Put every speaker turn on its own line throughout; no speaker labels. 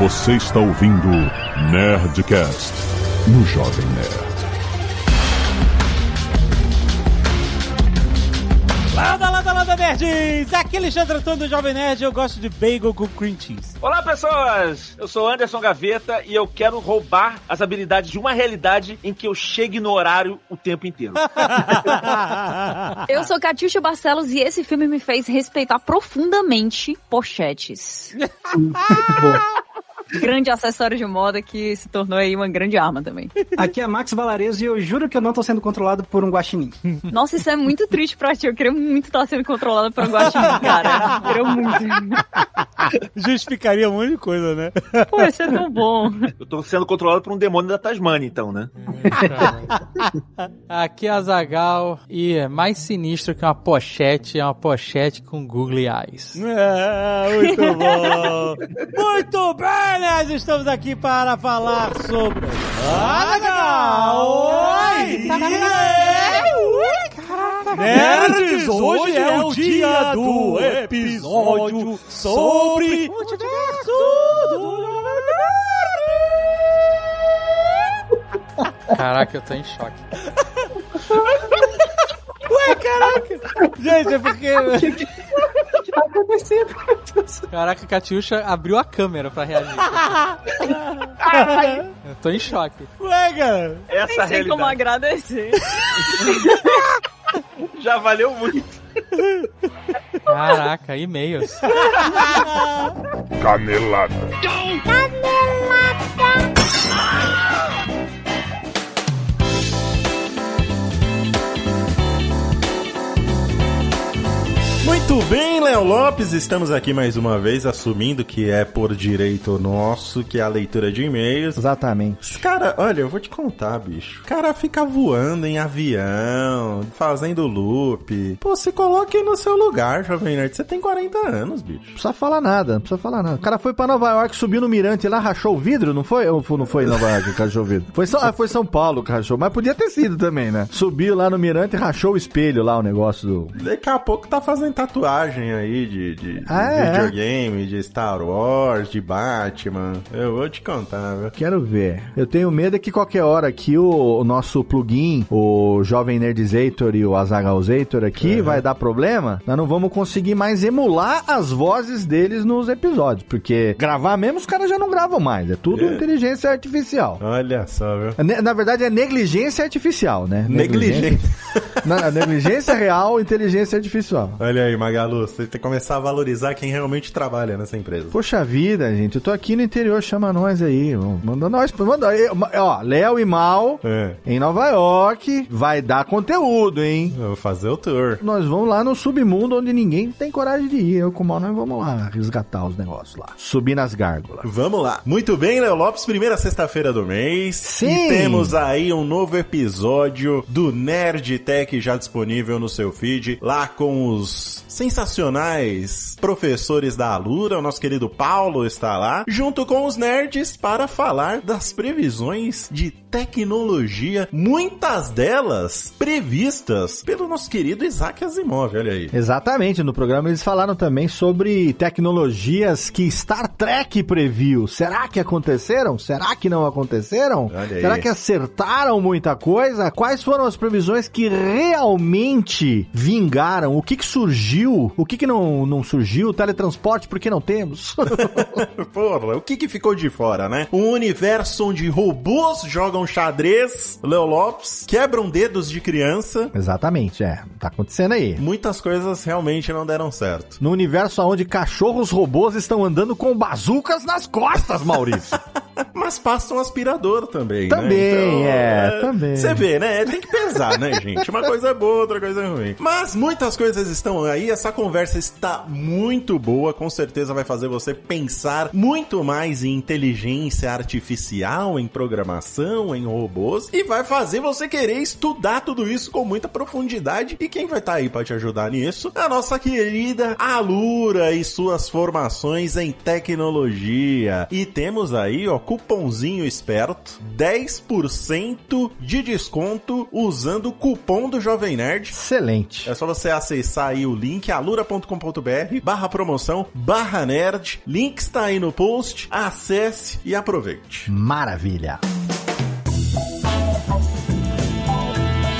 Você está ouvindo Nerdcast no Jovem Nerd.
Landa, landa, landa, nerds! Aqui é Alexandre Antônio do Jovem Nerd eu gosto de bagel com cream cheese.
Olá, pessoas! Eu sou Anderson Gaveta e eu quero roubar as habilidades de uma realidade em que eu chegue no horário o tempo inteiro.
Eu sou Catiuxa Barcelos e esse filme me fez respeitar profundamente pochetes. grande acessório de moda que se tornou aí uma grande arma também.
Aqui é Max Valarezo e eu juro que eu não tô sendo controlado por um guaxinim.
Nossa, isso é muito triste pra ti. Eu queria muito estar sendo controlado por um guaxinim, cara. Eu queria muito.
Justificaria um monte de coisa, né?
Pô, isso é tão bom.
Eu tô sendo controlado por um demônio da Tasmania, então, né?
Aqui é a Zagal e é mais sinistro que uma pochete, é uma pochete com googly eyes.
É, muito bom! Muito bem, nerds! Estamos aqui para falar sobre... Oi! Nerds, hoje é o dia do episódio sobre... Multiverso do
Caraca, eu tô em choque.
Ué, caraca! Gente, é porque...
O que tá acontecendo?
Caraca, a Catiuxa abriu a câmera pra reagir. eu tô em choque.
Ué, cara!
Essa
Nem sei como agradecer.
já valeu muito.
Caraca, e-mails.
Canelada.
Muito bem, Léo Lopes, estamos aqui mais uma vez assumindo que é por direito nosso, que é a leitura de e-mails.
Exatamente.
Cara, olha, eu vou te contar, bicho. O cara fica voando em avião, fazendo loop. Pô, se coloque no seu lugar, Jovem Nerd. Você tem 40 anos, bicho.
Não precisa falar nada, não precisa falar nada. O cara foi pra Nova York, subiu no mirante lá, rachou o vidro, não foi? Ou não foi Nova York que rachou o vidro? Foi São, ah, foi São Paulo que rachou, mas podia ter sido também, né? Subiu lá no mirante e rachou o espelho lá, o negócio do...
Daqui a pouco tá fazendo tatuagem aí de, de, de
Ah, é?
videogame, de Star Wars, de Batman. Eu vou te contar, viu?
Quero ver. Eu tenho medo é que qualquer hora aqui o, o nosso plugin, o Jovem Nerdizator e o Azagalzator aqui vai dar problema. Nós não vamos conseguir mais emular as vozes deles nos episódios, porque gravar mesmo os caras já não gravam mais. É tudo
É.
inteligência artificial.
Olha só, viu?
Ne- Na verdade é negligência artificial, né?
Negligência.
Na, negligência real, inteligência artificial.
Olha aí, Magalu, você tem que começar a valorizar quem realmente trabalha nessa empresa.
Poxa vida, gente, eu tô aqui no interior, chama nós aí. Manda nós, manda aí. Ó, Léo e Mal
É,
em Nova York, vai dar conteúdo, hein?
eu vou fazer o tour.
Nós vamos lá no submundo onde ninguém tem coragem de ir. Eu com o Mal, nós vamos lá resgatar os negócios lá. Subir nas gárgulas.
Vamos lá. Muito bem, Léo Lopes, primeira sexta-feira do mês.
Sim.
E temos aí um novo episódio do Nerd Tech já disponível no seu feed, lá com os sensacionais professores da Alura. O nosso querido Paulo está lá, junto com os nerds, para falar das previsões de tecnologia, muitas delas previstas pelo nosso querido Isaac Asimov. Olha aí.
Exatamente, no programa eles falaram também sobre tecnologias que Star Trek previu. Será que aconteceram? Será que não aconteceram?
Olha aí.
Será que acertaram muita coisa? Quais foram as previsões que realmente vingaram? O que, que surgiu? O que, que não, não surgiu? Teletransporte, por que não temos?
Porra, o que que ficou de fora, né? Um universo onde robôs jogam xadrez, Leo Lopes, quebram dedos de criança.
Exatamente, é. Tá acontecendo aí.
Muitas coisas realmente não deram certo.
No universo onde cachorros robôs estão andando com bazucas nas costas, Maurício.
Mas passa um aspirador também,
Também,
né?
é, também.
Você vê, né? Tem que pesar, né, gente? Uma coisa é boa, outra coisa é ruim. Mas muitas coisas estão aí, essa conversa está muito boa, com certeza vai fazer você pensar muito mais em inteligência artificial, em programação, em robôs, e vai fazer você querer estudar tudo isso com muita profundidade. E quem vai estar aí para te ajudar nisso? A nossa querida Alura e suas formações em tecnologia. E temos aí, ó, cupom cupomzinho esperto, 10% de desconto usando o cupom do Jovem Nerd.
Excelente.
É só você acessar aí o link alura.com.br barra promoção barra nerd. Link está aí no post. Acesse e aproveite.
Maravilha.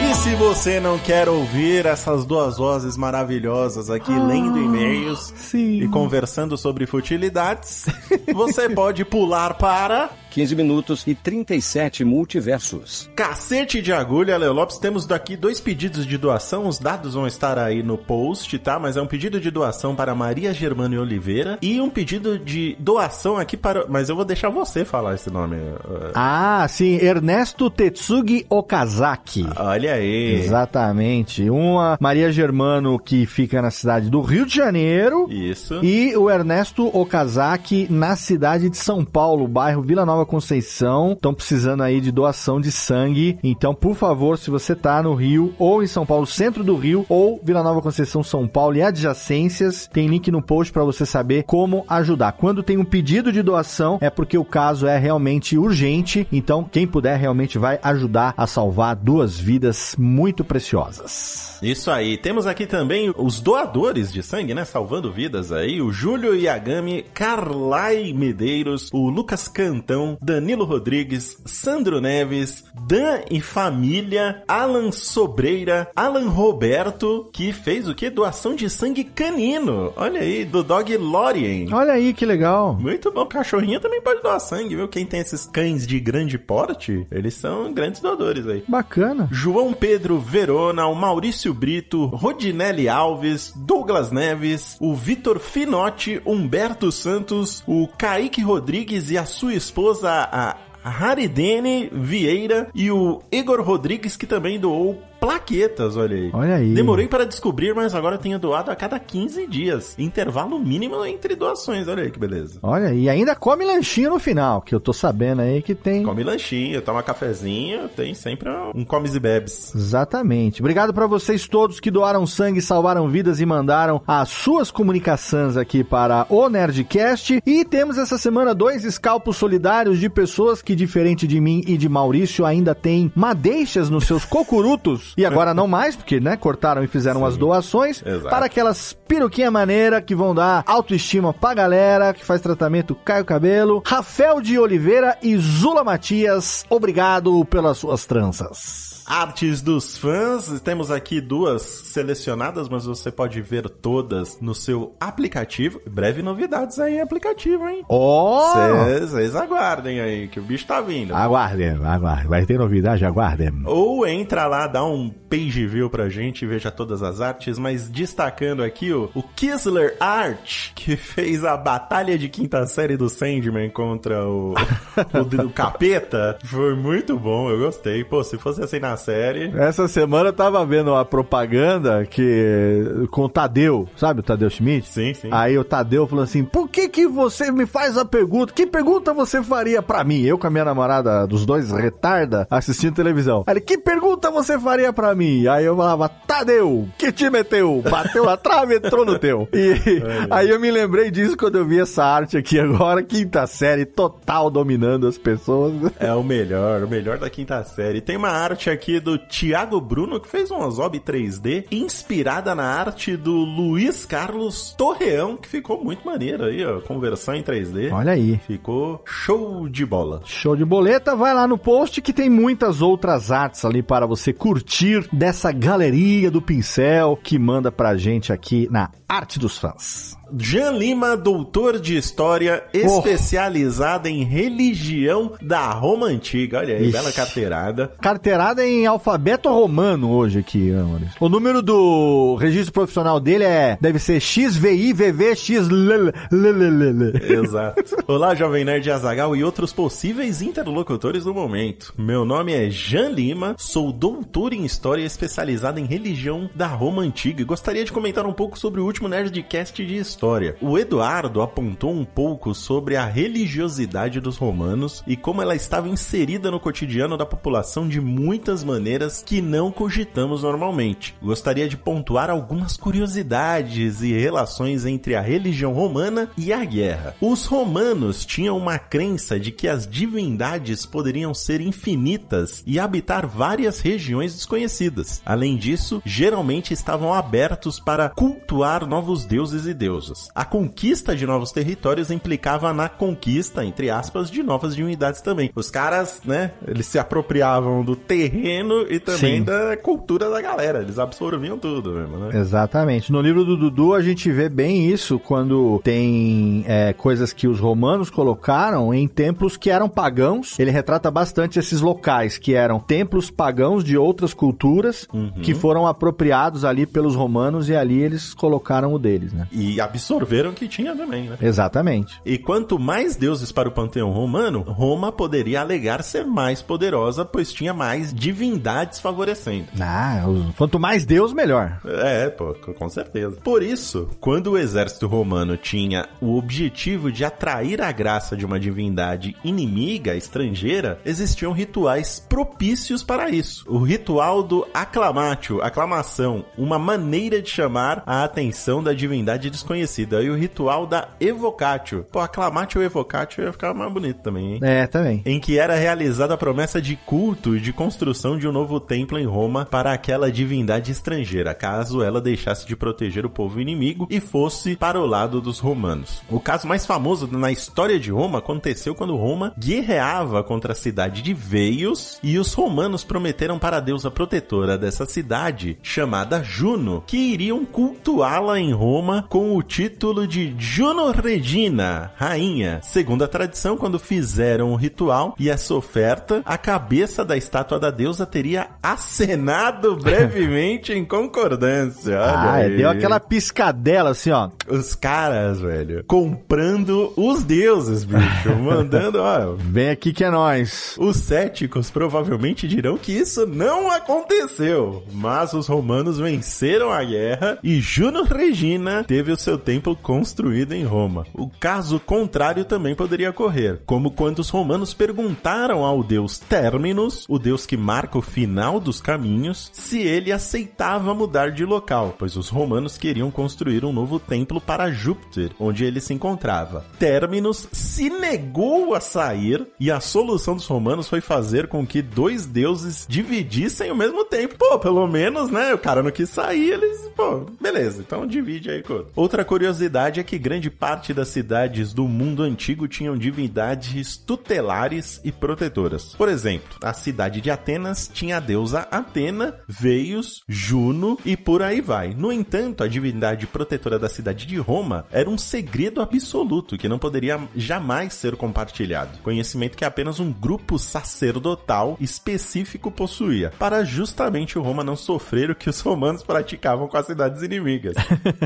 E se você não quer ouvir essas duas vozes maravilhosas aqui lendo e-mails
Sim.
e conversando sobre futilidades, você pode pular para
15 minutos e 37 multiversos.
Cacete de Agulha, Leo Lopes. Temos daqui dois pedidos de doação. Os dados vão estar aí no post, tá? Mas é um pedido de doação para Maria Germano Oliveira e um pedido de doação aqui para. Mas eu vou deixar você falar esse nome. uh,
Ah, sim, Ernesto Tetsugi Okazaki.
Olha aí.
Exatamente. Uma Maria Germano que fica na cidade do Rio de Janeiro.
Isso.
E o Ernesto Okazaki na cidade de São Paulo, bairro Vila Nova Conceição. Estão precisando aí de doação de sangue. Então, por favor, se você tá no Rio ou em São Paulo, centro do Rio, ou Vila Nova Conceição, São Paulo e adjacências, tem link no post para você saber como ajudar. Quando tem um pedido de doação, é porque o caso é realmente urgente. Então, quem puder realmente vai ajudar a salvar duas vidas muito preciosas.
Isso aí. Temos aqui também os doadores de sangue, né? Salvando vidas aí. O Júlio Yagami, Carlai Medeiros, o Lucas Cantão, Danilo Rodrigues, Sandro Neves, Dan e Família, Alan Sobreira, Alan Roberto, que fez o quê? Doação de sangue canino. Olha aí, do Dog Lorien.
Olha aí que legal.
Muito bom. Cachorrinho também pode doar sangue, viu? Quem tem esses cães de grande porte, eles são grandes doadores aí.
Bacana.
João Pedro Verona, o Maurício Brito, Rodinelli Alves, Douglas Neves, o Vitor Finotti, Humberto Santos, o Kaique Rodrigues e a sua esposa, a Haridene Vieira e o Igor Rodrigues, que também doou plaquetas, olha aí.
Olha aí.
Demorei para descobrir, mas agora tenho doado a cada 15 dias. Intervalo mínimo entre doações, olha aí que beleza.
Olha, e ainda come lanchinho no final, que eu tô sabendo aí que tem.
Come lanchinho, toma cafezinho, tem sempre um comes e bebes.
Exatamente. Obrigado pra vocês todos que doaram sangue, salvaram vidas e mandaram as suas comunicações aqui para o Nerdcast. E temos essa semana dois escalpos solidários de pessoas que, diferente de mim e de Maurício, ainda têm madeixas nos seus cocurutos. E agora não mais, porque, né, cortaram e fizeram as doações
exato.
para aquelas peruquinha maneira que vão dar autoestima pra galera que faz tratamento cai o cabelo. Rafael de Oliveira e Zula Matias, obrigado pelas suas tranças.
Artes dos fãs, temos aqui duas selecionadas, mas você pode ver todas no seu aplicativo. Breve novidades aí em aplicativo, hein?
Ó!
Vocês aguardem aí, que o bicho tá vindo.
Aguardem, aguardem. Vai ter novidade, aguardem.
Ou entra lá, dá um page view pra gente e veja todas as artes, mas destacando aqui o, o Kisler Art, que fez a batalha de quinta série do Sandman contra o, o, o capeta. Foi muito bom, eu gostei. Pô, se fosse assim na série.
Essa semana eu tava vendo a propaganda que com o Tadeu, sabe o Tadeu Schmidt?
Sim, sim.
Aí o Tadeu falou assim: por que que você me faz a pergunta? Que pergunta você faria pra mim? Eu com a minha namorada, dos dois retarda, assistindo televisão. Aí ele, que pergunta você faria pra mim? Aí eu falava, Tadeu, que time é teu? Bateu na trave, entrou no teu. E aí eu me lembrei disso quando eu vi essa arte aqui agora, quinta série, total dominando as pessoas.
É o melhor, o melhor da quinta série. Tem uma arte aqui do Thiago Bruno, que fez um Ozob 3D, inspirada na arte do Luiz Carlos Torreão, que ficou muito maneiro aí, ó, conversão em 3D.
Olha aí.
Ficou show de bola.
Show de boleta, vai lá no post que tem muitas outras artes ali para você curtir dessa galeria do pincel que manda pra gente aqui na Arte dos Fãs.
Jean Lima, doutor de história, especializada em religião da Roma Antiga. Olha aí,
Ixi.
bela carteirada.
Carteirada em alfabeto romano hoje aqui, Amores. O número do registro profissional dele é deve ser XVIVVX.
Exato. Olá, Jovem Nerd Azagal e outros possíveis interlocutores do momento. Meu nome é Jean Lima, sou doutor em História especializado em religião da Roma Antiga e gostaria de comentar um pouco sobre o último Nerdcast de História história, o Eduardo apontou um pouco sobre a religiosidade dos romanos e como ela estava inserida no cotidiano da população de muitas maneiras que não cogitamos normalmente. Gostaria de pontuar algumas curiosidades e relações entre a religião romana e a guerra. Os romanos tinham uma crença de que as divindades poderiam ser infinitas e habitar várias regiões desconhecidas. Além disso, geralmente estavam abertos para cultuar novos deuses e deusas. A conquista de novos territórios implicava na conquista, entre aspas, de novas divindades também. Os caras, né, eles se apropriavam do terreno e também
Sim.
da cultura da galera. Eles absorviam tudo mesmo, né?
Exatamente. No livro do Dudu a gente vê bem isso quando tem é, coisas que os romanos colocaram em templos que eram pagãos. Ele retrata bastante esses locais que eram templos pagãos de outras culturas que foram apropriados ali pelos romanos e ali eles colocaram o deles, né?
E absorveram que tinha também, né?
Exatamente.
E quanto mais deuses para o panteão romano, Roma poderia alegar ser mais poderosa, pois tinha mais divindades favorecendo.
Ah, quanto mais Deus, melhor.
É, pô, com certeza. Por isso, quando o exército romano tinha o objetivo de atrair a graça de uma divindade inimiga, estrangeira, existiam rituais propícios para isso. O ritual do acclamatio, aclamação, uma maneira de chamar a atenção da divindade desconhecida, e o ritual da evocatio. Pô, acclamatio e evocatio ia ficar mais bonito também, hein?
É, também.
em que era realizada a promessa de culto e de construção de um novo templo em Roma para aquela divindade estrangeira, caso ela deixasse de proteger o povo inimigo e fosse para o lado dos romanos. O caso mais famoso na história de Roma aconteceu quando Roma guerreava contra a cidade de Veios e os romanos prometeram para a deusa protetora dessa cidade, chamada Juno, que iriam cultuá-la em Roma com o título de Juno Regina, rainha. Segundo a tradição, quando fizeram o ritual e essa oferta, a cabeça da estátua da deusa teria acenado brevemente em concordância. Olha
Ah,
aí.
deu aquela piscadela assim, ó.
Os caras, velho, comprando os deuses, bicho, mandando, ó,
Vem aqui que é nós.
os céticos provavelmente dirão que isso não aconteceu, mas os romanos venceram a guerra e Juno Regina teve o seu templo construído em Roma. O caso contrário também poderia ocorrer, como quando os romanos perguntaram ao deus Terminus, o deus que marca o final dos caminhos, se ele aceitava mudar de local, pois os romanos queriam construir um novo templo para Júpiter, onde ele se encontrava. Terminus se negou a sair e a solução dos romanos foi fazer com que dois deuses dividissem o mesmo tempo. Pô, pelo menos, né? O cara não quis sair, eles, pô, beleza, então divide aí. Outra curiosidade é que grande parte das cidades do mundo antigo tinham divindades tutelares e protetoras. Por exemplo, a cidade de Atenas tinha a deusa Atena, Veios, Juno e por aí vai. No entanto, a divindade protetora da cidade de Roma era um segredo absoluto que não poderia jamais ser compartilhado. Conhecimento que apenas um grupo sacerdotal específico possuía, para justamente o Roma não sofrer o que os romanos praticavam com as cidades inimigas,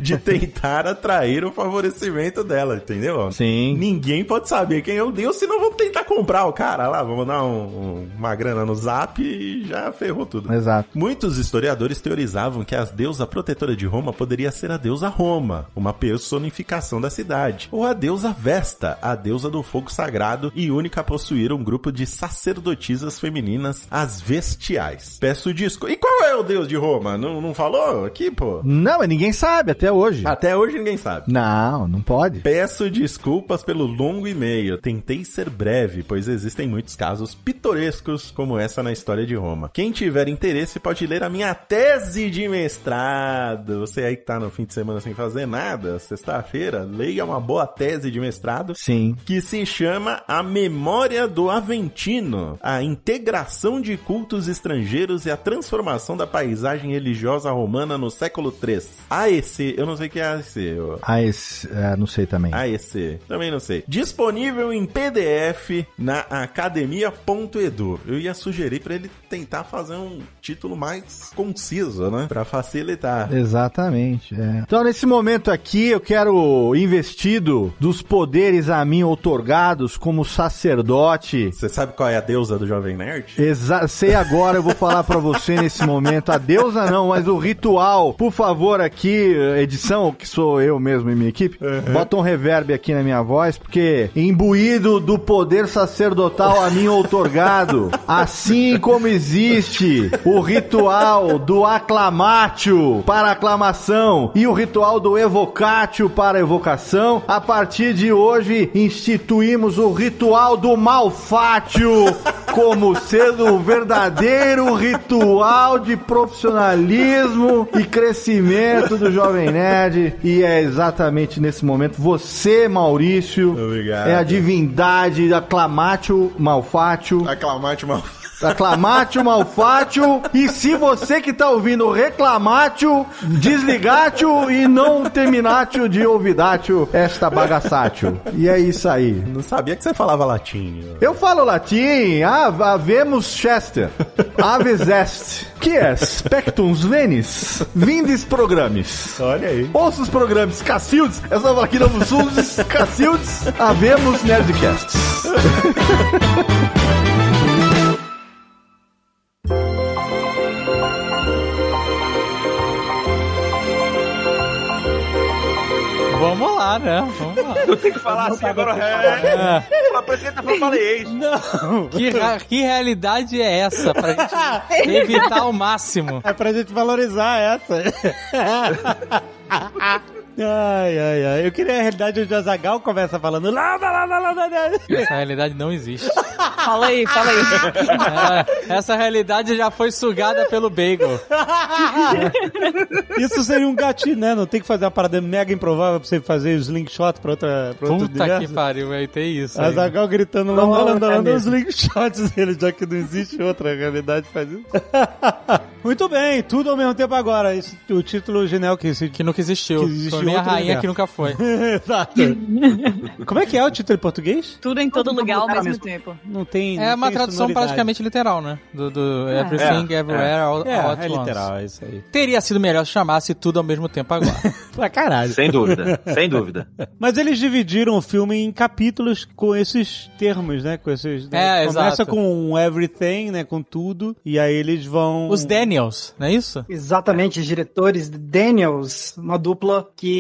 de tentar atrair o favorecimento dela, entendeu?
Sim.
Ninguém pode saber quem é o deus, senão vamos tentar comprar o cara lá, vamos dar um- um- uma grana no zap e já ferrou tudo.
Exato.
Muitos historiadores teorizavam que a deusa protetora de Roma poderia ser a deusa Roma, uma personificação da cidade, ou a deusa Vesta, a deusa do fogo sagrado e única a possuir um grupo de sacerdotisas femininas, as Vestiais. Peço disco. E qual é o deus de Roma? Não, não falou aqui, pô?
Não, mas ninguém sabe até hoje.
Até hoje ninguém sabe.
Não, não pode.
Peço desculpas pelo longo e-mail. Tentei ser breve, pois existem muitos casos pitorescos como essa na história de Roma. Quem tiver interesse pode ler a minha tese de mestrado. Você aí que tá no fim de semana sem fazer nada, sexta-feira, leia uma boa tese de mestrado
Sim.
que se chama A Memória do Aventino, a integração de cultos estrangeiros e a transformação da paisagem religiosa romana no século III. AEC, eu não sei o que é AEC. Ô.
Ah, esse, é, não sei também.
AEC, também não sei. Disponível em PDF na academia.edu. Eu ia sugerir pra ele tentar fazer um título mais conciso, né? Pra facilitar.
Exatamente. é. Então, nesse momento aqui, eu quero investido dos poderes a mim outorgados como sacerdote.
Você sabe qual é a deusa do Jovem Nerd?
Exa sei agora, eu vou falar pra você nesse momento. A deusa não, mas o ritual. Por favor, aqui, edição, que sou eu mesmo e minha equipe, bota um reverb aqui na minha voz, porque imbuído do poder sacerdotal a mim outorgado, assim como existe o ritual do aclamatio para aclamação e o ritual do evocatio para evocação, a partir de hoje instituímos o ritual do malfátio como sendo o verdadeiro ritual de profissionalismo e crescimento do Jovem Nerd. E é exatamente nesse momento, você, Maurício,
Obrigado.
é a divindade aclamatio malfátio.
Aclamate mal.
Aclamatio, malfátio. E se você que tá ouvindo reclamatio, desligatio e não terminatio de ouvidatio esta bagaçatio. E é isso aí.
Não sabia que você falava latim.
Eu falo latim, ah, havemos Chester, aves est, que é spectums venis, vindes programes.
Olha aí.
Ouça os programas Cacildes, é só falar aqui no Suldes, Cacildes, havemos Nerdcasts.
Vamos lá, né? Vamos lá.
Eu tenho que falar assim agora. É. Parece que ele tá falando falei.
Não!
Que, que realidade é essa pra gente evitar ao máximo?
É pra gente valorizar essa. Ai, ai, ai. Eu queria a realidade onde o Azagal começa falando lá, lá, lá, lá, lá, lá.
Essa realidade não existe.
Fala aí, fala aí.
É, essa realidade já foi sugada pelo bagel.
Isso seria um gatilho, né? Não tem que fazer uma parada mega improvável pra você fazer o slingshot pra outra pra outro
Puta que
universo?
pariu, vai ter isso.
Azagal gritando lá,
Não,
lá, lá,
não,
lá, os slingshots dele, já que não existe outra realidade que faz isso. Muito bem, tudo ao mesmo tempo agora. Esse, o título genial que esse
Que nunca existiu.
Que existe
Nem a rainha
lugar.
que nunca foi.
Exato. Como é que é o título em português?
Tudo em todo
Todo
lugar ao mesmo
mesmo.
tempo.
Não tem.
É
não
uma
tem
tradução
sonoridade.
praticamente literal, né? Do, do Everything,
É,
Everywhere, All,
É,
all at
é
Once.
literal, é isso aí.
Teria sido melhor se chamasse tudo ao mesmo tempo agora.
Pra caralho.
Sem dúvida, sem dúvida.
Mas eles dividiram o filme em capítulos com esses termos, né? Com esses. né?
É,
Começa
exato.
com um everything, né? Com tudo. E aí eles vão.
Os Daniels, não é isso?
Exatamente, os diretores Daniels, uma dupla que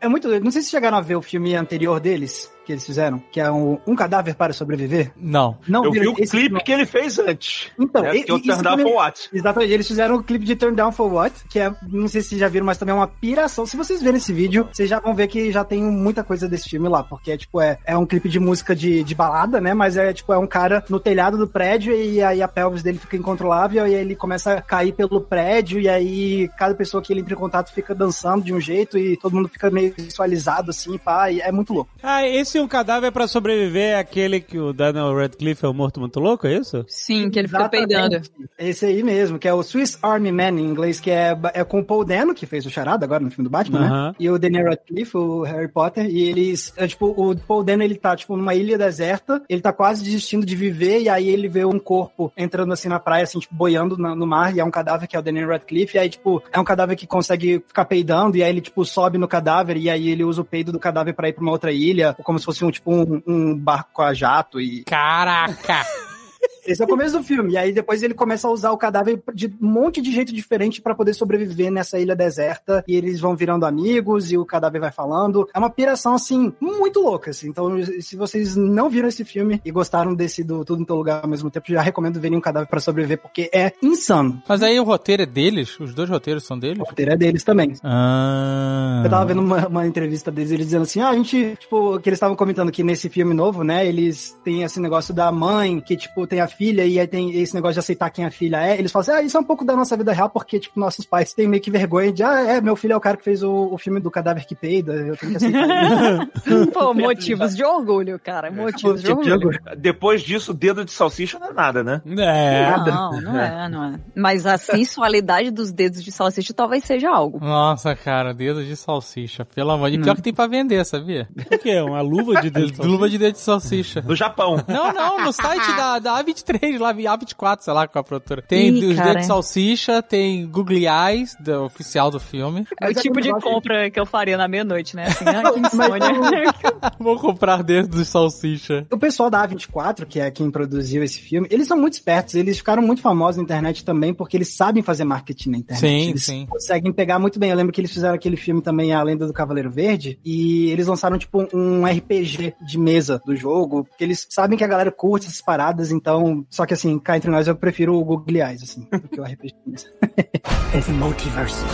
é muito. Não sei se chegaram a ver o filme anterior deles, que eles fizeram, que é um, um cadáver para sobreviver.
Não.
Não,
Eu vi o clipe
filme?
que ele fez antes.
Então,
né?
e-
que é o Turn Down
também-
for What?
Exatamente, eles fizeram o clipe de Turn Down for What, que é, não sei se vocês já viram, mas também é uma piração. Se vocês verem esse vídeo, vocês já vão ver que já tem muita coisa desse filme lá, porque é tipo, é, é um clipe de música de, de balada, né? Mas é tipo, é um cara no telhado do prédio e aí a pelvis dele fica incontrolável e aí ele começa a cair pelo prédio e aí cada pessoa que ele entra em contato fica dançando de um jeito e todo mundo fica meio visualizado assim, pá, e é muito louco.
Ah, esse Um Cadáver pra Sobreviver é aquele que o Daniel Radcliffe é o morto muito louco, é isso?
Sim, que ele fica
Exatamente.
peidando.
Esse aí mesmo, que é o Swiss Army Man em inglês, que é, é com o Paul Dano, que fez o Charada agora no filme do Batman,
Aham.
né? E o Daniel Radcliffe, o Harry Potter, e eles, é, tipo, o Paul Dano, ele tá, tipo, numa ilha deserta, ele tá quase desistindo de viver, e aí ele vê um corpo entrando, assim, na praia, assim, tipo, boiando na- no mar, e é um cadáver que é o Daniel Radcliffe, e aí, tipo, é um cadáver que consegue ficar peidando, e aí ele, tipo, sobe no cadáver, e aí ele usa o peido do cadáver pra ir pra uma outra ilha, como se fosse um, tipo, um, um barco a jato, e
Caraca!
esse é o começo do filme. E aí depois ele começa a usar o cadáver de um monte de jeito diferente pra poder sobreviver nessa ilha deserta. E eles vão virando amigos e o cadáver vai falando. É uma piração, assim, muito louca, assim. Então, se vocês não viram esse filme e gostaram desse do Tudo em Todo Lugar ao mesmo tempo, já recomendo verem um cadáver pra sobreviver, porque é insano.
Mas aí o roteiro é deles? Os dois roteiros são deles?
O roteiro é deles também.
Ah.
Eu tava vendo uma, uma entrevista deles, eles dizendo assim, ah, a gente, tipo, que eles estavam comentando que nesse filme novo, né, eles têm esse negócio da mãe, que, tipo, tem a filha, e aí tem esse negócio de aceitar quem a filha é. Eles falam assim, ah, isso é um pouco da nossa vida real, porque, tipo, nossos pais têm meio que vergonha de, ah, é, meu filho é o cara que fez o, o filme do cadáver que peida, eu tenho que aceitar.
Pô, motivos de orgulho, cara. Motivos de
Tipo de
orgulho.
Depois disso, dedo de salsicha não é nada, né?
É.
Não, não é, não é. Mas a sensualidade dos dedos de salsicha talvez seja algo.
Nossa, cara, dedo de salsicha. Pelo amor de Pior que tem pra vender, sabia?
O quê? Uma luva de dedo de
Luva de dedo de salsicha.
No Japão.
Não, não, no site da, da Avid A23 lá, A24, sei lá, com a produtora. Tem
Ih,
os
cara.
dedos de salsicha, tem Googly Eyes, do oficial do filme.
É o
é
tipo de compra que eu faria na meia-noite, né? Assim, ah, que insônia.
Vou comprar dedos de salsicha.
O pessoal da A24, que é quem produziu esse filme, eles são muito espertos. Eles ficaram muito famosos na internet também porque eles sabem fazer marketing na internet.
Sim,
eles
sim.
conseguem pegar muito bem. Eu lembro que eles fizeram aquele filme também, A Lenda do Cavaleiro Verde, e eles lançaram tipo um RPG de mesa do jogo, porque eles sabem que a galera curte essas paradas, então. Só que assim, cá entre nós, eu prefiro o Google Eyes, assim, do que o RPG multiverso.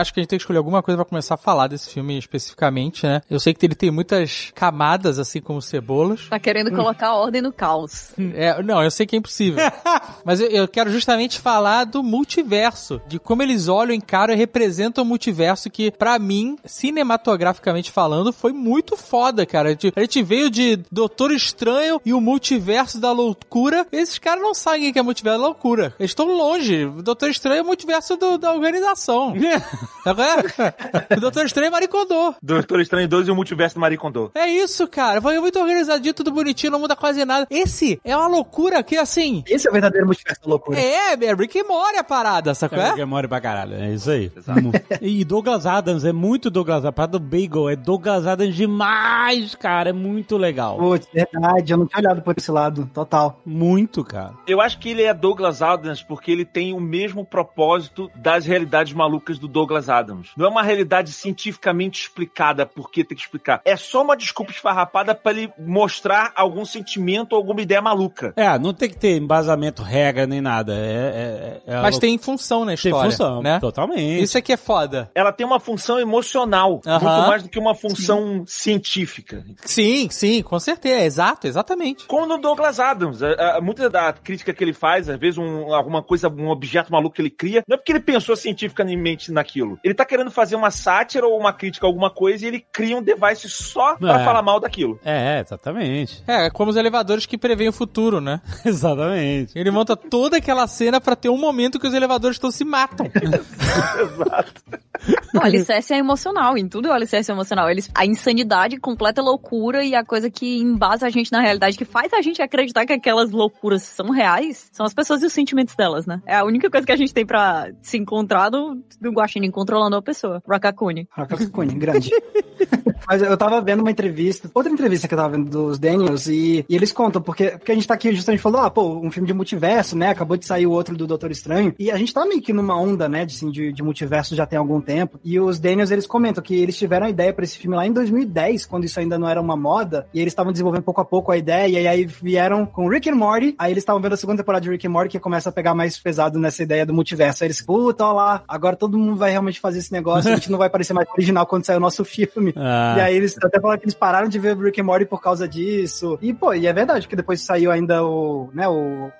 Acho que a gente tem que escolher alguma coisa pra começar a falar desse filme especificamente, né? Eu sei que ele tem muitas camadas, assim como cebolas.
Tá querendo colocar ordem no caos.
É, não, eu sei que é impossível. Mas eu, eu quero justamente falar do multiverso, de como eles olham, encaram e representam o multiverso, que pra mim, cinematograficamente falando, foi muito foda, cara. A gente, a gente veio de Doutor Estranho e o multiverso da loucura. Esses caras não sabem o que é multiverso da loucura. Eles estão longe. O Doutor Estranho é o multiverso do- da organização. Sabe qual é? O Doutor Estranho é Maricondô.
Doutor Estranho 2 e o Multiverso do Marie Kondo.
É isso, cara. Foi muito organizadinho, tudo bonitinho, não muda quase nada. Esse é uma loucura que, assim,
Esse é o verdadeiro multiverso da loucura.
é, é Rick e Morty a parada, sacou?
É,
É?
que mora pra caralho, é isso aí. Mu- E Douglas Adams, é muito Douglas Adams. A parada do Bagel é Douglas Adams demais, cara. É muito legal.
Putz, verdade, eu não tinha olhado por esse lado, total.
Muito, cara.
Eu acho que ele é Douglas Adams porque ele tem o mesmo propósito das realidades malucas do Douglas Adams. Não é uma realidade cientificamente explicada porque tem que explicar. É só uma desculpa esfarrapada pra ele mostrar algum sentimento ou alguma ideia maluca.
É, não tem que ter embasamento, regra, nem nada. É, é, é
Mas
louco-
tem função na
tem
história,
função,
né?
totalmente.
Isso aqui é foda.
Ela tem uma função emocional,
Aham.
muito mais do que uma função científica.
Sim, sim, com certeza. Exato, exatamente.
Como no Douglas Adams. A- a- Muita da crítica que ele faz, às vezes um- alguma coisa, um objeto maluco que ele cria, não é porque ele pensou cientificamente naquilo. Ele tá querendo fazer uma sátira ou uma crítica a alguma coisa e ele cria um device só pra
É.
falar mal daquilo.
É, exatamente.
É, como os elevadores que preveem o futuro, né?
Exatamente.
Ele monta toda aquela cena pra ter um momento que os elevadores todos se matam.
Exato.
O alicerce é emocional, em tudo o alicerce é emocional. Eles, a insanidade, completa loucura e a coisa que embasa a gente na realidade, que faz a gente acreditar que aquelas loucuras são reais, são as pessoas e os sentimentos delas, né? É a única coisa que a gente tem pra se encontrar do, do Guaxinim controlando a pessoa, Rakakuni.
Rakakuni, grande. Mas eu tava vendo uma entrevista, outra entrevista que eu tava vendo dos Daniels, e, e eles contam, porque, porque a gente tá aqui justamente falando, ah, pô, um filme de multiverso, né? Acabou de sair o outro do Doutor Estranho, e a gente tá meio que numa onda, né, de, assim, de, de multiverso já tem algum tempo. E os Daniels, eles comentam que eles tiveram a ideia pra esse filme lá em 2010, quando isso ainda não era uma moda, e eles estavam desenvolvendo pouco a pouco a ideia, e aí vieram com Rick and Morty, aí eles estavam vendo a segunda temporada de Rick and Morty, que começa a pegar mais pesado nessa ideia do multiverso. Aí eles, puta, ó lá, agora todo mundo vai realmente fazer esse negócio, a gente não vai parecer mais original quando sair o nosso filme.
Ah.
E aí eles até falaram que eles pararam de ver Rick and Morty por causa disso. E, pô, e é verdade, que depois saiu ainda o, né, o,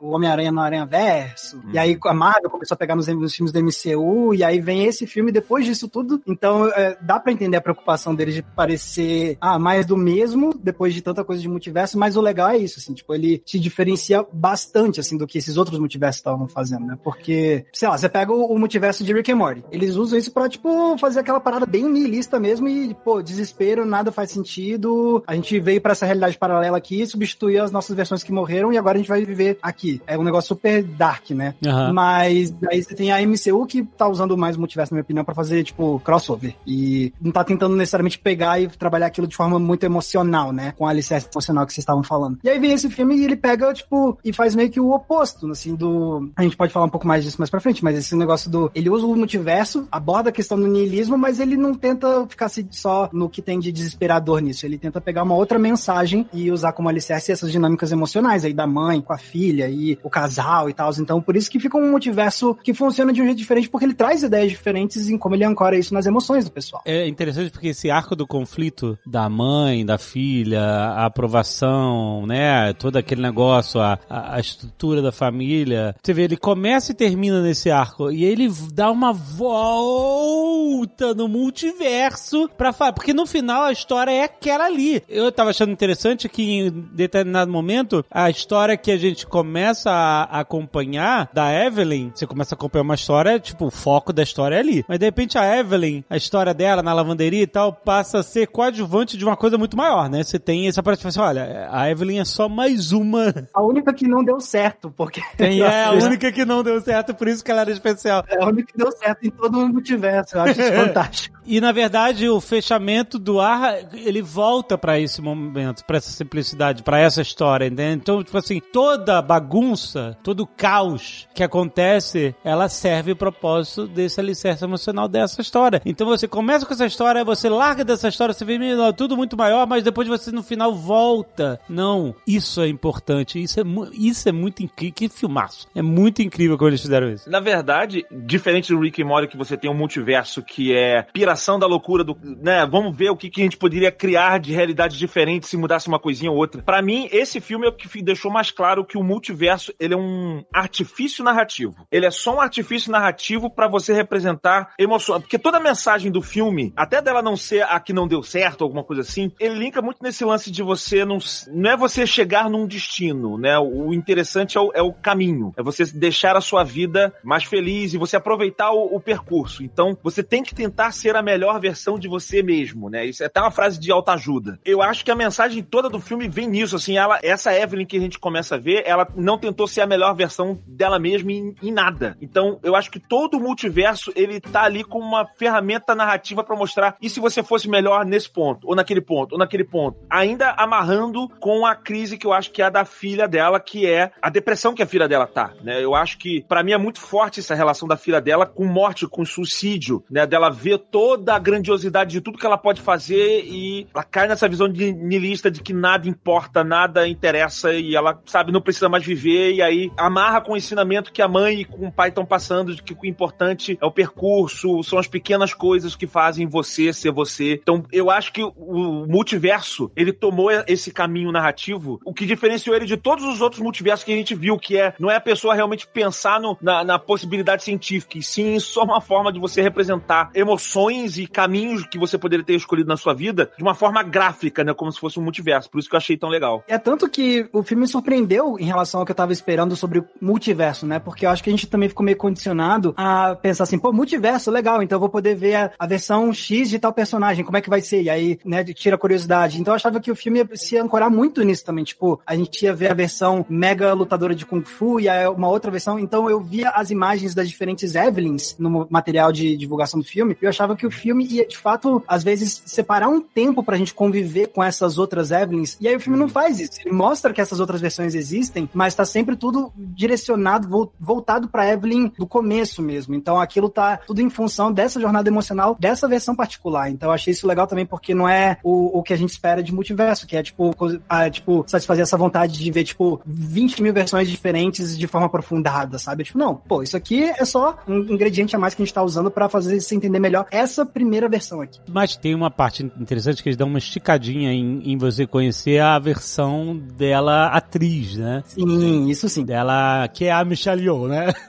o Homem-Aranha no Aranha Verso. E aí a Marvel começou a pegar nos, nos filmes do MCU. E aí vem esse filme depois disso tudo. Então é, dá pra entender a preocupação deles de parecer, ah, mais do mesmo, depois de tanta coisa de multiverso. Mas o legal é isso, assim, tipo, ele se diferencia bastante, assim, do que esses outros multiversos estavam fazendo, né? Porque, sei lá, você pega o, o multiverso de Rick and Morty. Eles usam isso pra, tipo, fazer aquela parada bem nihilista mesmo e, pô, desespero, nada faz sentido. A gente veio pra essa realidade paralela aqui, substituiu as nossas versões que morreram e agora a gente vai viver aqui. É um negócio super dark, né?
Aham.
Mas aí você tem a MCU que tá usando mais o multiverso, na minha opinião, pra fazer, tipo, crossover. E não tá tentando necessariamente pegar e trabalhar aquilo de forma muito emocional, né? Com a alicerce emocional que vocês estavam falando. E aí vem esse filme e ele pega, tipo, e faz meio que o oposto, assim, do. A gente pode falar um pouco mais disso mais pra frente, mas esse negócio do. Ele usa o multiverso, aborda a questão do niilismo, mas ele não tenta ficar se- no que tem de desesperador nisso. Ele tenta pegar uma outra mensagem e usar como alicerce essas dinâmicas emocionais aí da mãe com a filha e o casal e tal. Então, por isso que fica um multiverso que funciona de um jeito diferente, porque ele traz ideias diferentes em como ele ancora isso nas emoções do pessoal.
É interessante porque esse arco do conflito da mãe, da filha, a aprovação, né? Todo aquele negócio, a, a, estrutura da família. Você vê, ele começa e termina nesse arco. E ele dá uma volta no multiverso pra família. Porque no final a história é aquela ali. Eu tava achando interessante que em determinado momento, a história que a gente começa a acompanhar da Evelyn, você começa a acompanhar uma história, tipo, o foco da história é ali. Mas de repente a Evelyn, a história dela na lavanderia e tal, passa a ser coadjuvante de uma coisa muito maior, né? Você tem essa parte assim, olha, a Evelyn é só mais uma.
A única que não deu certo, porque.
Tem, é a única que não deu certo, por isso que ela era especial.
É a única que deu certo em todo o multiverso. Eu acho isso fantástico.
E na verdade, o fechamento do ar, ele volta pra esse momento, pra essa simplicidade, pra essa história, entende? Então, tipo assim, toda bagunça, todo caos que acontece, ela serve o propósito desse alicerce emocional dessa história. Então você começa com essa história, você larga dessa história, você vê "Meu, tudo muito maior, mas depois você no final volta. Não, isso é importante, isso é, isso é muito incrível, que filmaço. É muito incrível como eles fizeram isso.
Na verdade, diferente do Rick e Morty, que você tem um multiverso que é piração da loucura do, né? Vamos ver o que, que a gente poderia criar de realidades diferentes se mudasse uma coisinha ou outra. Pra mim, esse filme é o que deixou mais claro que o multiverso, ele é um artifício narrativo. Ele é só um artifício narrativo pra você representar emoção, porque toda a mensagem do filme, até dela não ser a que não deu certo, alguma coisa assim, ele linka muito nesse lance de você não, não é você chegar num destino, né? O interessante é o, é o caminho, é você deixar a sua vida mais feliz e você aproveitar o, o percurso. Então, você tem que tentar ser a melhor versão de você mesmo, né? Isso é até uma frase de autoajuda. Eu acho que a mensagem toda do filme vem nisso, assim, ela, essa Evelyn que a gente começa a ver, ela não tentou ser a melhor versão dela mesma em, em nada. Então, eu acho que todo o multiverso, ele tá ali com uma ferramenta narrativa pra mostrar e se você fosse melhor nesse ponto, ou naquele ponto, ou naquele ponto. Ainda amarrando com a crise que eu acho que é a da filha dela, que é a depressão que a filha dela tá, né? Eu acho que, pra mim, é muito forte essa relação da filha dela com morte, com suicídio, né? Dela ver toda a grandiosidade de tudo que ela pode fazer e ela cai nessa visão de nilista de que nada importa, nada interessa e ela, sabe, não precisa mais viver e aí amarra com o ensinamento que a mãe e com o pai estão passando de que o importante é o percurso, são as pequenas coisas que fazem você ser você. Então, eu acho que o multiverso, ele tomou esse caminho narrativo, o que diferenciou ele de todos os outros multiversos que a gente viu, que é, não é a pessoa realmente pensar no- na, na possibilidade científica, e sim só uma forma de você representar emoções e caminhos que você poderia ter escolhido na sua vida de uma forma gráfica, né, como se fosse um multiverso. Por isso que eu achei tão legal.
É tanto que o filme me surpreendeu em relação ao que eu tava esperando sobre multiverso, né? Porque eu acho que a gente também ficou meio condicionado a pensar assim, pô, multiverso, legal, então eu vou poder ver a, a versão X de tal personagem, como é que vai ser? E aí, né, tira a curiosidade. Então eu achava que o filme ia se ancorar muito nisso também, tipo, a gente ia ver a versão mega lutadora de Kung Fu e aí uma outra versão, então eu via as imagens das diferentes Evelyns no material de divulgação do filme, e eu achava que o filme ia, de fato, às vezes, separar um tempo pra gente conviver com essas outras Evelyns, e aí o filme não faz isso. Ele mostra que essas outras versões existem, mas tá sempre tudo direcionado, vol- voltado pra Evelyn do começo mesmo. Então aquilo tá tudo em função dessa jornada emocional, dessa versão particular. Então eu achei isso legal também, porque não é o, o que a gente espera de multiverso, que é tipo, ah, tipo, satisfazer essa vontade de ver, tipo, 20 mil versões diferentes de forma aprofundada, sabe? Tipo, não, pô, isso aqui é só um ingrediente a mais que a gente tá usando pra fazer você entender melhor essa primeira versão aqui.
Mas tem uma parte interessante que eles dão uma esticadinha em, em você conhecer a versão dela atriz, né?
Sim, isso sim.
Dela, que é a Michelle Yeoh, né?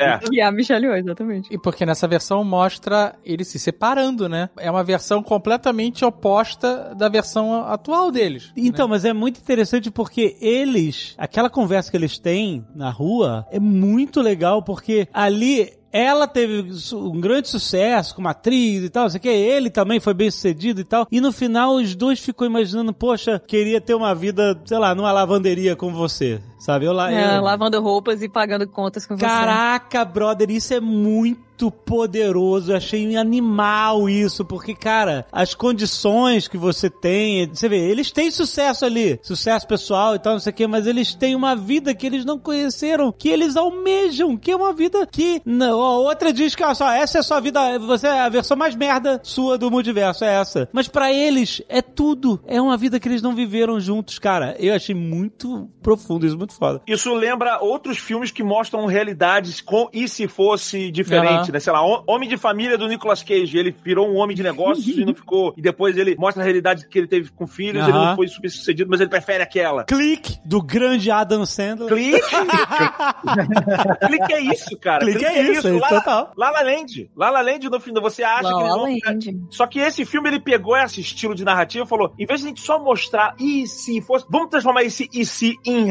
É.
E a Michelle Yeoh, exatamente.
E porque nessa versão mostra eles se separando, né? É uma versão completamente oposta da versão atual deles.
Então, mas é muito interessante porque eles, aquela conversa que eles têm na rua é muito legal porque ali ela teve um grande sucesso como atriz e tal, sei que, ele também foi bem sucedido e tal. E no final os dois ficam imaginando, poxa, queria ter uma vida, sei lá, numa lavanderia com você, sabe? Eu lá,
É,
eu-
lavando roupas e pagando contas com você.
Caraca, brother, isso é muito poderoso. Eu achei animal isso, porque, cara, as condições que você tem, você vê, eles têm sucesso ali, sucesso pessoal e tal, não sei o quê, mas eles têm uma vida que eles não conheceram, que eles almejam, que é uma vida que. Não, a outra diz que, olha só, essa é a sua vida, você é a versão mais merda sua do multiverso, é essa. Mas pra eles, é tudo. É uma vida que eles não viveram juntos, cara. Eu achei muito profundo isso, muito muito foda.
Isso lembra outros filmes que mostram realidades com e se fosse diferente,
Aham.
né? Sei lá, Hom- Homem de Família do Nicolas Cage, ele virou um homem de negócios e não ficou. E depois ele mostra a realidade que ele teve com filhos, ele
Aham.
não foi super sucedido, mas ele prefere aquela.
Clique do grande Adam Sandler.
Clique! Clique é isso, cara.
Clique é isso, é
Lá,
total.
La La Land. La La Land, no fim, você acha
La
que eles vão...
Land.
Só que esse filme, ele pegou esse estilo de narrativa e falou, em vez de a gente só mostrar e se fosse, vamos transformar esse e se em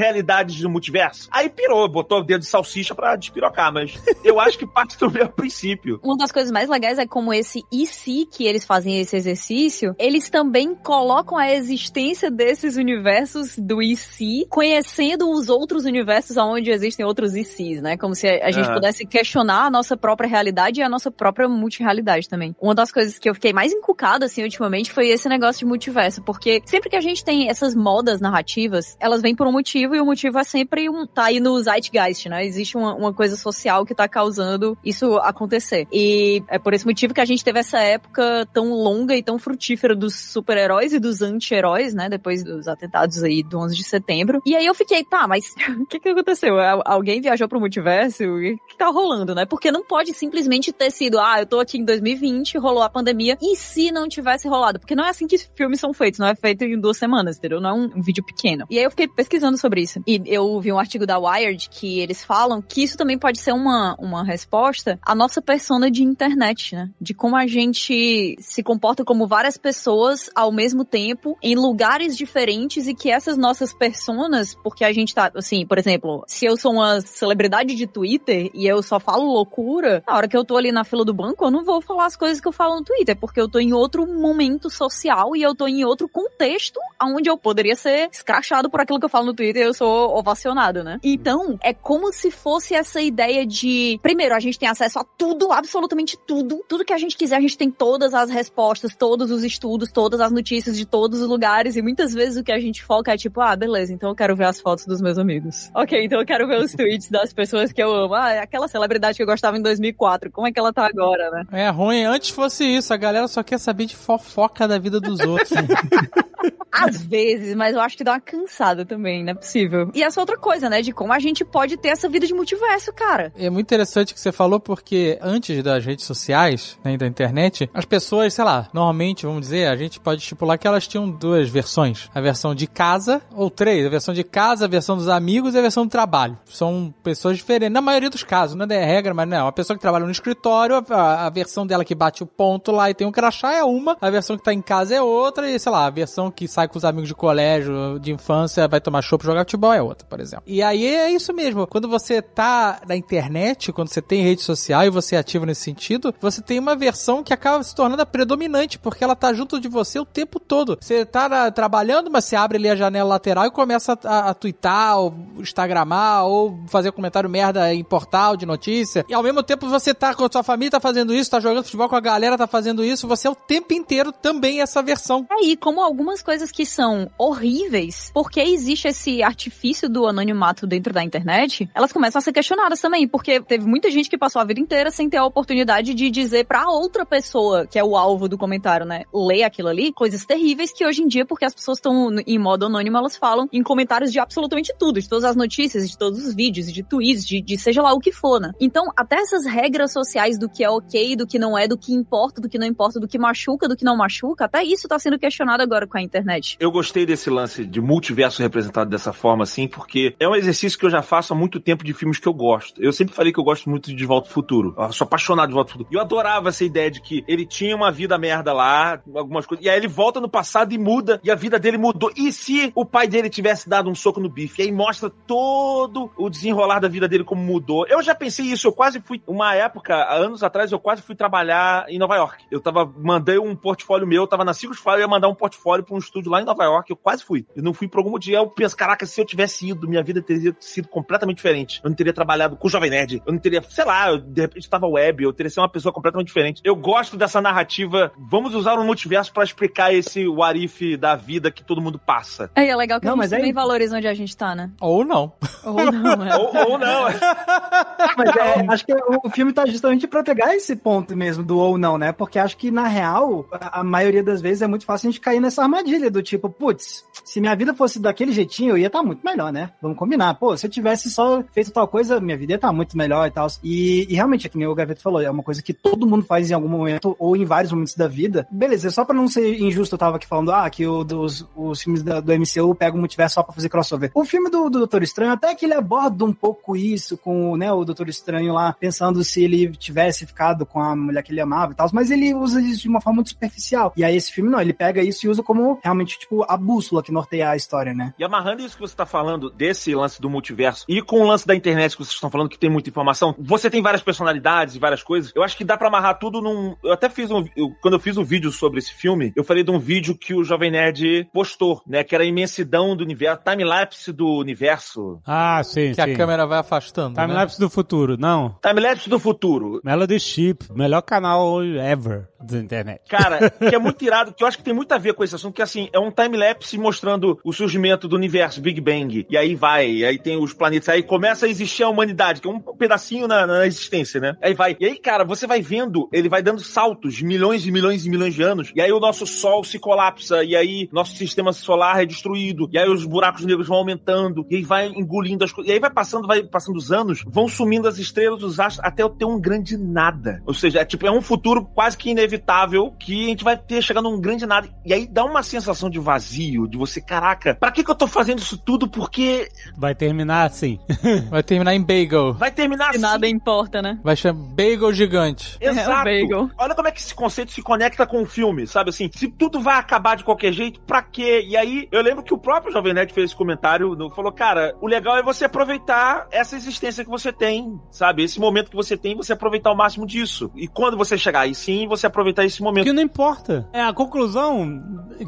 do multiverso? Aí pirou, botou o dedo de salsicha pra despirocar, mas eu acho que parte do meu princípio.
Uma das coisas mais legais é como esse e se que eles fazem esse exercício, eles também colocam a existência desses universos do e se, conhecendo os outros universos onde existem outros e se's, né? Como se a gente
Aham.
pudesse questionar a nossa própria realidade e a nossa própria multirealidade também. Uma das coisas que eu fiquei mais encucada, assim, ultimamente, foi esse negócio de multiverso, porque sempre que a gente tem essas modas narrativas, elas vêm por um motivo e o motivo é sempre um, tá aí no zeitgeist, né? Existe uma, uma coisa social que tá causando isso acontecer. E é por esse motivo que a gente teve essa época tão longa e tão frutífera dos super-heróis e dos anti-heróis, né? Depois dos atentados aí do 11 de setembro. E aí eu fiquei, tá, mas o que que aconteceu? Al- Alguém viajou pro multiverso? O que tá rolando, né? Porque não pode simplesmente ter sido, ah, eu tô aqui em 2020, rolou a pandemia, e se não tivesse rolado? Porque não é assim que filmes são feitos, não é feito em duas semanas, entendeu? Não é um, um vídeo pequeno. E aí eu fiquei pesquisando sobre isso. E eu vi um artigo da Wired que eles falam que isso também pode ser uma, uma resposta à nossa persona de internet, né? De como a gente se comporta como várias pessoas ao mesmo tempo, em lugares diferentes, e que essas nossas personas, porque a gente tá, assim, por exemplo, se eu sou uma celebridade de Twitter e eu só falo loucura, na hora que eu tô ali na fila do banco, eu não vou falar as coisas que eu falo no Twitter, porque eu tô em outro momento social e eu tô em outro contexto onde eu poderia ser escrachado por aquilo que eu falo no Twitter eu sou ovacionado, né? Então, é como se fosse essa ideia de, primeiro, a gente tem acesso a tudo, absolutamente tudo, tudo que a gente quiser, a gente tem todas as respostas, todos os estudos, todas as notícias de todos os lugares e muitas vezes o que a gente foca é tipo, ah, beleza, então eu quero ver as fotos dos meus amigos. Ok, então eu quero ver os tweets das pessoas que eu amo. Ah, é aquela celebridade que eu gostava em 2004, como é que ela tá agora, né?
É ruim, antes fosse isso, a galera só quer saber de fofoca da vida dos outros.
Às vezes, mas eu acho que dá uma cansada também, não é possível. E essa outra coisa, né, de como a gente pode ter essa vida de multiverso, cara.
É muito interessante o que você falou, porque antes das redes sociais, né, e da internet, as pessoas, sei lá, normalmente, vamos dizer, a gente pode estipular que elas tinham duas versões. A versão de casa, ou três. A versão de casa, a versão dos amigos e a versão do trabalho. São pessoas diferentes. Na maioria dos casos, não é regra, mas não. A pessoa que trabalha no escritório, a, a versão dela que bate o ponto lá e tem um crachá é uma, a versão que tá em casa é outra, e sei lá, a versão que sai com os amigos de colégio, de infância, vai tomar chopp jogar futebol é outra, por exemplo. E aí é isso mesmo. Quando você tá na internet, quando você tem rede social e você é ativo nesse sentido, você tem uma versão que acaba se tornando a predominante, porque ela tá junto de você o tempo todo. Você tá na- trabalhando, mas você abre ali a janela lateral e começa a, a, a twittar, ou instagramar, ou fazer comentário merda em portal de notícia. E ao mesmo tempo você tá com a sua família, tá fazendo isso, tá jogando futebol com a galera, tá fazendo isso. Você é o tempo inteiro também essa versão.
Aí, como algumas coisas que são horríveis, porque existe esse artifício do anonimato dentro da internet, elas começam a ser questionadas também, porque teve muita gente que passou a vida inteira sem ter a oportunidade de dizer pra outra pessoa, que é o alvo do comentário, né, ler aquilo ali, coisas terríveis que hoje em dia, porque as pessoas estão em modo anônimo, elas falam em comentários de absolutamente tudo, de todas as notícias, de todos os vídeos, de tweets, de, de seja lá o que for, né? Então, até essas regras sociais do que é ok, do que não é, do que importa, do que não importa, do que machuca, do que não machuca, até isso tá sendo questionado agora com a internet.
Eu gostei desse lance de multiverso representado dessa forma, assim, porque é um exercício que eu já faço há muito tempo de filmes que eu gosto. Eu sempre falei que eu gosto muito de Volta ao Futuro. Eu sou apaixonado de Volta ao Futuro. E eu adorava essa ideia de que ele tinha uma vida merda lá, algumas coisas. E aí ele volta no passado e muda, e a vida dele mudou. E se o pai dele tivesse dado um soco no bife? E aí mostra todo o desenrolar da vida dele como mudou. Eu já pensei isso, eu quase fui. Uma época, há anos atrás, eu quase fui trabalhar em Nova York. Eu tava, mandei um portfólio meu, eu tava na Circus Fire, eu ia mandar um portfólio pra um estúdio lá em Nova York, eu quase fui. Eu não fui por algum motivo. Eu penso, caraca, se eu tivesse ido, minha vida teria sido completamente diferente. Eu não teria trabalhado com o Jovem Nerd. Eu não teria, sei lá, eu, de repente tava web, eu teria sido uma pessoa completamente diferente. Eu gosto dessa narrativa. Vamos usar o multiverso pra explicar esse warif da vida que todo mundo passa.
É, e é legal que
Não,
a gente
mas é
também
isso.
valoriza onde a gente tá, né?
Ou não.
Ou não, é.
ou, ou não.
Mas é, acho que o filme tá justamente pra pegar esse ponto mesmo do ou não, né? Porque acho que, na real, a, a maioria das vezes é muito fácil a gente cair nessa armadilha armadilha do tipo, putz, se minha vida fosse daquele jeitinho, eu ia estar muito melhor, né? Vamos combinar. Pô, se eu tivesse só feito tal coisa, minha vida ia estar muito melhor e tal. E, e realmente, é que nem o Gaveta falou, é uma coisa que todo mundo faz em algum momento ou em vários momentos da vida. Beleza, só pra não ser injusto, eu tava aqui falando, ah, que o, dos, os filmes da- do MCU pegam o multiverso só pra fazer crossover. O filme do, do Doutor Estranho, até que ele aborda um pouco isso com né, o Doutor Estranho lá, pensando se ele tivesse ficado com a mulher que ele amava e tal, mas ele usa isso de uma forma muito superficial. E aí esse filme não, ele pega isso e usa como realmente, tipo, a bússola que norteia a história, né?
E amarrando isso que você tá falando, desse lance do multiverso, e com o lance da internet que vocês estão falando, que tem muita informação, você tem várias personalidades e várias coisas, eu acho que dá pra amarrar tudo num... Eu até fiz um... eu- quando eu fiz um vídeo sobre esse filme, eu falei de um vídeo que o Jovem Nerd postou, né, que era a imensidão do universo, time-lapse do universo.
Ah, sim,
Que
sim.
a câmera vai afastando. né?
Timelapse do futuro, não.
Time-lapse do futuro.
Melody Ship, melhor canal ever da internet.
Cara, que é muito irado, que eu acho que tem muito a ver com esse assunto, que assim, é um time-lapse mostrando o surgimento do universo, Big Bang. E aí vai, e aí tem os planetas, aí começa a existir a humanidade, que é um pedacinho na, na existência, né? Aí vai. E aí, cara, você vai vendo, ele vai dando saltos, milhões e milhões e milhões de anos, e aí o nosso Sol se colapsa, e aí nosso sistema solar é destruído, e aí os buracos negros vão aumentando, e aí vai engolindo as coisas, e aí vai passando, vai passando os anos, vão sumindo as estrelas, os astros, até eu ter um grande nada. Ou seja, é tipo, é um futuro quase que inevitável que a gente vai ter chegando num grande nada. E aí dá uma sensação de vazio, de você, caraca, pra que que eu tô fazendo isso tudo? Porque
Vai terminar assim.
Vai terminar em bagel.
vai terminar assim.
nada importa, né?
Vai chamar bagel gigante.
Exato.
É, bagel.
Olha como é que esse conceito se conecta com o filme, sabe assim? Se tudo vai acabar de qualquer jeito, pra quê? E aí, eu lembro que o próprio Jovem Nerd fez esse comentário, no- falou, cara, o legal é você aproveitar essa existência que você tem, sabe? Esse momento que você tem, você aproveitar o máximo disso. E quando você chegar aí sim, você aproveitar esse momento.
Que não importa. É a conclusão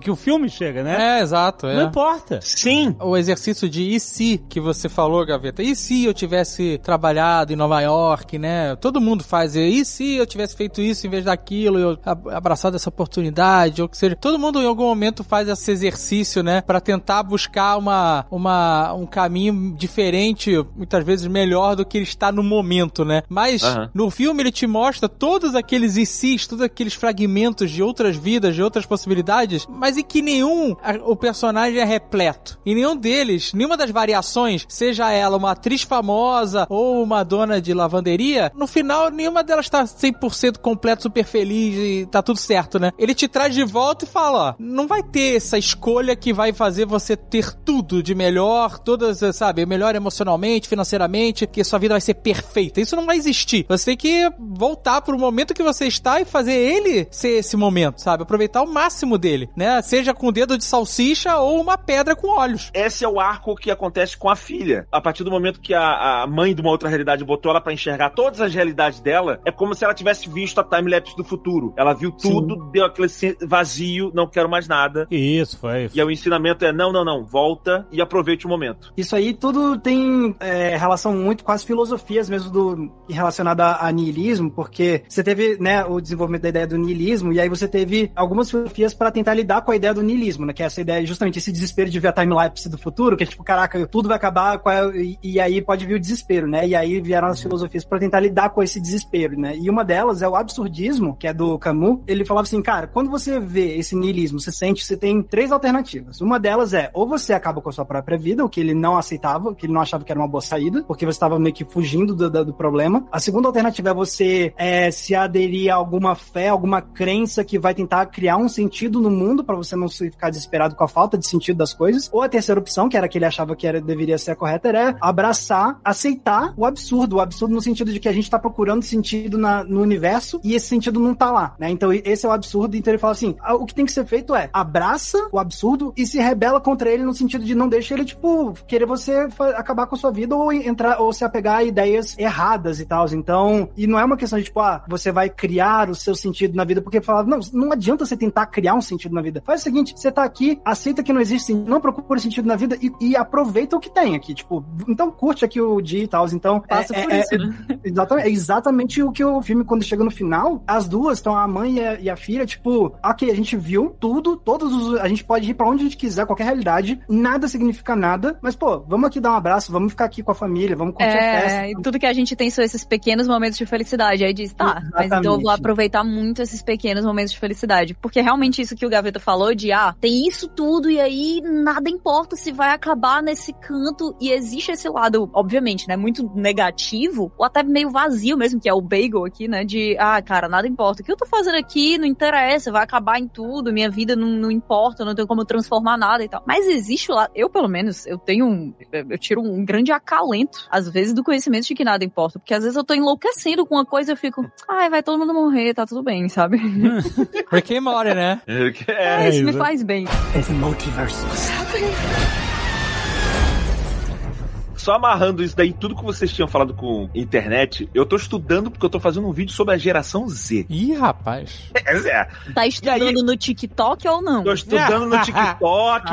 que o filme chega, né?
É, exato. É.
Não importa.
Sim,
O exercício de e se que você falou, Gaveta? E se eu tivesse trabalhado em Nova York, né? Todo mundo faz. E se eu tivesse feito isso em vez daquilo, eu ab- abraçado essa oportunidade, ou que seja. Todo mundo em algum momento faz esse exercício, né? Pra tentar buscar uma, uma, um caminho diferente, muitas vezes melhor do que ele está no momento, né? Mas
Aham.
no filme ele te mostra todos aqueles e se's, todos aqueles fragmentos de outras vidas, de outras possibilidades, mas em que nenhum o personagem é repleto. E nenhum deles, nenhuma das variações, seja ela uma atriz famosa ou uma dona de lavanderia, no final nenhuma delas tá 100% completo, super feliz e tá tudo certo, né? Ele te traz de volta e fala, ó, não vai ter essa escolha que vai fazer você ter tudo de melhor, todas, sabe, melhor emocionalmente, financeiramente, que sua vida vai ser perfeita. Isso não vai existir. Você tem que voltar pro momento que você está e fazer ele ser esse momento, sabe? Aproveitar o máximo dele, né? Seja com o dedo de salsicha ou uma pedra com olhos.
esse é o arco que acontece com a filha. A partir do momento que a, a mãe de uma outra realidade botou ela pra enxergar todas as realidades dela, é como se ela tivesse visto a time-lapse do futuro. Ela viu tudo, deu aquele vazio, não quero mais nada.
Isso, foi.
E aí o ensinamento é: não, não, não, volta e aproveite o momento.
Isso aí tudo tem é, relação muito com as filosofias mesmo do relacionada a niilismo, porque você teve, né, o desenvolvimento da ideia do niilismo e aí você teve algumas filosofias para tentar lidar com a ideia do niilismo, né, que é essa ideia justamente esse desespero de ver a time-lapse do futuro, que é tipo, caraca, tudo vai acabar, é- e, e aí pode vir o desespero, né? E aí vieram as filosofias para tentar lidar com esse desespero, né? E uma delas é o absurdismo, que é do Camus. Ele falava assim, cara, quando você vê esse niilismo, você sente, você tem três alternativas. Uma delas é, ou você acaba com a sua própria vida, o que ele não aceitava, o que ele não achava que era uma boa saída, porque você estava meio que fugindo do, do, do problema. A segunda alternativa é você é, se aderir a alguma fé, alguma crença que vai tentar criar um sentido no mundo para você não ficar desesperado com a falta de sentido das coisas. Ou a terceira opção, que era que ele achava que era, deveria ser a correta, era abraçar, aceitar o absurdo. O absurdo no sentido de que a gente tá procurando sentido na- no universo e esse sentido não tá lá, né? Então esse é o absurdo. Então ele fala assim: ah, o que tem que ser feito é abraça o absurdo e se rebela contra ele no sentido de não deixa ele, tipo, querer você acabar com a sua vida ou entrar ou se apegar a ideias erradas e tal. Então, e não é uma questão de, tipo, ah, você vai criar o seu sentido na vida, porque falava, não, não adianta você tentar criar um sentido na vida. Faz o seguinte, você tá aqui, aceita que não existe não procura sentido na vida e, e aproveita o que tem aqui. Tipo, então curte aqui o dia e tal. Então,
Passa
é,
por
é-
isso,
é-
né?
Exatamente, é exatamente o que o filme, quando chega no final, as duas, então a mãe e a, e a filha, tipo, ok, a gente viu tudo, todos os. A gente pode ir pra onde a gente quiser, qualquer realidade, nada significa nada, mas, pô, vamos aqui dar um abraço, vamos ficar aqui com a família, vamos curtir a festa.
É, e tudo que a gente tem são esses pequenos momentos de felicidade. Aí diz, tá, mas então eu vou
Exatamente.
aproveitar muito esses pequenos momentos de felicidade. Porque é realmente isso que o Gaveta falou de, ah, tem isso tudo e aí nada importa se vai acabar nesse canto. E existe esse lado, obviamente, né, muito negativo, ou até meio vazio mesmo, que é o bagel aqui, né, de, ah, cara, nada importa. O que eu tô fazendo aqui não interessa, vai acabar em tudo, minha vida não, não importa, não tenho como transformar nada e tal. Mas existe lá, eu pelo menos, eu tenho um, eu tiro um grande acalento, às vezes, do conhecimento de que nada importa. Porque às vezes eu tô enlouquecendo com uma coisa e eu fico, ai, vai todo mundo morrer, tá tudo bem, sabe?
Rick and Morty, né?
É, isso me faz bem.
Só amarrando isso daí, tudo que vocês tinham falado com internet, eu tô estudando porque eu tô fazendo um vídeo sobre a geração Z.
Ih, rapaz.
É, é.
Tá estudando
aí-
no TikTok ou não?
Tô estudando no TikTok,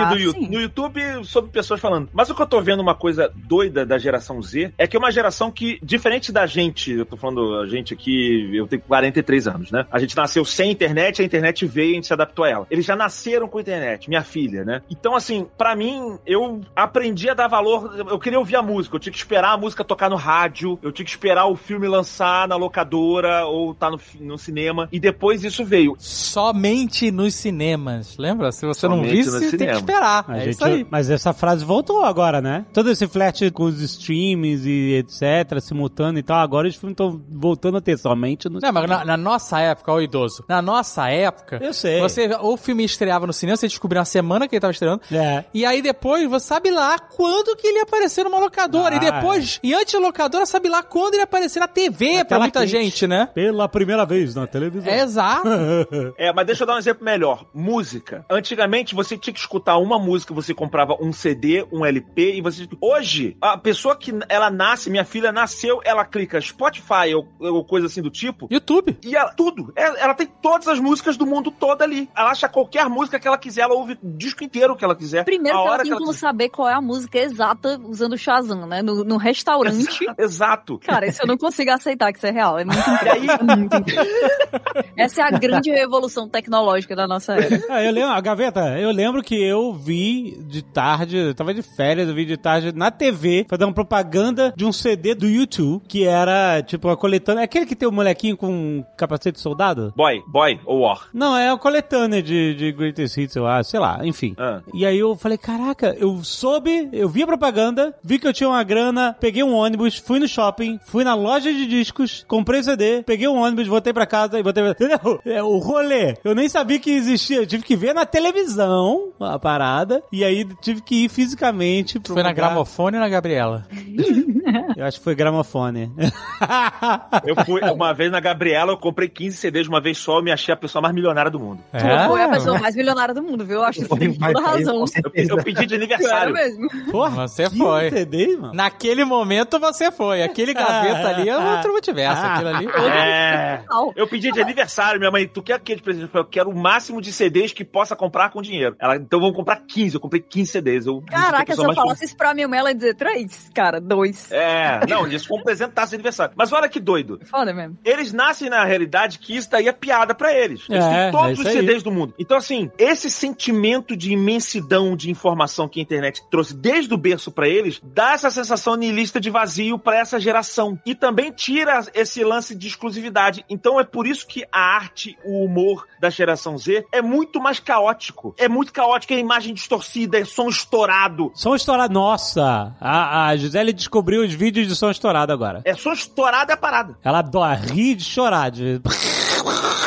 Ah, sim.
no YouTube, sobre pessoas falando. Mas o que eu tô vendo uma coisa doida da geração Z é que é uma geração que, diferente da gente, eu tô falando a gente aqui, eu tenho 43 anos, né? A gente nasceu sem internet, a internet veio e a gente se adaptou a ela. Eles já nasceram com a internet, minha filha, né? Então, assim, pra mim, eu aprendi a dar valor. Eu queria ouvir a música, eu tinha que esperar a música tocar no rádio, eu tinha que esperar o filme lançar na locadora ou tá no, no cinema. E depois isso veio.
Somente nos cinemas. Lembra? Se você não
Somente
visse,
no
tem que
cinema.
esperar.
A
é
gente-
isso aí.
Mas essa frase voltou agora, né? Todo esse flerte com os streams e etc, simultâneo e tal, agora os filmes estão voltando a ter somente no
Não, mas na, na nossa época, o idoso. Na nossa época,
Eu sei.
você, ou o filme estreava no cinema, você descobriu na semana que ele tava estreando.
É.
E aí depois, você sabe lá quando que ele ia aparecer numa locadora.
Ah,
e depois, e antes da locadora, sabe lá quando ele aparecer na TV
Na
pra muita
quente.
gente, né?
Pela primeira vez na televisão.
É exato.
É, mas deixa eu dar um exemplo melhor. Música. Antigamente você tinha que escutar uma música, você comprava um CD, um LP e você. Hoje, a pessoa que ela nasce, minha filha nasceu, ela clica Spotify ou, ou coisa assim do tipo.
YouTube.
E ela, tudo. Ela, ela tem todas as músicas do mundo todo ali. Ela acha qualquer música que ela quiser, ela ouve o disco inteiro que ela quiser.
Primeiro
a
que ela tem como
quiser.
saber qual é a música exata usando o Shazam, né? No, no restaurante.
Exato.
Cara, isso eu não consigo aceitar que isso é real. É muito incrível. é muito incrível. Essa é a grande revolução tecnológica da nossa era.
Ah, eu lembro, a gaveta, eu lembro que eu vi de tarde, eu tava de férias, eu vi de tarde na TV, fazendo propaganda de um CD do YouTube, que era tipo a coletânea. É aquele que tem o molequinho com capacete de soldado?
Boy, boy ou war.
Não, é a coletânea de, de Greatest Hits, eu acho, sei lá, enfim.
Ah.
E aí eu falei, caraca, eu soube, eu vi a propaganda, vi que eu tinha uma grana, peguei um ônibus, fui no shopping, fui na loja de discos, comprei o CD, peguei um ônibus, voltei pra casa e voltei pra... Entendeu? É, o rolê. Eu nem sabia que existia, eu tive que ver na televisão a parada, e aí tive que ir fisicamente pro
Foi na
lugar.
gramofone ou na Gabriela?
Eu acho que foi gramofone.
Eu fui uma vez na Gabriela, eu comprei 15 CDs de uma vez só, eu me achei a pessoa mais milionária do mundo.
Tu foi a pessoa mais milionária do mundo, viu? Eu acho que você tem toda razão.
Eu, eu pedi de aniversário.
mesmo.
Porra,
Você
15
foi.
CD, mano.
Naquele momento você foi. Aquele gaveta ali é outro multiverso. Aquilo ali.
É. Eu pedi de aniversário, minha mãe, tu quer aquele presente? Eu falei, eu quero o máximo de CDs que possa comprar com dinheiro. Ela, então vamos comprar 15. Eu comprei 15 CDs. Eu,
Caraca, se eu falasse isso pra minha mãe, ela ia dizer três. Cara, dois.
É, não, isso foi um presentaço de aniversário. Mas olha que doido.
Foda mesmo.
Eles nascem na realidade que isso daí é piada pra eles. Eles
É,
têm todos
é
os
isso aí.
CDs do mundo. Então, assim, esse sentimento de imensidão de informação que a internet trouxe desde o berço pra eles, dá essa sensação nihilista de vazio pra essa geração. E também tira esse lance de exclusividade. Então é por isso que a arte, o humor da geração Z é muito mais caótico. É muito caótico, é imagem distorcida, é som estourado.
Som estourado. Nossa, a, a Gisele descobriu os vídeos de som estourado agora.
É som estourado é a parada.
Ela adora rir de chorar. De...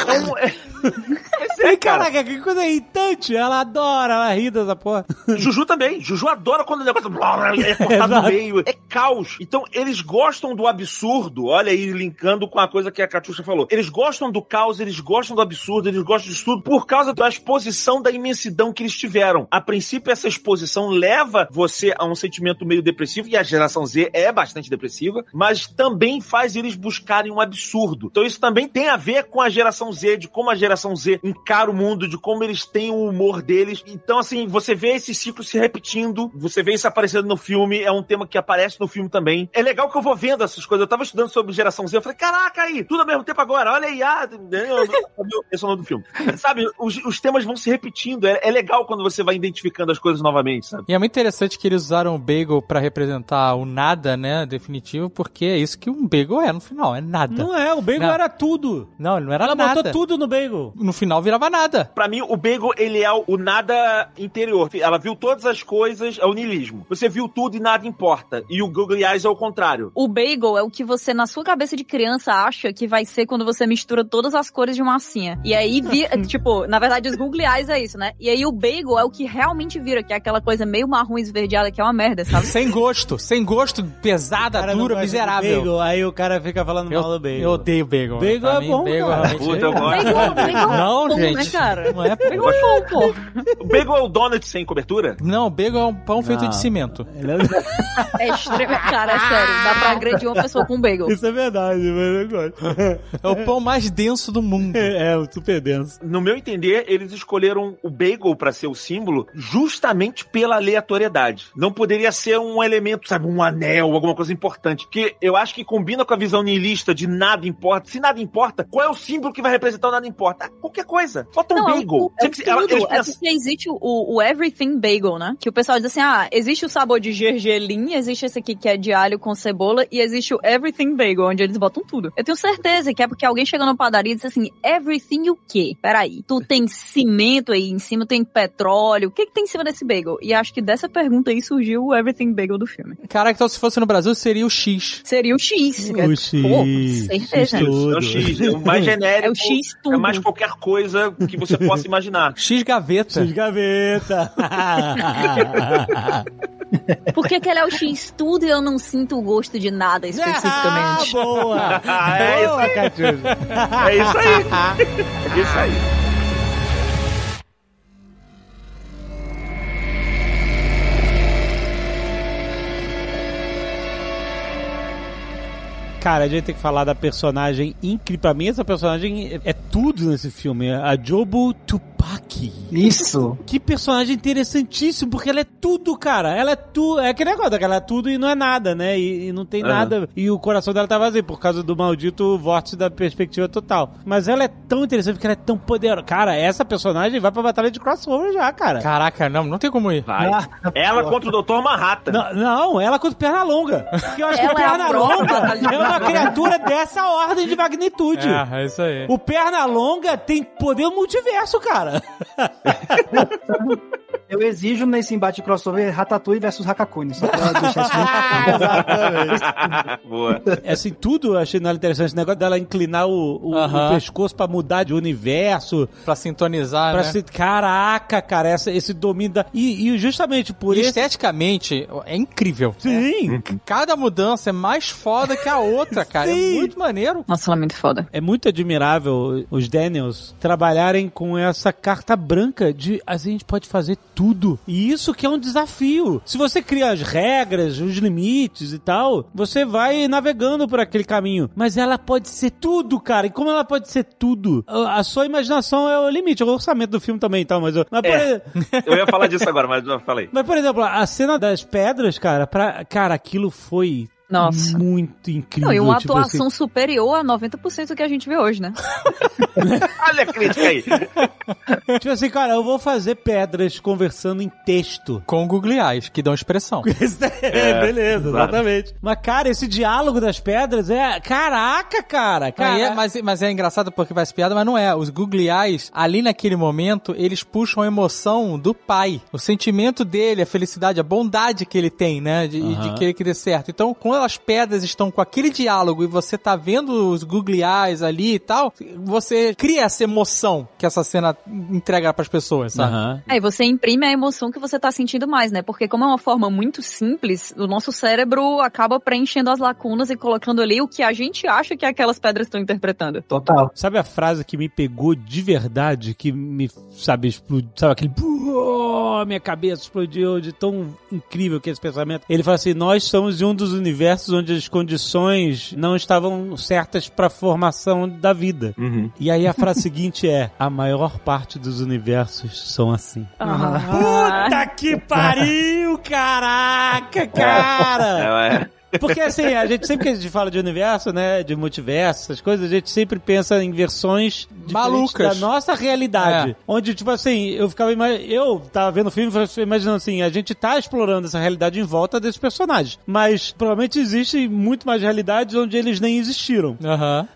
É um... É sério, cara.
Caraca, que coisa irritante. Ela adora, ela ri dessa porra.
Juju também. Juju adora quando o negócio é cortado no meio. É caos. Então, eles gostam do absurdo. Olha aí, linkando com a coisa que a Catiuxa falou. Eles gostam do caos, eles gostam do absurdo, eles gostam disso tudo por causa da exposição da imensidão que eles tiveram. A princípio, essa exposição leva você a um sentimento meio depressivo, e a geração Z é bastante depressiva, mas também faz eles buscarem um absurdo. Então, isso também tem a ver com a geração Z, de como a geração Z encara o mundo, de como eles têm o humor deles. Então, assim, você vê esse ciclo se repetindo, você vê isso aparecendo no filme, é um tema que aparece no filme também. É legal que eu vou vendo essas coisas. Eu tava estudando sobre geração Z, eu falei, caraca aí, tudo ao mesmo tempo agora, olha aí, ah, esse é o nome do filme. Sabe, os, os temas vão se repetindo, é, é legal quando você vai identificando as coisas novamente, sabe?
E é muito interessante que eles usaram o bagel pra representar o nada, né, definitivo, porque é isso que um bagel é no final, é nada.
Não é, o bagel
Não.
era tudo.
Não, ele não era
Ela
nada.
botou tudo no bagel.
No final virava enxergava nada.
Pra mim, o Bagel, ele é o, nada interior. Ela viu todas as coisas, é o niilismo. Você viu tudo e nada importa. E o Google Eyes é o contrário.
O bagel é o que você, na sua cabeça de criança, acha que vai ser quando você mistura todas as cores de massinha. E aí, vi, tipo, na verdade, os Google Eyes é isso, né? E aí o bagel é o que realmente vira, que é aquela coisa meio marrom esverdeada, que é uma merda, sabe?
Sem gosto, sem gosto, pesada, dura, miserável.
bagel, aí o cara fica falando mal do bagel.
Eu odeio bagel.
Bagel
Pra
é
mim,
bom,
bagel
cara.
Puta, eu gosto.
Bagel, bagel
Não,
é
gente.
né, cara?
Não é
Bagel é bom, pô.
O Bagel é o donut sem cobertura?
Não, bagel é um pão feito
Não.
de cimento.
Ele é-
É extremo. Cara, é sério. Dá pra agredir uma pessoa com bagel.
Isso é verdade, mas eu gosto.
É o pão mais denso do mundo.
É, o super denso.
No meu entender, eles escolheram o bagel pra ser o símbolo justamente pela aleatoriedade. Não poderia ser um elemento, sabe, um anel, alguma coisa importante. Porque eu acho que combina com a visão niilista de nada importa. Se nada importa, qual é o símbolo que vai representar o nada importa? Ah, qualquer coisa. Bota um
Não, é
bagel.
o, é
ser- ela-
É porque existe o, o everything bagel, né? Que o pessoal diz assim, ah, existe o sabor de gergelim, existe esse aqui que é de alho com cebola, e existe o everything bagel, onde eles botam tudo. Eu tenho certeza que é porque alguém chegou na padaria e disse assim, everything o quê? Peraí, tu tem cimento aí em cima, tem petróleo, o que que tem em cima desse bagel? E acho que dessa pergunta aí surgiu o everything bagel do filme.
Caraca, então se fosse no Brasil, seria o X.
Seria o X.
O
É,
X.
Pô, certeza.
X.
É o X, é o mais genérico.
É o X tudo.
É mais qualquer coisa que você possa imaginar.
X gaveta.
X gaveta.
Por que, que ele é o X tudo e eu não sinto o gosto de nada
Ah,
especificamente?
boa.
Ah, é
boa, Catiuxa.
É isso aí. É isso aí.
Cara, a gente tem que falar da personagem incrível. Pra mim, essa personagem é, tudo nesse filme. A Jobu
Isso.
Que personagem interessantíssimo, porque ela é tudo, cara. Ela é tudo. É aquele negócio, ela é tudo e não é nada, né? E, e não tem
Aham.
nada. E o coração dela tá vazio, por causa do maldito vórtice da perspectiva total. Mas ela é tão interessante porque ela é tão poderosa. Cara, essa personagem vai pra batalha de crossover já, cara.
Caraca, não, não tem como ir.
Vai.
Ah,
Ela contra o Dr. Manhattan.
Não, não, ela com perna longa. Porque eu acho
Ela
que
é a
perna
prova
longa
da
é uma criatura dessa ordem de magnitude.
É, é isso aí.
O perna longa tem poder multiverso, cara.
Eu exijo nesse embate crossover Ratatouille versus Hakakuni, só pra deixar isso
Boa.
É assim, tudo eu achei nela interessante. O negócio dela inclinar o, o-
Aham.
o pescoço pra mudar de universo.
Pra sintonizar,
Pra
né?
se... Caraca, cara, essa, esse domínio da... E, e justamente por isso...
esteticamente, é incrível.
Sim,
Cada mudança é mais foda que a outra, cara. É
Sim.
muito maneiro.
Nossa, ela é muito foda.
É muito admirável os Daniels trabalharem com essa carta branca de a gente pode fazer tudo. E isso que é um desafio. Se você cria as regras, os limites e tal, você vai navegando por aquele caminho. Mas ela pode ser tudo, cara. E como ela pode ser tudo? A sua imaginação é o limite. O orçamento do filme também, então. Mas, eu- mas, por,
É. Eu ia falar disso agora, mas não falei.
mas, por exemplo, a cena das pedras, cara, pra, cara, aquilo foi
Nossa.
muito incrível.
Não, e uma
tipo
atuação
assim.
superior a 90% do que a gente vê hoje, né?
Olha a crítica aí.
Tipo assim, cara, eu vou fazer pedras conversando em texto.
Com Google Eyes, que dão expressão.
é, beleza,
exato.
exatamente. Mas, cara, esse diálogo das pedras é. Caraca, cara! cara
Aí é- mas, mas é engraçado porque vai ser piada, mas não é. Os Google Eyes, ali naquele momento, eles puxam a emoção do pai. O sentimento dele, a felicidade, a bondade que ele tem, né? De, de querer que dê certo. Então, quando as pedras estão com aquele diálogo e você tá vendo os Google Eyes ali e tal, você cria essa emoção que essa cena entrega pras pessoas, sabe?
Aham.
Aí você imprime a emoção que você tá sentindo mais, né? Porque como é uma forma muito simples, o nosso cérebro acaba preenchendo as lacunas e colocando ali o que a gente acha que aquelas pedras estão interpretando.
Total.
Sabe a frase que me pegou de verdade? Que me, sabe, explodiu, sabe aquele. Minha cabeça explodiu de tão incrível que é esse pensamento. Ele fala assim: Nós somos em um dos universos onde as condições não estavam certas para a formação da vida.
Uhum.
E aí a frase seguinte é: A maior parte dos universos são assim.
Ah.
Puta que pariu, caraca, cara!
É, é.
Porque assim, a gente sempre que a gente fala de universo, né, de multiverso, essas coisas, a gente sempre pensa em versões
Malucas.
da nossa realidade.
É.
Onde, tipo assim, eu ficava eu tava vendo o filme e ficava imaginando assim, a gente tá explorando essa realidade em volta desses personagens. Mas provavelmente existem muito mais realidades onde eles nem existiram.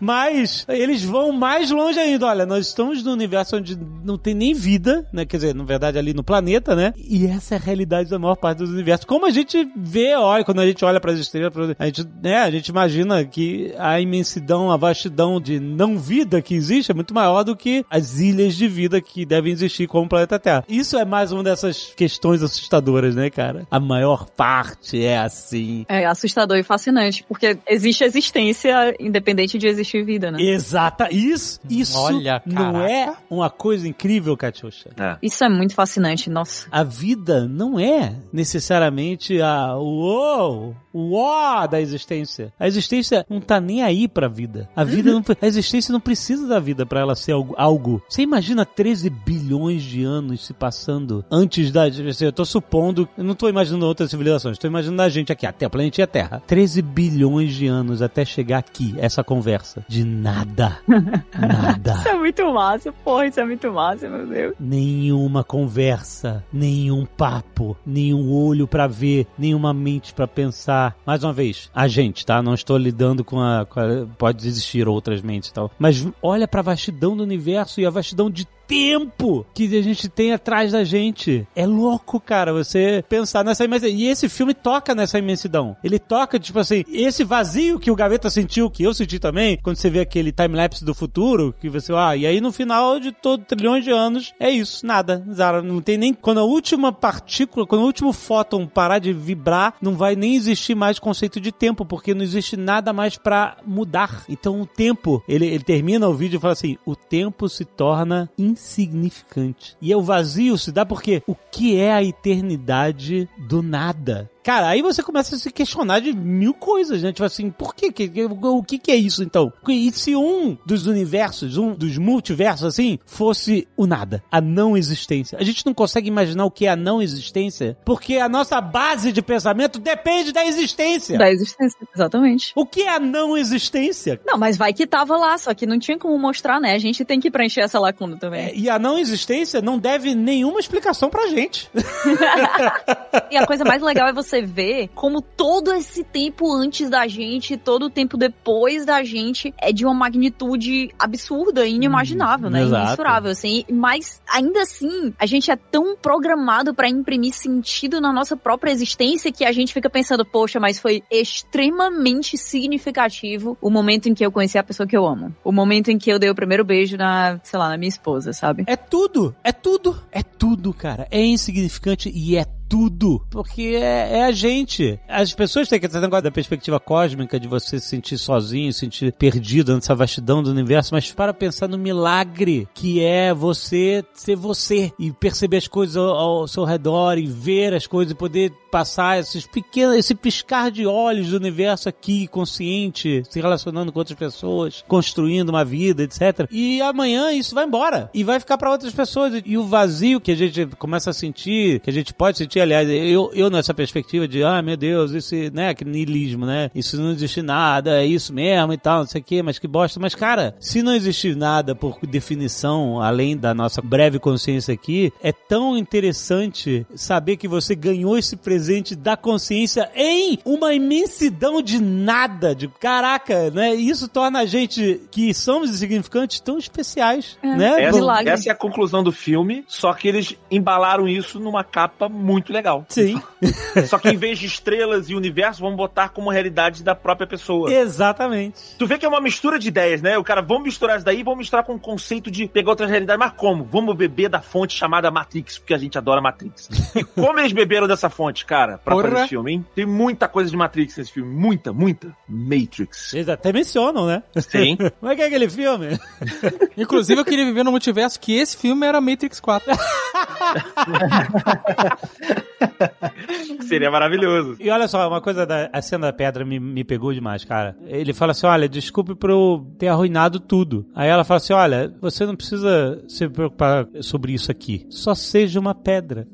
Mas eles vão mais longe ainda. Olha, nós estamos num universo onde não tem nem vida, né? Quer dizer, na verdade, ali no planeta, né? E essa é a realidade da maior parte dos universos. Como a gente vê, olha, quando a gente olha para as estrelas, pra- a gente, né? A gente imagina que a imensidão, a vastidão de não vida que existe é muito maior do que as ilhas de vida que devem existir como o planeta Terra. Isso é mais uma dessas questões assustadoras, né, cara? A maior parte é assim.
É assustador e fascinante, porque existe existência independente de existir vida, né?
Exata, isso, isso
Olha,
não é uma coisa incrível, Katiusha?
É.
Isso é muito fascinante, nossa.
A vida não é necessariamente a uou, o ó da existência. A existência não tá nem aí pra vida. A vida não, a existência não precisa da vida pra ela ser algo, algo. Você imagina 13 bilhões de anos se passando antes da, assim, eu tô supondo, eu não tô imaginando outras civilizações, tô imaginando a gente aqui, até o planeta Terra. 13 bilhões de anos até chegar aqui, essa conversa de nada. Nada.
Isso é muito massa, porra, isso é muito massa, meu Deus.
Nenhuma conversa, nenhum papo, nenhum olho pra ver, nenhuma mente pra pensar. Mais uma vez, a gente, tá? Não estou lidando com a, com a- Pode existir outras mentes e tal. Mas olha pra vastidão do universo e a vastidão de tempo que a gente tem atrás da gente. É louco, cara, você pensar nessa imensidão. E esse filme toca nessa imensidão. Ele toca, tipo assim, esse vazio que o Gaveta sentiu, que eu senti também, quando você vê aquele time-lapse do futuro, que você, ah, e aí no final de todo trilhões de anos, é isso, nada. Zara, não tem nem. Quando a última partícula, quando o último fóton parar de vibrar, não vai nem existir mais conceito de tempo, porque não existe nada mais pra mudar. Então o tempo, ele, ele termina o vídeo e fala assim: o tempo se torna insignificante. E o vazio se dá porque o que é a eternidade do nada? Cara, aí você começa a se questionar de mil coisas, né? Tipo assim, por quê? O que que é isso, então? E se um dos universos, um dos multiversos, assim, fosse o nada? A não existência. A gente não consegue imaginar o que é a não existência, porque a nossa base de pensamento depende da existência.
Da existência, exatamente.
O que é a não existência?
Não, mas vai que tava lá, só que não tinha como mostrar, né? A gente tem que preencher essa lacuna também.
É, E a não existência não deve nenhuma explicação pra gente.
E a coisa mais legal é você ver como todo esse tempo antes da gente, todo o tempo depois da gente é de uma magnitude absurda e inimaginável, né?
exato.
Imensurável, assim. Mas ainda assim, a gente é tão programado pra imprimir sentido na nossa própria existência que a gente fica pensando, poxa, mas foi extremamente significativo o momento em que eu conheci a pessoa que eu amo. O momento em que eu dei o primeiro beijo na, sei lá, na minha esposa, sabe?
É tudo, é tudo, é tudo, cara. É insignificante e é tudo. Porque é, é a gente. As pessoas têm que esse negócio da perspectiva cósmica de você se sentir sozinho, se sentir perdido nessa vastidão do universo, mas para pensar no milagre que é você ser você e perceber as coisas ao, ao seu redor e ver as coisas e poder passar esses pequenos, esse piscar de olhos do universo aqui, consciente, se relacionando com outras pessoas, construindo uma vida, etc. E amanhã isso vai embora e vai ficar para outras pessoas. E o vazio que a gente começa a sentir, que a gente pode sentir, aliás, eu, eu nessa perspectiva de, ah, meu Deus, esse, né, aquele niilismo, né? Isso não existe nada, é isso mesmo e tal, não sei o que, mas que bosta. Mas, cara, se não existir nada por definição, além da nossa breve consciência aqui, é tão interessante saber que você ganhou esse presente da consciência em uma imensidão de nada, de caraca, né? Isso torna a gente que somos insignificantes tão especiais,
É.
né?
Essa,
milagre.
essa é a conclusão do filme, só que eles embalaram isso numa capa muito legal.
Sim,
Só que em vez de estrelas e universo, vamos botar como realidade da própria pessoa.
exatamente.
Tu vê que é uma mistura de ideias, né? O cara, vamos misturar isso daí, vamos misturar com o conceito de pegar outra realidade. Mas como? Vamos beber da fonte chamada Matrix, porque a gente adora Matrix. E como eles beberam dessa fonte, cara, pra
Porra.
fazer esse filme, hein? Tem muita coisa de Matrix nesse filme. Muita, muita. Matrix.
Eles até mencionam, né?
Sim.
Como é que é aquele filme?
Inclusive, eu queria viver no multiverso que esse filme era Matrix 4.
Seria maravilhoso.
E olha só, uma coisa da a cena da pedra me, me pegou demais, cara. Ele fala assim: olha, desculpe por eu ter arruinado tudo. Aí ela fala assim: olha, você não precisa se preocupar sobre isso aqui. Só seja uma pedra.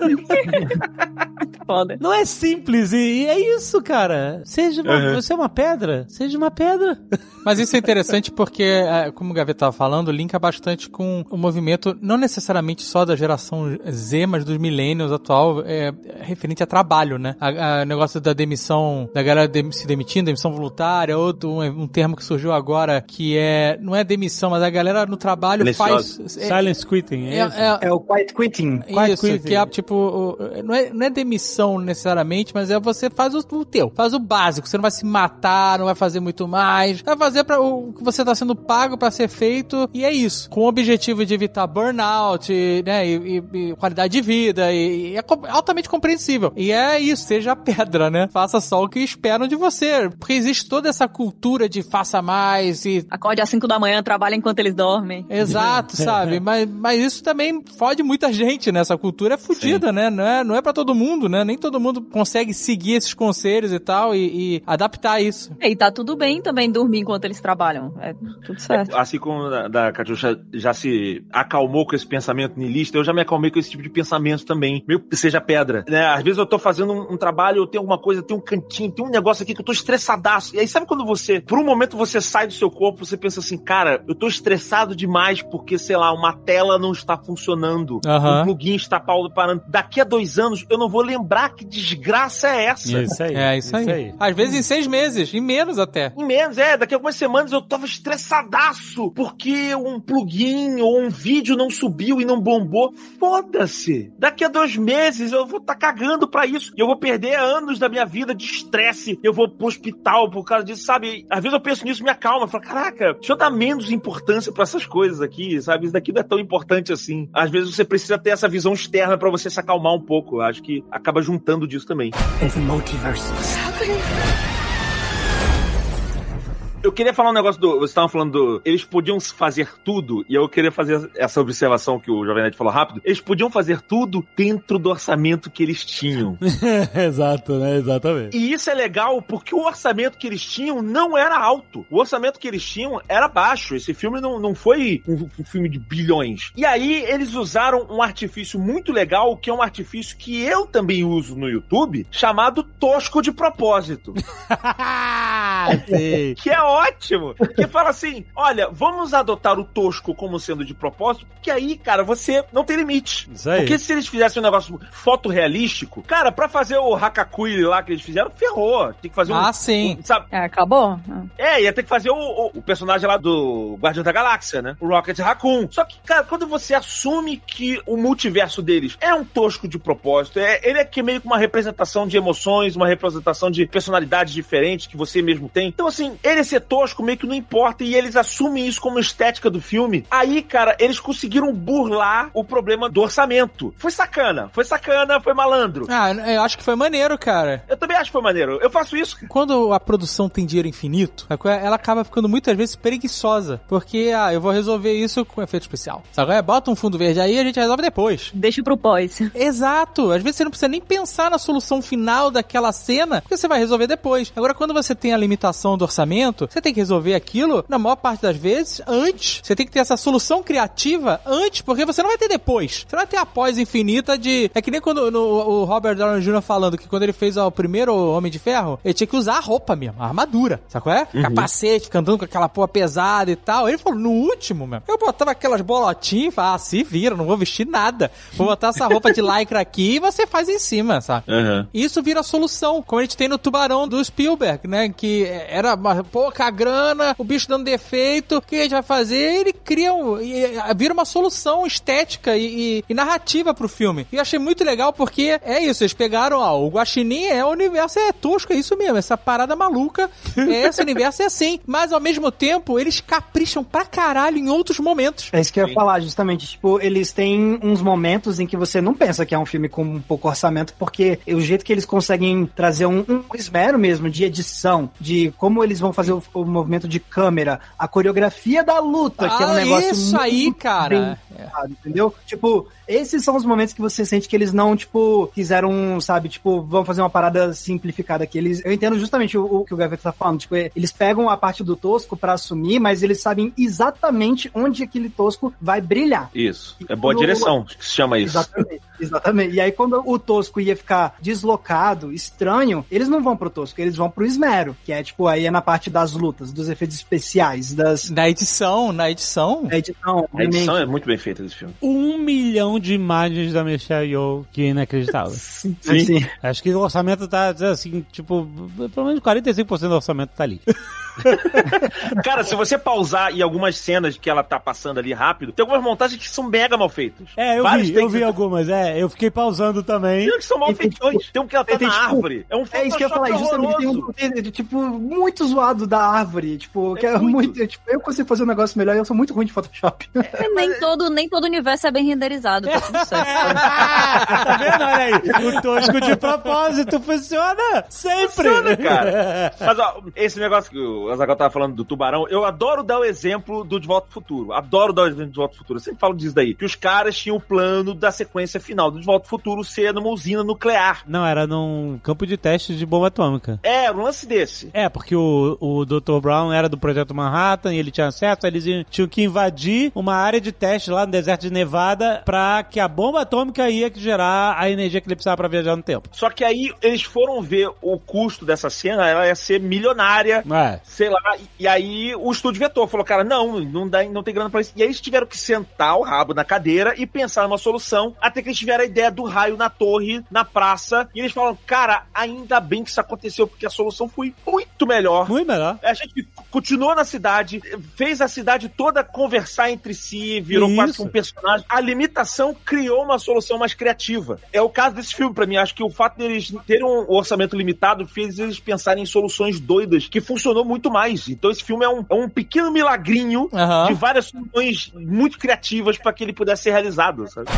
Foda.
Não é simples, e, e é isso, cara. Seja uma,
Uhum.
Você é uma pedra? Seja uma pedra.
Mas isso é interessante porque, é, como o Gaveta estava falando, linka bastante com o movimento, não necessariamente só da geração Z, mas dos millennials atual, é, referente a trabalho, né? O negócio da demissão, da galera dem- se demitindo, demissão voluntária, outro, um, um termo que surgiu agora, que é, não é demissão, mas a galera no trabalho faz... É,
Silence quitting, é,
é- é-
É o quiet quitting.
Quiet
isso,
quitting.
que é tipo, o- não é, não é demissão necessariamente, mas é você faz o, o teu, faz o básico. Você não vai se matar, não vai fazer muito mais, vai fazer para o que você tá sendo pago pra ser feito e é isso. Com o objetivo de evitar burnout, e, né, e, e- e qualidade de vida, e, e é co- altamente compreensível. E é isso, seja pedra, né? Faça só o que esperam de você, porque existe toda essa cultura de faça mais e
Acorde às 5 da manhã, trabalha enquanto eles dormem.
Exato, sabe? Mas, mas isso também fode muita gente, né? Essa cultura é fodida, né? Não é, não é para todo mundo, né? Nem todo mundo consegue seguir esses conselhos e tal e, e adaptar isso.
E tá tudo bem também dormir enquanto eles trabalham. É tudo certo.
Assim como a da Catiuxa já se acalmou com esse pensamento niilista, eu já me acalmei com esse tipo de pensamento também. Meio que seja pedra. Né? Às vezes eu tô fazendo um, um trabalho, eu tenho alguma coisa, tem um cantinho, tem um negócio aqui que eu tô estressadaço. E aí sabe quando você, por um momento você sai do seu corpo, você pensa assim, cara, eu tô estressado demais porque, sei lá, uma tela não está funcionando.
Aham.
Um plugin está pau- parando. Daqui a dois anos eu não vou lembrar que desgraça é essa.
Isso aí.
É isso aí. Às vezes em seis meses, em menos até.
Em menos, é. Daqui a algumas semanas eu tava estressadaço porque um plugin ou um vídeo não subiu e não bombou. Foda-se. Daqui a dois meses eu vou estar cagando pra isso. E eu vou perder anos da minha vida de estresse. Eu vou pro hospital por causa disso, sabe? Às vezes eu penso nisso e me acalma. Eu falo, caraca, deixa eu dar menos importância pra essas coisas aqui, sabe? Isso daqui não é tão importante assim. Às vezes você precisa ter essa visão externa pra você se acalmar um pouco. Eu acho que acaba juntando disso também. Eu queria falar um negócio do. Vocês estavam falando do. Eles podiam fazer tudo, e eu queria fazer essa observação que o Jovem Nerd falou rápido. Eles podiam fazer tudo dentro do orçamento que eles tinham.
Exato, né? Exatamente.
E isso é legal porque o orçamento que eles tinham não era alto. O orçamento que eles tinham era baixo. Esse filme não, não foi um, um filme de bilhões. E aí eles usaram um artifício muito legal, que é um artifício que eu também uso no YouTube, chamado tosco de propósito. Que é ótimo. Que fala assim: olha, vamos adotar o tosco como sendo de propósito, porque aí, cara, você não tem limite.
Isso aí.
Porque se eles fizessem um negócio fotorrealístico, cara, pra fazer o Hakakui lá que eles fizeram, ferrou. Tem que fazer um.
Ah, sim.
um, sabe?
É, acabou?
É, ia ter que fazer o, o- o personagem lá do Guardião da Galáxia, né? O Rocket Raccoon. Só que, cara, quando você assume que o multiverso deles é um tosco de propósito, é, ele é que meio que uma representação de emoções, uma representação de personalidades diferentes que você mesmo tem. Então, assim, ele ser tosco meio que não importa e eles assumem isso como estética do filme. Aí, cara, eles conseguiram burlar o problema do orçamento. Foi sacana, foi sacana, foi malandro.
Ah, eu acho que foi maneiro, cara.
Eu também acho que foi maneiro. Eu faço isso. cara.
Quando a produção tem dinheiro infinito, é? ela acaba ficando muitas vezes preguiçosa. Porque, ah, eu vou resolver isso com efeito especial. Sabe? qual é? Bota um fundo verde aí e a gente resolve depois.
Deixa pro pós.
Exato. Às vezes você não precisa nem pensar na solução final daquela cena, porque você vai resolver depois. Agora, quando você tem a limitação do orçamento, você tem que resolver aquilo, na maior parte das vezes, antes. Você tem que ter essa solução criativa antes, porque você não vai ter depois. Você não vai ter a pós infinita de. É que nem quando no- o Robert Downey Jr. falando que quando ele fez ó, o primeiro Homem de Ferro, ele tinha que usar a roupa mesmo, a armadura. Sabe qual é? Capacete, fica andando com aquela porra pesada e tal. Ele falou, no último, mesmo, eu botava aquelas bolotinhas e falava, ah, se vira, não vou vestir nada. Vou botar essa roupa de lycra aqui e você faz em cima, sabe? E Isso vira solução, como a gente tem no Tubarão do Spielberg, né? Que era uma pouca grana, o bicho dando defeito, o que a gente vai fazer? Ele cria um, vira uma solução estética e, e- e narrativa pro filme. E eu achei muito legal porque é isso, eles pegaram, ó, o Guaxinim é o universo, é tosco, é isso mesmo, essa parada maluca, é, esse universo é assim. Mas ao mesmo tempo, eles capricham pra caralho em outros momentos.
É isso que eu ia falar, justamente. Tipo, eles têm uns momentos em que você não pensa que é um filme com um pouco orçamento, porque o jeito que eles conseguem trazer um, um esmero mesmo de edição, de como eles vão fazer o, o movimento de câmera, a coreografia da luta, que é um
Ah,
negócio
isso
muito
aí, cara.
bem pensado, entendeu? Tipo, esses são os momentos que você sente que eles não, tipo, quiseram, sabe, tipo, vão fazer uma parada simplificada aqui. Eles, eu entendo justamente o, o que o Gaveta tá falando. Tipo, é, eles pegam a parte do tosco pra assumir, mas eles sabem exatamente onde aquele tosco vai brilhar.
Isso. É boa
No-
direção que se chama isso.
Exatamente. Exatamente. E aí, quando o Tosco ia ficar deslocado, estranho, eles não vão pro Tosco, eles vão pro Esmero, que é tipo, aí é na parte das lutas, dos efeitos especiais, das.
Na edição, na edição.
Da edição,
A edição é muito bem feita desse filme.
Um milhão de imagens da Michelle Yeoh, que é inacreditável.
Sim.
Acho que o orçamento tá, assim, tipo, pelo menos 45% do orçamento tá ali.
Cara, se você pausar em algumas cenas que ela tá passando ali rápido, tem algumas montagens que são mega mal feitas.
É, eu
Vários
vi, eu vi algumas, é, eu fiquei pausando também.
Tem que são mal
E tem,
feitos. Tem um que ela tá
tem,
na
tipo,
árvore. É um
É isso que eu ia falar, justamente tem um tem, tipo muito zoado da árvore, tipo, que é,
É muito.
muito, tipo, eu consigo fazer um negócio melhor, eu sou muito ruim de Photoshop.
Nem todo, nem todo universo é bem renderizado, tá tudo certo.
tá vendo? Olha aí, o tosco de propósito funciona sempre.
Funciona, cara. Mas, ó, esse negócio que o Azaghal tava falando do tubarão, eu adoro dar o exemplo do De Volta ao Futuro. Adoro dar o exemplo do De Volta ao Futuro. Eu sempre falo disso daí. Que os caras tinham o plano da sequência final do De Volta ao Futuro ser numa usina nuclear.
Não, era num campo de testes de bomba atômica.
É, um lance desse.
É, porque o, o Dr. Brown era do Projeto Manhattan e ele tinha acesso, eles tinham que invadir uma área de teste lá no deserto de Nevada pra que a bomba atômica ia gerar a energia que ele precisava pra viajar no tempo.
Só que aí eles foram ver o custo dessa cena, ela ia ser milionária.
É.
Sei lá, e aí o estúdio vetou, falou, cara, não, não, dá, não tem grana pra isso. E aí eles tiveram que sentar o rabo na cadeira e pensar numa solução, até que eles tiveram a ideia do raio na torre, na praça, e eles falaram, cara, ainda bem que isso aconteceu, porque a solução foi muito melhor.
Muito melhor.
A gente continuou na cidade, fez a cidade toda conversar entre si, virou quase um personagem. A limitação criou uma solução mais criativa. É o caso desse filme pra mim. Acho que o fato deles terem um orçamento limitado fez eles pensarem em soluções doidas que funcionou muito mais. Então esse filme é um, é um pequeno milagrinho
Aham.
de várias soluções muito criativas pra que ele pudesse ser realizado, sabe?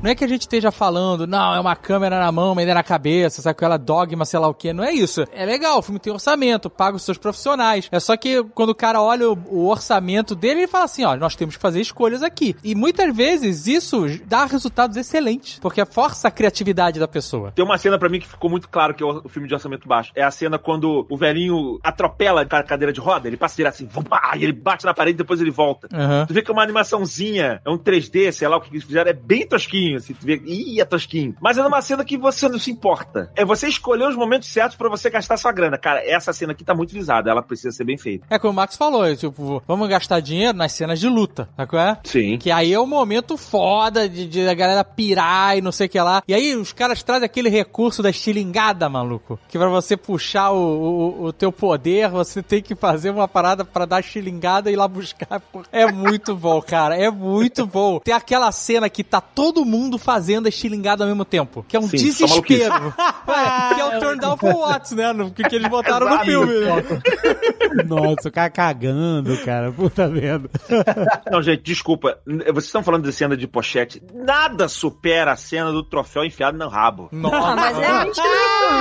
Não é que a gente esteja falando, não, é uma câmera na mão, uma ideia na cabeça, sabe, aquela dogma, sei lá o que. Não é isso. É legal, o filme tem orçamento, paga os seus profissionais. É só que quando o cara olha o, o orçamento dele, ele fala assim, ó, nós temos que fazer escolhas aqui. E muitas vezes isso dá resultados excelentes, porque força a criatividade da pessoa.
Tem uma cena pra mim que ficou muito claro que é o filme de orçamento baixo. É a cena quando o velhinho atropela a cadeira de roda, ele passa direto assim, pá, e ele bate na parede e depois ele volta.
Aham.
Tu vê que é uma animaçãozinha, é um 3D, sei lá o que eles fizeram, é bem tosquinho, assim, tu vê, ih, é tosquinho. Mas é numa cena que você não se importa. É você escolher os momentos certos pra você gastar sua grana. Cara, essa cena aqui tá muito visada, ela precisa ser bem feita.
É como o Max falou, é, tipo, vamos gastar dinheiro nas cenas de luta, sabe qual é?
Sim.
Que aí é o momento foda de, de a galera pirar e não sei o que lá. E aí os caras trazem aquele recurso da estilingada, maluco. Que pra você puxar o, o, o teu poder, você tem que fazer uma parada pra dar estilingada e ir lá buscar. É muito bom, cara. É muito bom. Tem aquela cena que tá todo mundo fazendo a estilingada ao mesmo tempo. Que é um
Sim, só
desespero. É, que é o turn down for what, né? No, que, que eles botaram no filme.
Nossa, o cara cagando, cara. Puta merda.
Não, gente, desculpa. Vocês estão falando de cena de pochete. Nada supera a cena do troféu enfiado no rabo.
Nossa.
mas é, a gente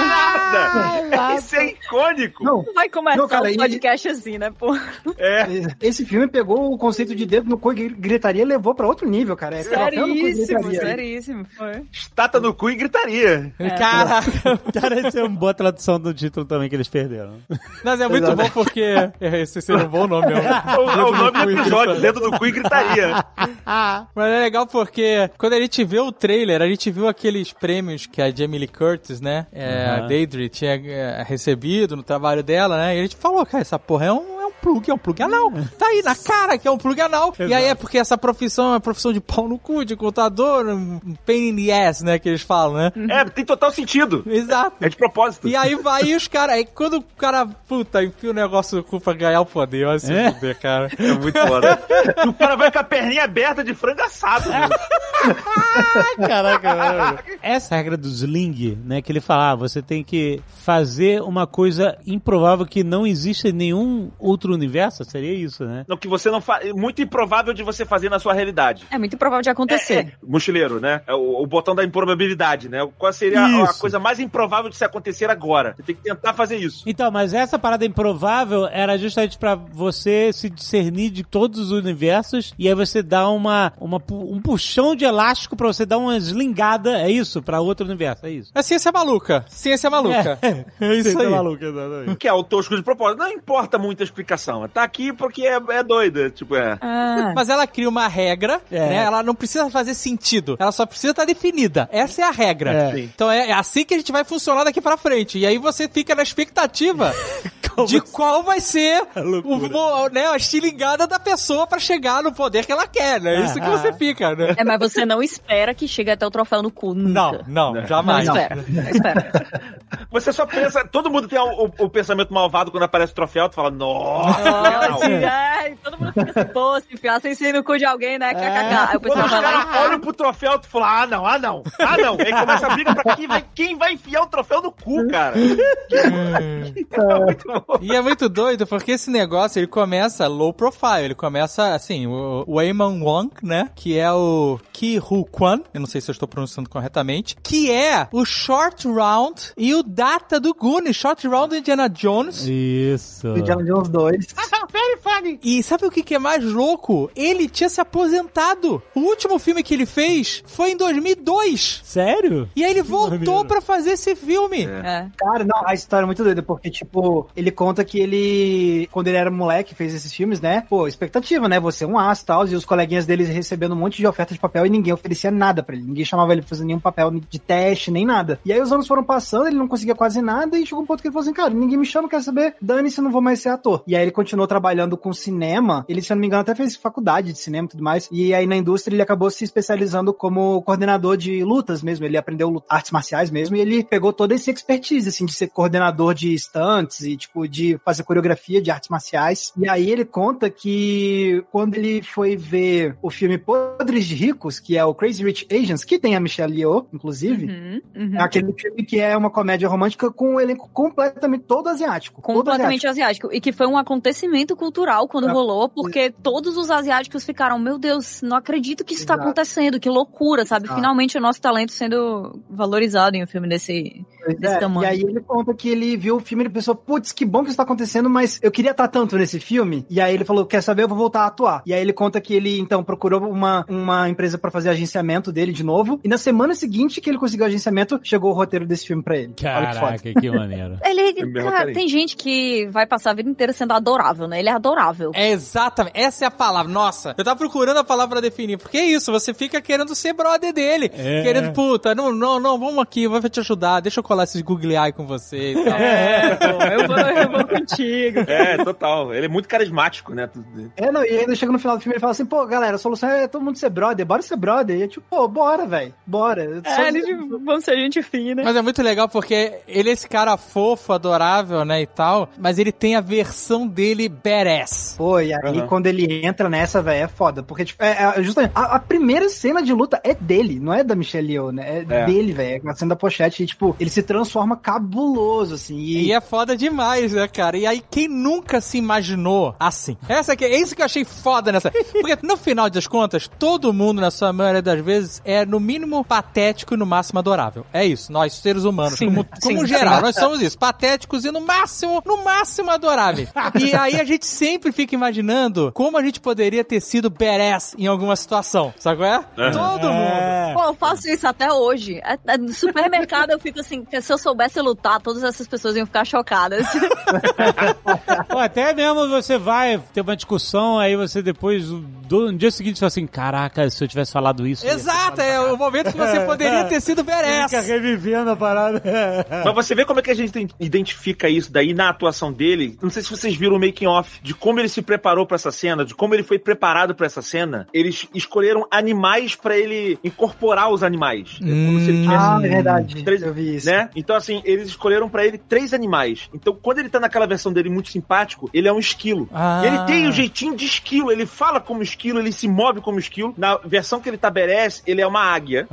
Nada! Isso é icônico.
Não,
não vai começar
Não, cara, e-
podcast assim, né, pô?
É.
esse filme pegou o conceito de dedo no cu e gritaria e levou pra outro nível, cara. É e
Seríssimo. Seríssimo. Foi.
Estátua no cu e gritaria.
Caraca.
Cara, isso é uma boa tradução do título também que eles perderam.
Mas é muito bom porque. é, Esse seria um bom nome, ó.
O, é o nome do episódio, dedo no cu e gritaria.
Mas é legal porque quando a gente vê o trailer, a gente viu aqueles prêmios que a Jamie Lee Curtis, né? É, A
Uhum.
Deidre tinha é, recebido no trabalho dela, né? E a gente falou, cara, essa porra é um, é um plug, é um plug anal. Tá aí na cara que é um plug anal. E aí é porque essa profissão é uma profissão de pau no cu, de contador, um pain in the ass, né? Que eles falam, né?
É, tem total sentido.
Exato.
É de propósito.
E aí vai os caras. Aí quando o cara, puta, enfia o negócio no cu pra ganhar o poder, olha se
É?
fuder, cara.
É muito foda. o cara vai com a perninha aberta de frango assado. né?
Caraca, mano. Essa regra do sling, né, que ele fala, ah, você tem que fazer uma coisa improvável que não existe em nenhum outro universo, seria isso, né?
Não, que você não faz. Muito improvável de você fazer na sua realidade.
É muito provável de acontecer.
É, mochileiro, né? É o, o botão da improbabilidade, né? Qual seria a, a coisa mais improvável de se acontecer agora? Você tem que tentar fazer isso.
Então, mas essa parada improvável era justamente pra você se discernir de todos os universos e aí você dá uma, uma um puxão de elástico pra você dar uma slingada, é isso? Pra outro universo, é isso.
É ciência maluca. Ciência maluca. É, isso
Você tá
aí.
maluco, exatamente.
Que é o tosco de propósito. Não importa muito a explicação. Tá aqui porque é, é doida. Tipo, é.
Ah.
Mas ela cria uma regra,
É.
né? Ela não precisa fazer sentido. Ela só precisa estar definida. Essa é a regra.
É.
Então é, é assim que a gente vai funcionar daqui pra frente. E aí você fica na expectativa de qual vai ser o, o- né, a estilingada da pessoa pra chegar no poder que ela quer, né? É isso que você fica, né?
É, mas você não espera que chegue até o troféu no cu,
Não,
nunca.
não,
Não
jamais.
espera, não espera.
Você só pensa. Todo mundo tem o, o- o pensamento malvado quando aparece o troféu. Tu fala, nossa,
Nossa, é, todo mundo fica assim, pô, se enfiar sem ser no cu de alguém, né? KKK. Aí o
Quando
pessoal
os caras olham pro troféu, tu fala, ah, não, ah, não, ah, não. Aí começa a briga pra quem vai, quem vai enfiar o troféu no cu, cara. Muito bom.
E é muito doido porque esse negócio ele começa low profile, ele começa assim, o, Eamon Wong, né, que é o Ki Hu Kwan, eu não sei se eu estou pronunciando corretamente, que é o Short Round e o Data do Goonies, Short Round do Indiana Jones.
Isso.
Indiana Jones 2.
E sabe o que, que é mais louco? Ele tinha se aposentado. O último filme que ele fez foi em 2002.
Sério?
E aí ele voltou pra fazer esse filme.
É.
Cara, não, a história é muito doida, porque, tipo, ele conta que ele, quando ele era moleque, fez esses filmes, né? Pô, expectativa, né? Você é um aço e tal, e os coleguinhas dele recebendo um monte de oferta de papel e ninguém oferecia nada pra ele. Ninguém chamava ele pra fazer nenhum papel de teste, nem nada. E aí os anos foram passando, ele não conseguia quase nada, e chegou um ponto que ele falou assim, cara, ninguém me chama, quer saber? Dane-se, eu não vou mais ser ator. E aí ele continuou trabalhando com cinema, ele, se eu não me engano, até fez faculdade de cinema e tudo mais, e aí na indústria ele acabou se especializando como coordenador de lutas mesmo, ele aprendeu artes marciais mesmo, e ele pegou toda esse expertise, assim, de ser coordenador de stunts e, tipo, de fazer coreografia de artes marciais. E aí ele conta que quando ele foi ver o filme Podres de Ricos, que é o Crazy Rich Asians, que tem a Michelle Yeoh, inclusive,
Uhum, uhum.
é aquele filme que é uma comédia romântica com um elenco completamente todo asiático. todo
Completamente asiático. E que foi um acontecimento cultural quando
Ah,
rolou, porque todos os asiáticos ficaram, meu Deus, não acredito que isso tá
Exato.
acontecendo, que loucura, sabe?
Exato.
Finalmente o nosso talento sendo valorizado em um filme desse, desse
é,
tamanho.
E aí ele conta que ele viu o filme e ele pensou, putz, que bom que isso tá acontecendo, mas eu queria estar tanto nesse filme. E aí ele falou, quer saber, eu vou voltar a atuar. E aí ele conta que ele, então, procurou uma, uma empresa pra fazer agenciamento dele de novo. E na semana seguinte que ele conseguiu o agenciamento, chegou o roteiro desse filme pra ele. Olha que foda.
Caraca, que maneiro.
Ele, cara, tem gente que vai passar a vida inteira sendo adorável, né? Ele é adorável.
É exatamente, essa é a palavra. Nossa, eu tava procurando a palavra pra definir. Porque é isso, você fica querendo ser brother dele.
É.
Querendo, puta, não, não, não, vamos aqui, vou te ajudar, deixa eu colar esses Google Eye com você e tal.
É, pô, eu vou, eu vou contigo.
É, total. Ele é muito carismático, né?
É, não, e ainda chega no final do filme e ele fala assim, pô, galera, a solução é todo mundo ser brother, bora ser brother. E é tipo, pô, bora, velho, bora. Só-
É, eles vão ser gente fina.
Mas é muito legal porque ele é esse cara fofo, adorável, né, e tal, mas ele tem a versão dele badass.
Pô, e aí
Aham.
quando ele entra nessa, velho, é foda. Porque, tipo, é, é justamente, a, a primeira cena de luta é dele, não é da Michelle Yeoh, né? É,
É.
dele, velho. É a cena da pochete. E, tipo, ele se transforma cabuloso, assim. E,
E é foda demais, né, cara? E aí, quem nunca se imaginou assim? Essa aqui, é isso que eu achei foda nessa. Porque no final das contas, todo mundo, na sua maioria das vezes, é no mínimo patético e no máximo adorável. É isso, nós, seres humanos,
Sim,
como, como
sim,
geral,
sim.
nós somos isso, patéticos e no máximo, no máximo adoráveis. E aí a gente sempre fica imaginando como a gente poderia ter sido badass em alguma situação, sabe qual é? Todo mundo.
É.
Pô, eu faço isso até hoje. É- é no supermercado eu fico assim, se eu soubesse lutar, todas essas pessoas iam ficar chocadas.
Ou até mesmo você vai ter uma discussão, aí você depois, do, no dia seguinte, fala assim, caraca, se eu tivesse falado isso...
Exato, é o momento que você poderia ter sido badass.
Fica revivendo a parada.
Mas você vê como é que a gente identifica isso daí na atuação dele. Não sei se vocês viram o making off de como ele se preparou pra essa cena, de como ele foi preparado pra essa cena. Eles escolheram animais pra ele incorporar os animais. É como se ele tivesse
Ah, é verdade.
Três-
eu vi isso.
né? Então, assim, eles escolheram pra ele três animais. Então, quando ele tá naquela versão dele muito simpático, ele é um esquilo.
Ah.
E ele tem o jeitinho de esquilo, ele fala como esquilo, ele se move como esquilo. Na versão que ele tá ele é uma águia.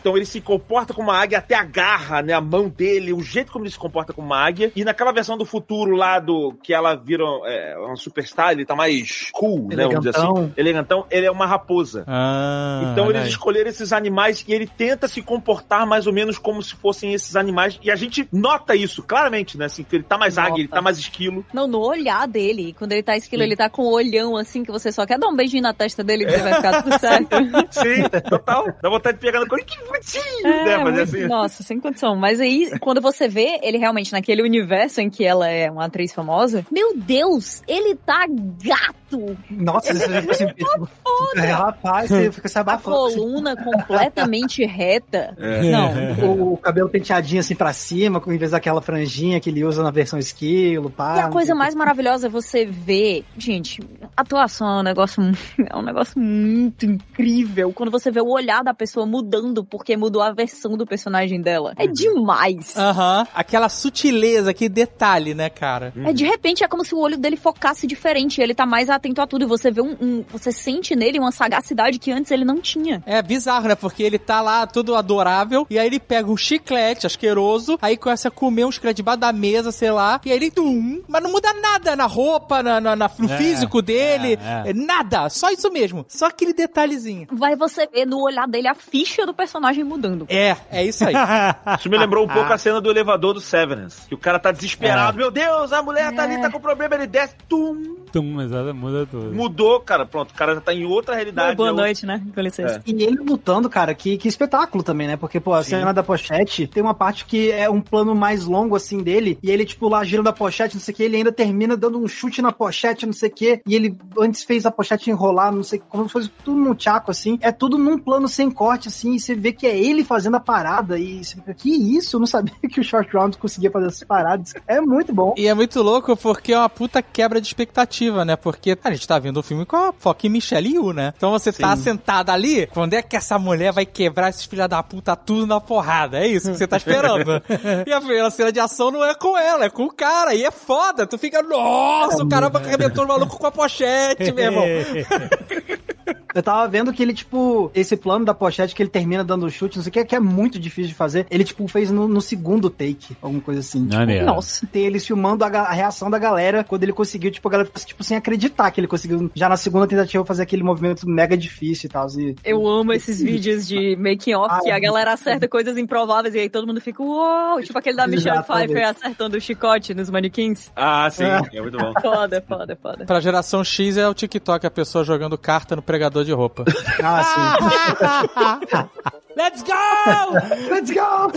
Então ele se comporta como uma águia, até a garra, né? A mão dele, o jeito como ele se comporta como uma águia. E naquela versão do futuro lá do que ela vira é, uma superstar, ele tá mais cool, né? Vamos dizer assim.
Elegantão.
Elegantão, ele é uma raposa.
Ah,
Então eles
aí.
escolheram esses animais e ele tenta se comportar mais ou menos como se fossem esses animais mais. E a gente nota isso claramente, né? Assim, que ele tá mais
Nota.
águia, ele tá mais esquilo.
Não, no olhar dele. Quando ele tá esquilo, ele tá com o olhão assim que você só quer dar um beijinho na testa dele que você vai ficar tudo certo.
Sim, total. Dá vontade de pegar no colo. Que bonitinho! né? Fazer
muito-
assim.
Nossa, sem condição. Mas aí, quando você vê ele realmente naquele universo em que ela é uma atriz famosa, meu Deus, ele tá gato!
Nossa, você fica assim, tipo, é, rapaz, você fica se
A
abafando. assim,
coluna completamente reta.
É.
Não.
o cabelo penteadinho assim pra cima, em vez daquela franjinha que ele usa na versão esquilo, pá.
E a coisa
o
mais maravilhosa é você ver, gente, atuação é um negócio, é um negócio muito incrível. Quando você vê o olhar da pessoa mudando porque mudou a versão do personagem dela. É demais.
Aham. Aquela sutileza, aquele detalhe, né, cara?
É de repente é como se o olho dele focasse diferente, ele tá mais atento a tudo e você vê um, um- você sente nele uma sagacidade que antes ele não tinha.
É bizarro, né? Porque ele tá lá todo adorável, e aí ele pega um chiclete asqueroso, aí começa a comer um chiclete debaixo da mesa, sei lá, e aí ele. Tum, mas não muda nada na roupa, na, na- na- no
É,
físico dele.
é, é.
é Nada, só isso mesmo. Só aquele detalhezinho.
Vai você ver no olhar dele a ficha do personagem mudando.
É, é isso aí.
Isso me lembrou um pouco a cena do elevador do Severance. Que o cara tá desesperado.
É.
Meu Deus, a mulher tá ali, tá com problema, ele desce. Tum,
Tum, exato, muda tudo.
mudou, cara. Pronto, o cara já tá em outra realidade.
Boa
é outro-
noite, né? Com licença.
E ele lutando, cara, que, que espetáculo também, né? Porque, pô, a
Sim.
cena da pochete tem uma parte que é um plano mais longo, assim, dele, e ele, tipo, lá girando a pochete, não sei o que, ele ainda termina dando um chute na pochete, não sei o que, e ele antes fez a pochete enrolar, não sei como se fosse tudo num tchaco, assim. É tudo num plano sem corte, assim, e você vê que é ele fazendo a parada, e você fica, que isso? Eu não sabia que o Short Round conseguia fazer essas paradas. É muito bom.
E é muito louco porque é uma puta quebra de expectativa, né? Porque a gente tá vendo o filme com a Foca Michelle Yu, né? Então você tá sentado ali, quando é que essa mulher vai quebrar esses filha da puta tudo na porrada? É isso que você tá esperando. e a primeira cena de ação não é com ela, é com o cara. E é foda. Tu fica, nossa, o cara arrebentou o maluco com a pochete, meu irmão.
Eu tava vendo que ele, tipo, esse plano da pochete que ele termina dando o chute, não sei o que, que é muito difícil de fazer. Ele, tipo, fez no, no segundo take, alguma coisa assim. Tipo,
Maneiro.
Nossa.
tem eles filmando a, a reação da galera quando ele conseguiu, tipo, a galera ficou, tipo, sem acreditar que ele conseguiu, já na segunda tentativa, fazer aquele movimento mega difícil e tal. E,
Eu amo esses vídeos de making off
Ah,
que a
é.
galera acerta coisas improváveis e aí todo mundo fica uau, tipo aquele da Michelle. Pfeiffer acertando o chicote nos manequins.
Ah, sim, é muito bom.
Foda, foda, foda.
Pra geração X é o TikTok, a pessoa jogando carta no pregador de roupa.
Ah, sim.
Let's go!
Let's go!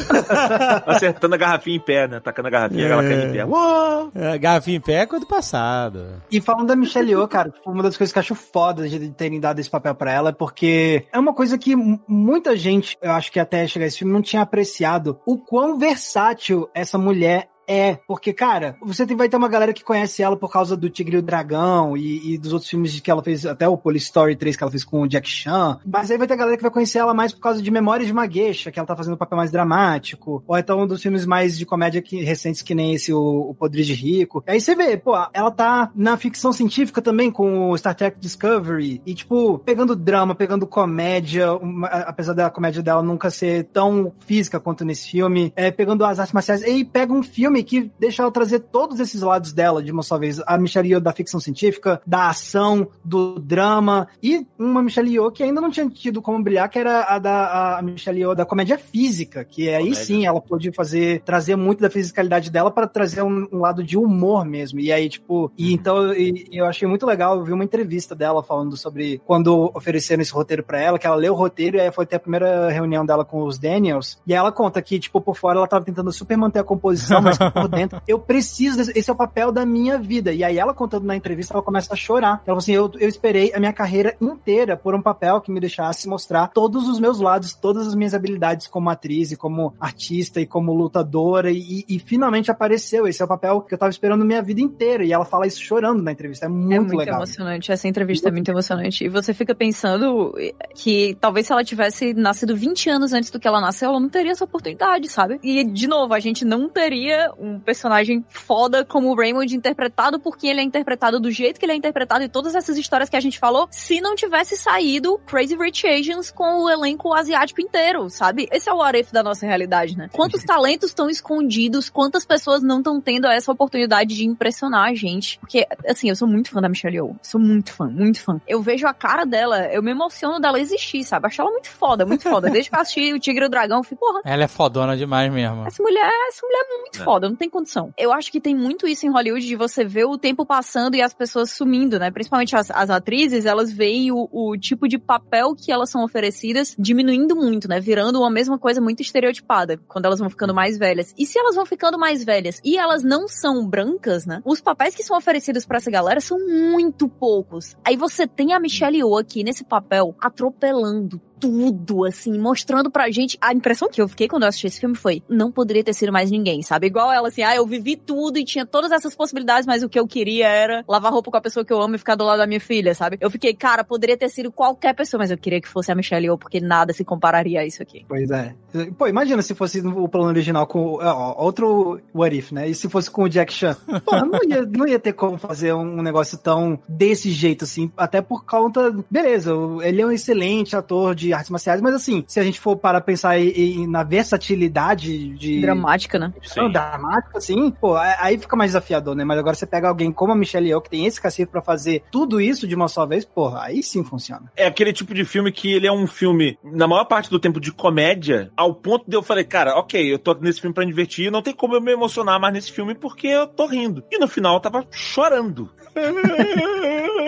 Acertando a garrafinha em pé, né? Tacando a garrafinha, ela cai em pé. Uou!
É, Garrafinha em pé é coisa do passado.
E falando da Michelle Yeoh, cara, tipo, uma das coisas que eu acho foda de terem dado esse papel pra ela é porque é uma coisa que muita gente, eu acho que até chegar esse filme, não tinha apreciado o quão versátil essa mulher é, porque, cara, você tem- vai ter uma galera que conhece ela por causa do Tigre e o Dragão e, e dos outros filmes que ela fez, até o Police Story 3 que ela fez com o Jack Chan, mas aí vai ter galera que vai conhecer ela mais por causa de Memórias de uma Geisha, que ela tá fazendo um papel mais dramático, ou então um dos filmes mais de comédia que, recentes que nem esse, o, o Podre de Rico. Aí você vê, pô, ela tá na ficção científica também com o Star Trek Discovery, e tipo, pegando drama, pegando comédia, uma- apesar da comédia dela nunca ser tão física quanto nesse filme, é, pegando as artes marciais, e pega um filme que deixa ela trazer todos esses lados dela de uma só vez. A Michelle Yeoh da ficção científica, da ação, do drama, e uma Michelle Yeoh que ainda não tinha tido como brilhar, que era a da a Michelle Yeoh da comédia física, que aí
Comédia.
sim ela pôde fazer, trazer muito da fisicalidade dela para trazer um, um lado de humor mesmo. E aí, tipo, e então e- eu achei muito legal, eu vi uma entrevista dela falando sobre quando ofereceram esse roteiro para ela, que ela leu o roteiro e aí foi até a primeira reunião dela com os Daniels, e aí ela conta que, tipo, por fora ela tava tentando super manter a composição, mas por dentro, eu preciso, desse, esse é o papel da minha vida. E aí ela contando na entrevista, ela começa a chorar. Ela falou assim, eu, eu esperei a minha carreira inteira por um papel que me deixasse mostrar todos os meus lados, todas as minhas habilidades como atriz e como artista e como lutadora, e, e finalmente apareceu. Esse é o papel que eu tava esperando minha vida inteira. E ela fala isso chorando na entrevista. É muito,
é muito
legal.
emocionante. Essa entrevista é muito emocionante. E você fica pensando que talvez se ela tivesse nascido 20 anos antes do que ela nasceu, ela não teria essa oportunidade, sabe? E, de novo, a gente não teria teria um personagem foda como o Raymond interpretado por quem ele é interpretado do jeito que ele é interpretado e todas essas histórias que a gente falou, se não tivesse saído Crazy Rich Asians com o elenco asiático inteiro, sabe? Esse é o if da nossa realidade, né? Quantos talentos estão escondidos, quantas pessoas não estão tendo essa oportunidade de impressionar a gente? Porque, assim, eu sou muito fã da Michelle Yeoh, sou muito fã, muito fã. Eu vejo a cara dela, eu me emociono dela existir, sabe? Acho ela muito foda, muito foda. Desde que eu assisti o Tigre e o Dragão, eu fico, porra,
Ela é fodona demais mesmo.
essa mulher, essa mulher é muito foda, não tem condição. Eu acho que tem muito isso em Hollywood de você ver o tempo passando e as pessoas sumindo, né? Principalmente as, as atrizes, elas veem o, o tipo de papel que elas são oferecidas diminuindo muito, né? Virando uma mesma coisa muito estereotipada quando elas vão ficando mais velhas. E se elas vão ficando mais velhas e elas não são brancas, né? Os papéis que são oferecidos pra essa galera são muito poucos. Aí você tem a Michelle Yeoh aqui nesse papel atropelando tudo, assim, mostrando pra gente. A impressão que eu fiquei quando eu assisti esse filme foi: não poderia ter sido mais ninguém, sabe? Igual ela, assim, ah, eu vivi tudo e tinha todas essas possibilidades, mas o que eu queria era lavar roupa com a pessoa que eu amo e ficar do lado da minha filha, sabe? Eu fiquei, cara, poderia ter sido qualquer pessoa, mas eu queria que fosse a Michelle Yeoh, porque nada se compararia a isso aqui.
Pois é. Pô, imagina se fosse o plano original com ó, outro What If, né? E se fosse com o Jack Chan. Pô, não ia, não ia ter como fazer um negócio tão desse jeito, assim. Até por conta. Beleza, ele é um excelente ator de artes marciais, mas assim, se a gente for para pensar em, em- na versatilidade de.
Dramática, né?
Não, dramático, assim, pô, aí fica mais desafiador, né? Mas agora você pega alguém como a Michelle Yeoh, que tem esse cacife pra fazer tudo isso de uma só vez, porra, aí sim funciona.
É aquele tipo de filme que ele é um filme, na maior parte do tempo, de comédia, ao ponto de eu falei, cara, ok, eu tô nesse filme pra me divertir, não tem como eu me emocionar mais nesse filme porque eu tô rindo. E no final eu tava chorando.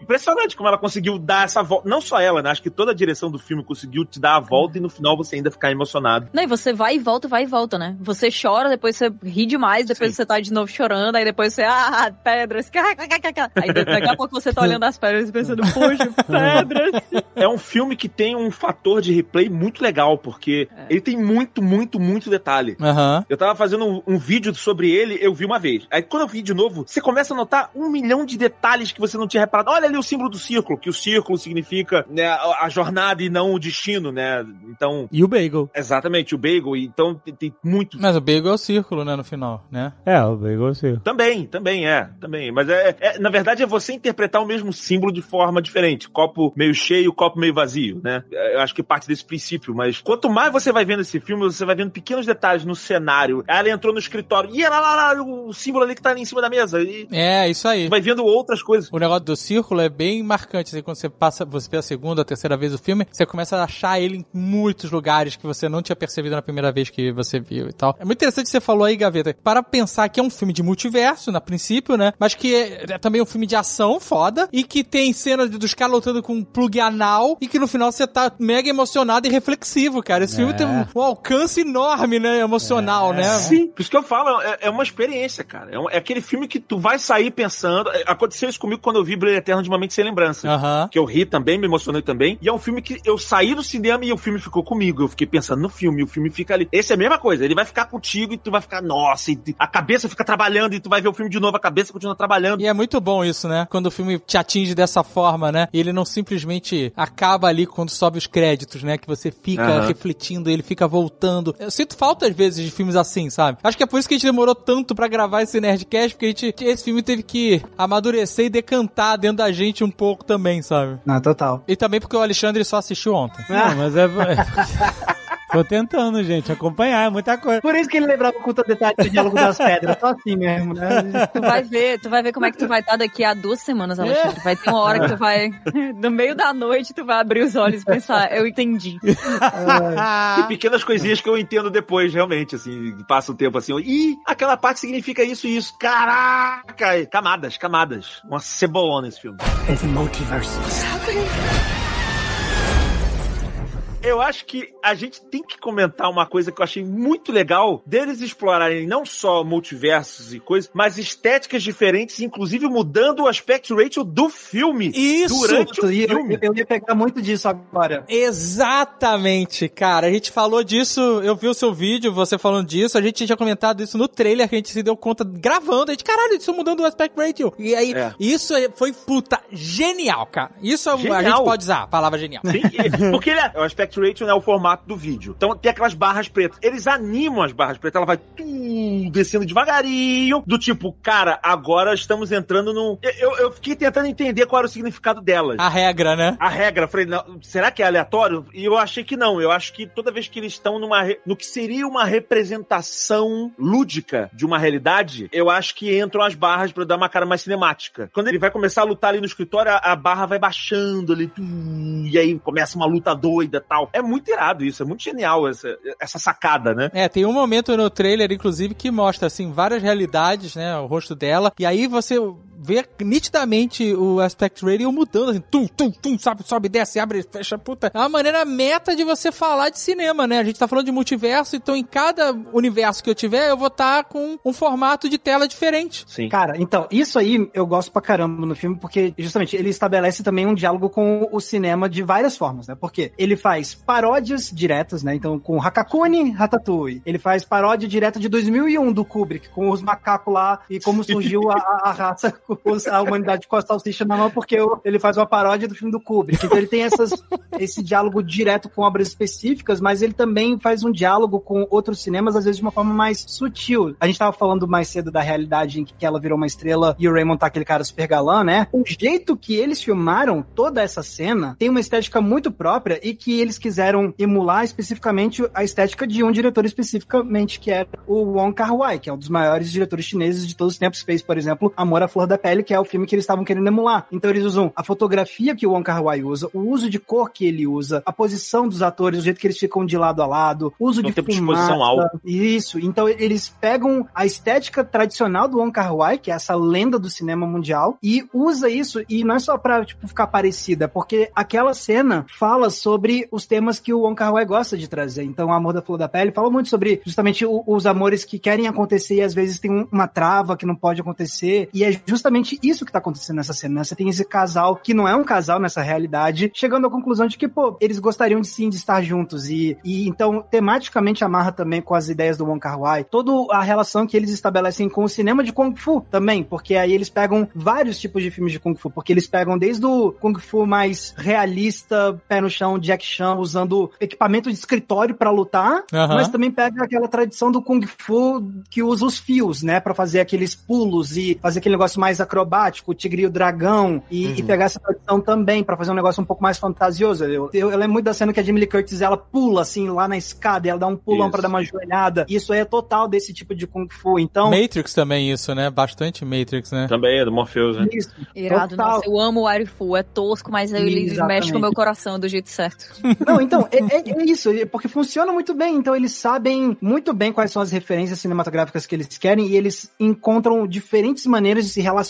Impressionante como ela conseguiu dar essa volta. Não só ela, né? Acho que toda a direção do filme conseguiu te dar a volta e no final você ainda ficar emocionado.
Não, e você vai e volta, vai e volta, né? Você chora, depois você ri demais, depois
Sim.
você tá de novo chorando, aí depois você, ah, pedras, aí daqui a pouco você tá olhando as pedras e pensando, poxa, pedras.
É um filme que tem um fator de replay muito legal, porque ele tem muito, muito, muito detalhe.
Aham.
Eu tava fazendo um, um vídeo sobre ele, eu vi uma vez. Aí quando eu vi de novo, você começa a notar um milhão de detalhes que você não tinha reparado. Olha ali o símbolo do círculo, que o círculo significa né, a, jornada e não o destino, né? Então,
E o bagel.
exatamente, o bagel. Então tem, tem muito.
Mas o bagel é o círculo, né, no final, né?
É, o bagel sim.
Também, também é, também. Mas é, é- na verdade é você interpretar o mesmo símbolo de forma diferente. Copo meio cheio, copo meio vazio, né? É, Eu acho que parte desse princípio, mas quanto mais você vai vendo esse filme, você vai vendo pequenos detalhes no cenário. Ela entrou no escritório, e lá, lá, lá, o símbolo ali que tá ali em cima da mesa. E
É, isso aí.
vai vendo outras coisas.
O negócio do círculo é bem marcante. Assim, quando você passa, você vê a segunda, a terceira vez o filme, você começa a achar ele em muitos lugares que você não tinha percebido na primeira vez que você viu e tal. É muito interessante que você falou aí, Gaveta, para pensar que é um filme de multiverso, na princípio, né? Mas que é, é também um filme de ação foda e que tem cenas dos caras lutando com um plug anal e que no final você tá mega emocionado e reflexivo, cara. Esse filme tem um, um alcance enorme, né? Emocional, né?
Sim, por isso que eu falo, é, é uma experiência, cara. É, um- é aquele filme que tu vai sair pensando. é, Aconteceu isso comigo quando eu vi Brilho Eterno de Uma Mente Sem Lembrança.
Aham.
Que eu ri também, me emocionei também. E é um filme que eu saí do cinema e o filme ficou comigo. Eu fiquei pensando no filme, e o filme fica ali. Esse é a mesma coisa, ele vai ficar contigo e tu vai ficar, nossa, e a cabeça fica trabalhando e tu vai ver o filme de novo, a cabeça continua trabalhando.
E é muito bom isso, né? Quando o filme te atinge dessa forma, né? E ele não simplesmente acaba ali quando sobe os créditos, né? Que você fica refletindo, ele fica voltando. Eu sinto falta, às vezes, de filmes assim, sabe? Acho que é por isso que a gente demorou tanto pra gravar esse Nerdcast, porque a gente, esse filme teve que amadurecer e decantar dentro da gente um pouco também, sabe?
Não, total.
E também porque o Alexandre só assistiu ontem.
Não, mas é. Tô tentando, gente, acompanhar, é muita coisa.
Por isso que ele lembrava com tanto detalhe do diálogo das pedras. Só assim mesmo, né?
Tu vai ver, tu vai ver como é que tu vai estar daqui a duas semanas, Alexandre. Vai ter uma hora que tu vai, no meio da noite, tu vai abrir os olhos e pensar, eu entendi.
E pequenas coisinhas que eu entendo depois, realmente, assim, passa um tempo assim, ih, aquela parte significa isso e isso. Caraca! Camadas, camadas. Uma cebolona esse filme. Eu acho que a gente tem que comentar uma coisa que eu achei muito legal deles explorarem não só multiversos e coisas, mas estéticas diferentes, inclusive mudando o aspect ratio do filme
Isso!
durante o
eu,
filme.
eu ia pegar muito disso agora.
Exatamente, cara. A gente falou disso, eu vi o seu vídeo, você falando disso, a gente tinha comentado isso no trailer, que a gente se deu conta gravando. A gente, caralho, isso mudando o aspect ratio. E aí,
É.
isso é- foi puta genial, cara. Isso é- a
Genial.
gente pode usar, a palavra genial.
Sim, porque ele é, o aspect aspect ratio é o formato do vídeo. Então tem aquelas barras pretas. Eles animam as barras pretas, ela vai tum, descendo devagarinho, do tipo, cara, agora estamos entrando num. Eu, eu, eu fiquei tentando entender qual era o significado delas.
A regra, né?
A regra, falei, não, será que é aleatório? E eu achei que não. Eu acho que toda vez que eles estão numa re- no que seria uma representação lúdica de uma realidade, eu acho que entram as barras pra dar uma cara mais cinemática. Quando ele vai começar a lutar ali no escritório, a, a barra vai baixando ali, tum, e aí começa uma luta doida tal. É muito irado isso, é muito genial essa, essa sacada, né?
É, tem um momento no trailer, inclusive, que mostra, assim, várias realidades, né? O rosto dela. E aí você vê nitidamente o aspect ratio mudando, assim, tum, tum, tum, sabe, sobe, desce, abre, fecha, puta. É uma maneira meta de você falar de cinema, né? A gente tá falando de multiverso, então em cada universo que eu tiver, eu vou estar com um formato de tela diferente.
Sim.
Cara, então, isso aí eu gosto pra caramba no filme, porque justamente ele estabelece também um diálogo com o cinema de várias formas, né? Porque ele faz paródias diretas, né? Então, com Hakakuni, Ratatouille. Ele faz paródia direta de 2001 do Kubrick, com os macacos lá e como surgiu a, a- raça, os- a humanidade com a salsicha na mão, porque o- ele faz uma paródia do filme do Kubrick. Então, ele tem essas, esse diálogo direto com obras específicas, mas ele também faz um diálogo com outros cinemas, às vezes de uma forma mais sutil. A gente tava falando mais cedo da realidade em que ela virou uma estrela e o Raymond tá aquele cara super galã, né? O jeito que eles filmaram toda essa cena tem uma estética muito própria e que eles quiseram emular especificamente a estética de um diretor especificamente, que é o Wong Kar-wai, que é um dos maiores diretores chineses de todos os tempos. Fez, por exemplo, Amor à Flor da Pele, que é o filme que eles estavam querendo emular. Então eles usam a fotografia que o Wong Kar-wai usa, o uso de cor que ele usa, a posição dos atores, o jeito que eles ficam de lado a lado, o uso
Tem um
de
tempo de
fumaça.
exposição alto.
Isso. Então eles pegam a estética tradicional do Wong Kar-wai, que é essa lenda do cinema mundial, e usa isso e não é só pra tipo ficar parecida, porque aquela cena fala sobre os temas que o Wong Kar-wai gosta de trazer. Então, o Amor da Flor da Pele fala muito sobre justamente o- os amores que querem acontecer e às vezes tem um- uma trava que não pode acontecer. E é justamente isso que tá acontecendo nessa cena. Né? Você tem esse casal que não é um casal nessa realidade, chegando à conclusão de que, pô, eles gostariam de sim de estar juntos. E, e então, tematicamente amarra também com as ideias do Wong Kar-wai. Toda a relação que eles estabelecem com o cinema de Kung Fu também, porque aí eles pegam vários tipos de filmes de Kung Fu, porque eles pegam desde o Kung Fu mais realista, pé no chão, Jack Chan, usando equipamento de escritório pra lutar,
Aham.
mas também pega aquela tradição do Kung Fu que usa os fios, né, Pra fazer aqueles pulos e fazer aquele negócio mais acrobático, o tigre e o dragão, e, e pegar essa tradição também pra fazer um negócio um pouco mais fantasioso. Eu, eu, eu lembro muito da cena que a Jamie Lee Curtis, ela pula assim lá na escada, e ela dá um pulão pra dar uma joelhada. Isso aí é total desse tipo de Kung Fu. Então,
Matrix também isso, né? Bastante Matrix, né?
Também é do Morpheus, né?
isso.
Irado,
Total.
nossa, eu amo o Wirefu, é tosco, mas ele
Exatamente.
mexe com o meu coração do jeito certo.
Não, então, é, é- é isso, é porque funciona muito bem. Então, eles sabem muito bem quais são as referências cinematográficas que eles querem e eles encontram diferentes maneiras de se relacionar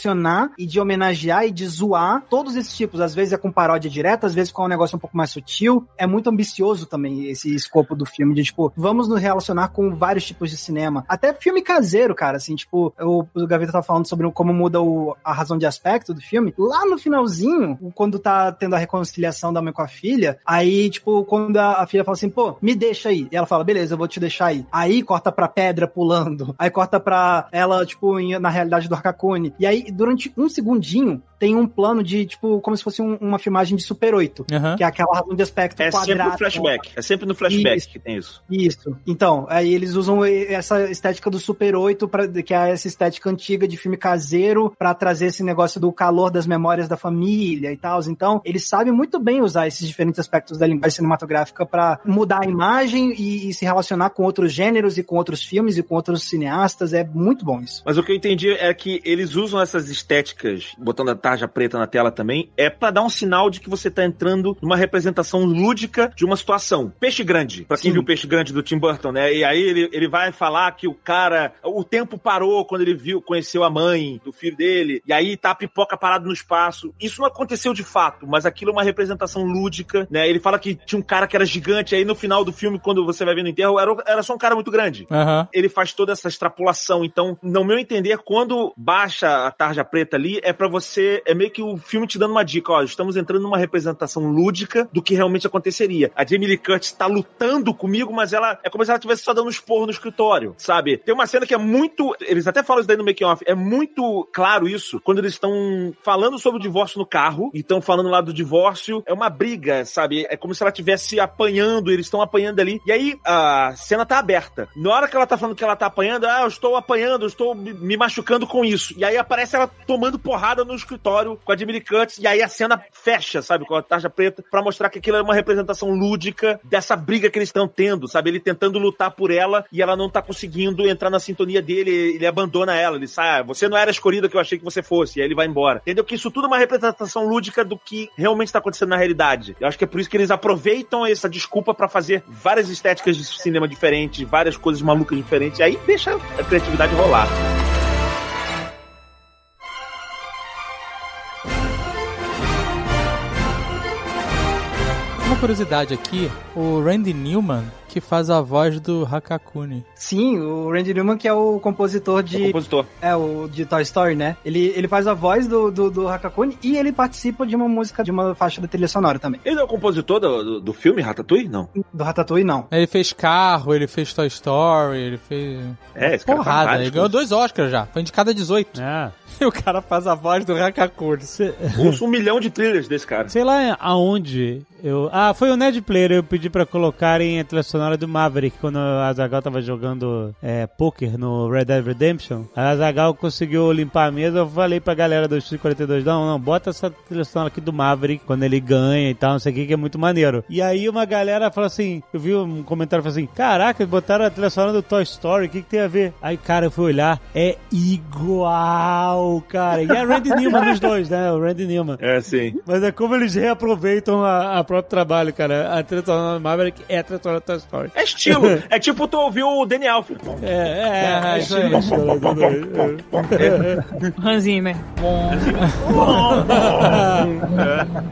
e de homenagear e de zoar todos esses tipos. Às vezes é com paródia direta, às vezes com um negócio um pouco mais sutil. É muito ambicioso também esse escopo do filme, de tipo, vamos nos relacionar com vários tipos de cinema. Até filme caseiro, cara, assim, tipo, o, o Gaveta tá falando sobre como muda o- a razão de aspecto do filme. Lá no finalzinho, quando tá tendo a reconciliação da mãe com a filha, aí, tipo, quando a, a filha fala assim, pô, me deixa aí. E ela fala, beleza, eu vou te deixar aí. Aí corta pra pedra pulando. Aí corta pra ela, tipo, na realidade do Hakakuni. E aí, durante um segundinho, tem um plano de, tipo, como se fosse um- uma filmagem de Super 8.
Aham.
Que é aquela razão de aspecto
É sempre
quadrado.
no flashback. É sempre no flashback
Isso.
que tem isso.
Isso. Então, aí eles usam essa estética do Super 8, pra, que é essa estética antiga de filme caseiro, pra trazer esse negócio do calor das memórias da família e tal. Então, eles sabem muito bem usar esses diferentes aspectos da linguagem cinematográfica pra mudar a imagem e, e se relacionar com outros gêneros e com outros filmes e com outros cineastas. É muito bom isso.
Mas o que eu entendi é que eles usam essas estéticas, botando a tarja preta na tela também, é pra dar um sinal de que você tá entrando numa representação lúdica de uma situação. Peixe grande, pra quem viu o Peixe Grande do Tim Burton, né? E aí ele, ele vai falar que o cara, o tempo parou quando ele viu, conheceu a mãe do filho dele, e aí tá a pipoca parado no espaço. Isso não aconteceu de fato, mas aquilo é uma representação lúdica, né? Ele fala que tinha um cara que era gigante, aí no final do filme, quando você vai ver no enterro, era, era só um cara muito grande
Aham.
ele faz toda essa extrapolação. Então, no meu entender, quando baixa a tarja preta ali é pra você. É meio que o filme te dando uma dica, ó. Estamos entrando numa representação lúdica do que realmente aconteceria. A Jamie Lee Curtis tá lutando comigo, mas ela é como se ela estivesse só dando um esporro no escritório, sabe? Tem uma cena que é muito. Eles até falam isso daí no making off. É muito claro isso quando eles estão falando sobre o divórcio no carro e estão falando lá do divórcio. É uma briga, sabe? É como se ela estivesse apanhando, eles estão apanhando ali. E aí a cena tá aberta. Na hora que ela tá falando que ela tá apanhando, ah, eu estou apanhando, eu estou me machucando com isso. E aí aparece ela tomando porrada no escritório com a Lee Curtis. E aí a cena fecha, sabe? Com a tarja preta, pra mostrar que aquilo é uma representação lúdica dessa briga que eles estão tendo, sabe? Ele tentando lutar por ela e ela não tá conseguindo entrar na sintonia dele. Ele abandona ela. Ele sai, ah, você não era a escolhida que eu achei que você fosse. E aí ele vai embora. Entendeu? Que isso tudo é uma representação lúdica do que realmente tá acontecendo na realidade. Eu acho que é por isso que eles aproveitam essa desculpa para fazer várias estéticas de cinema diferentes, várias coisas malucas diferentes. E aí deixa a criatividade rolar.
Uma curiosidade aqui, o Randy Newman, que faz a voz do Hakakuni.
Sim, o Randy Newman, que é o compositor de.
O compositor.
É, o de Toy Story, né? Ele, ele faz a voz do, do, do Hakakuni e ele participa de uma música, de uma faixa da trilha sonora também.
Ele é o compositor do, do, do filme Ratatouille? Não.
Do Ratatouille, não.
Ele fez carro, ele fez Toy Story, ele fez.
É, esse cara
Porrada,
várias
ele ganhou dois Oscars já. Foi indicado a 18.
É.
E o cara faz a voz do Hakakuni.
Ouço um milhão de trilhas desse cara.
Sei lá aonde eu. Ah, foi o Ned Player. Eu pedi pra colocarem a trilha sonora do Maverick quando a Azagal tava jogando é, poker no Red Dead Redemption. A Azagal conseguiu limpar a mesa. Eu falei pra galera do X 42: não, não, bota essa trilha sonora aqui do Maverick quando ele ganha e tal, não sei o que, que é muito maneiro. E aí uma galera falou assim: eu vi um comentário falou assim: caraca, botaram a trilha sonora do Toy Story, o que, que tem a ver? Aí, cara, eu fui olhar, é igual, cara. E é Randy Newman nos dois, né? O Randy Newman.
É, sim.
Mas é como eles reaproveitam a, a próprio trabalho, cara. A trilha sonora do Maverick é a trilha sonora do Toy Story.
É estilo. é tipo tu ouviu o Alfred.
É, é, é,
É,
isso aí.
Hans Zimmer.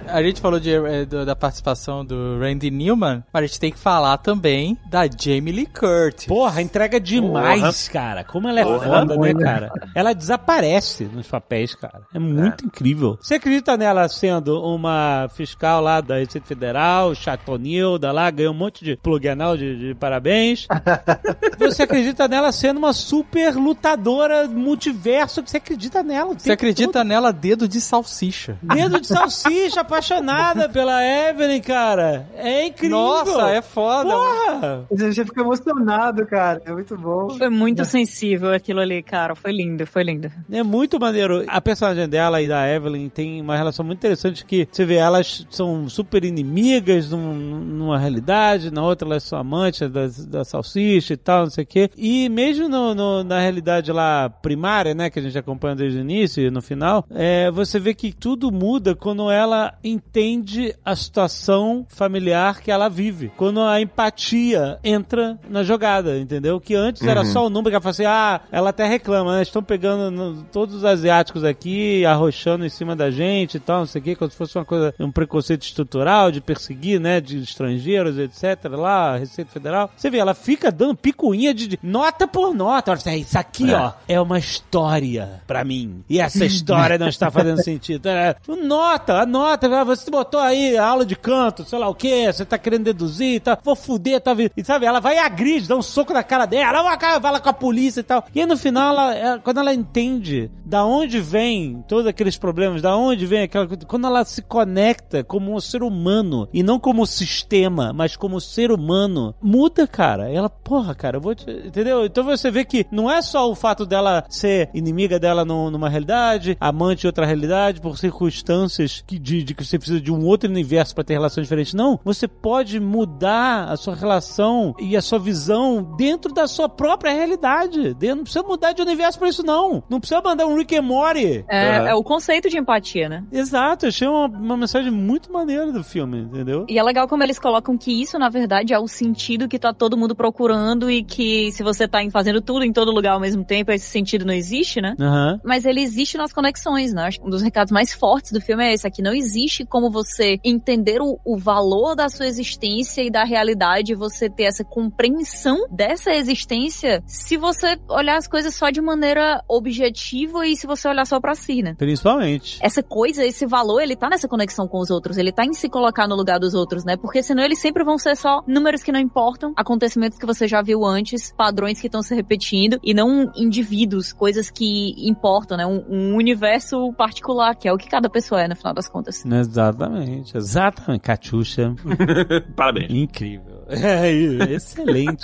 A gente falou de, do- da participação do Randy Newman, mas a gente tem que falar também da Jamie Lee Curtis.
Porra, entrega demais, cara. Como ela é foda, né, cara? Ela desaparece nos papéis, cara. É muito incrível. Você acredita nela sendo uma fiscal lá da Receita Federal, chatonilda lá, ganhou um monte de plug anal de, de parabéns. Você acredita nela sendo uma super lutadora multiverso? Você acredita nela?
Você acredita nela dedo de salsicha?
Dedo de salsicha, apaixonada pela Evelyn, cara. É incrível.
Nossa, é foda.
Porra!
Você fica emocionado, cara. É muito bom.
Foi muito sensível aquilo ali, cara. Foi lindo, foi lindo.
É muito maneiro. A personagem dela e da Evelyn tem uma relação muito interessante que você vê, elas são super inimigas num- numa realidade, na outra elas são amantes da, da salsicha e tal, não sei o quê. E mesmo no- no- na realidade lá primária, né, que a gente acompanha desde o início e no final, é, você vê que tudo muda quando ela entende a situação familiar que ela vive. Quando a empatia entra na jogada, entendeu? Que antes era só o número que ela fala assim, ah, ela até reclama, né? Estão pegando no- todos os asiáticos aqui, arrochando em cima da gente e tal, não sei o quê, como se fosse uma coisa, um preconceito estrutural de perseguir, né, de estrangeiros, etc. Lá, Receita Federal. Você vê, ela fica dando picuinha de, de nota por nota. Fala assim, isso aqui, ó, é uma história pra mim. E essa história não está fazendo sentido. É, Nota, anota, ah, você botou aí aula de canto, sei lá o que, você tá querendo deduzir e tal, vou fuder, tá vendo? E sabe, ela vai e agride, dá um soco na cara dela, vai vai lá com a polícia e tal. E aí no final, ela, ela- quando ela entende da onde vem todos aqueles problemas, da onde vem aquela coisa, quando ela se conecta como um ser humano, e não como sistema, mas como ser humano, muda, cara. Ela, porra, cara, eu vou te, entendeu? Então você vê que não é só o fato dela ser inimiga dela num- numa realidade, amante de outra realidade, por circunstâncias que, de, de que você precisa de um outro universo para ter relações diferentes. Não, você pode mudar a sua relação e a sua visão dentro da sua própria realidade. Não precisa mudar de universo pra isso, não. Não precisa mandar um Rick and Morty.
É,
Aham.
é o conceito de empatia, né?
Exato, eu achei uma, uma mensagem muito maneira do filme, entendeu?
E é legal como eles colocam que isso, na verdade, é o sentido que tá todo mundo procurando e que se você tá fazendo tudo em todo lugar ao mesmo tempo, esse sentido não existe, né?
Aham.
Mas ele existe nas conexões, né? Acho que Um dos recados mais fortes do filme é esse aqui. Não existe como você entender o, o valor da sua existência e da realidade, você ter essa compreensão dessa existência se você olhar as coisas só de maneira objetiva e se você olhar só pra si, né?
Principalmente.
essa coisa, esse valor, ele tá nessa conexão com os outros, ele tá em se colocar no lugar dos outros, né? Porque senão eles sempre vão ser só números que não importam, acontecimentos que você já viu antes, padrões que estão se repetindo, e não indivíduos, coisas que importam, né? Um, um universo particular, que é o que cada pessoa é, no final das contas.
Exatamente, exatamente. Catiuxa,
Parabéns.
incrível. É, excelente.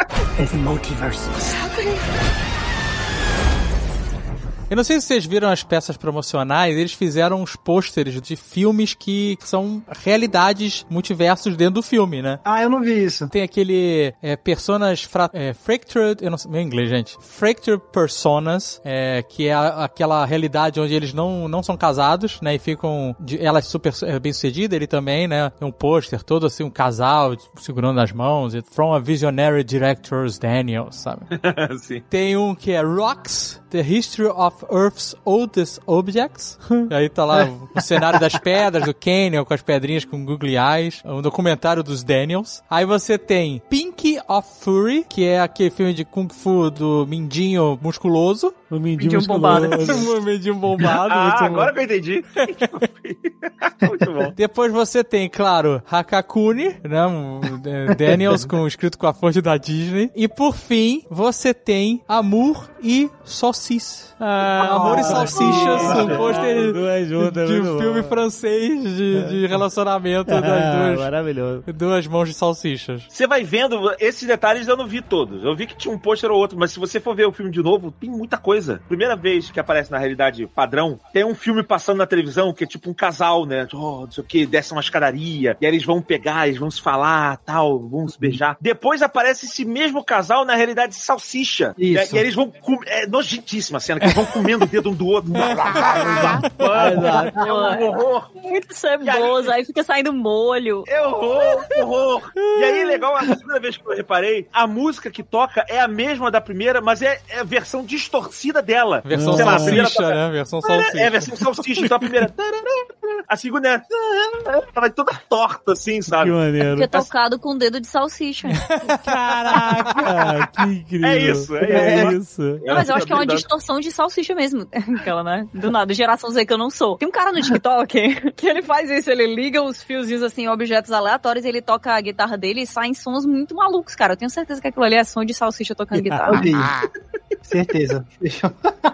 Eu não sei se vocês viram as peças promocionais, eles fizeram uns pôsteres de filmes que são realidades multiversos dentro do filme, né?
Ah, eu não vi isso.
Tem aquele é, personas fra é, fractured, eu não sei meu inglês, gente. Fractured personas, é, que é a- aquela realidade onde eles não, não são casados, né? E ficam de, ela é super é, bem sucedida, ele também, né? Tem um pôster todo assim, um casal segurando as mãos, from a visionary director's Daniel, sabe?
Sim.
Tem um que é Rocks, The History of Earth's Oldest Objects. e aí tá lá o cenário das pedras, do Canyon, com as pedrinhas com googly eyes. Um documentário dos Daniels. Aí você tem Pink of Fury, que é aquele filme de Kung Fu do Mindinho musculoso.
O mindinho
Mindinho bombado.
o Mindinho bombado.
Ah, agora que eu entendi. Muito bom.
Depois você tem, claro, Hakakuni, né? um, é, Daniels com escrito com a fonte da Disney. E por fim, você tem Amor e Saucisse.
Ah,
Amor e Salsichas, um pôster de um
bom.
filme francês de, de relacionamento
Ah,
das duas,
maravilhoso.
duas mãos de salsichas.
Você vai vendo, esses detalhes eu não vi todos. Eu vi que tinha um pôster ou outro, mas se você for ver o filme de novo, tem muita coisa. Primeira vez que aparece na realidade padrão, tem um filme passando na televisão que é tipo um casal, né? Oh, não sei o que, desce uma escadaria, e aí eles vão pegar, eles vão se falar, tal, vão se beijar. Depois aparece esse mesmo casal na realidade salsicha.
Isso.
E, e aí eles vão. É nojentíssima a cena, que eles vão comendo o dedo um do outro. é um horror.
Muito ceboso, aí fica saindo molho.
É horror, horror. E aí, legal, a segunda vez que eu reparei, a música que toca é a mesma da primeira, mas é, é a versão distorcida dela.
Versão
Sei lá,
salsicha,
toca-
né? Versão salsicha.
É a versão salsicha, então a primeira. A segunda é. Ela vai toda torta, assim,
Que
sabe?
maneiro.
Fica tocado com o dedo de salsicha.
Caraca, que incrível.
É isso, é
É
isso.
isso.
Não, mas eu acho que é uma distorção de salsicha mesmo. Aquela, né? Do nada, geração Z que eu não sou. Tem um cara no TikTok que ele faz isso, ele liga os fiozinhos assim, objetos aleatórios, ele toca a guitarra dele e saem sons muito malucos, cara. Eu tenho certeza que aquilo ali é som de salsicha tocando guitarra.
Eu vi. Certeza.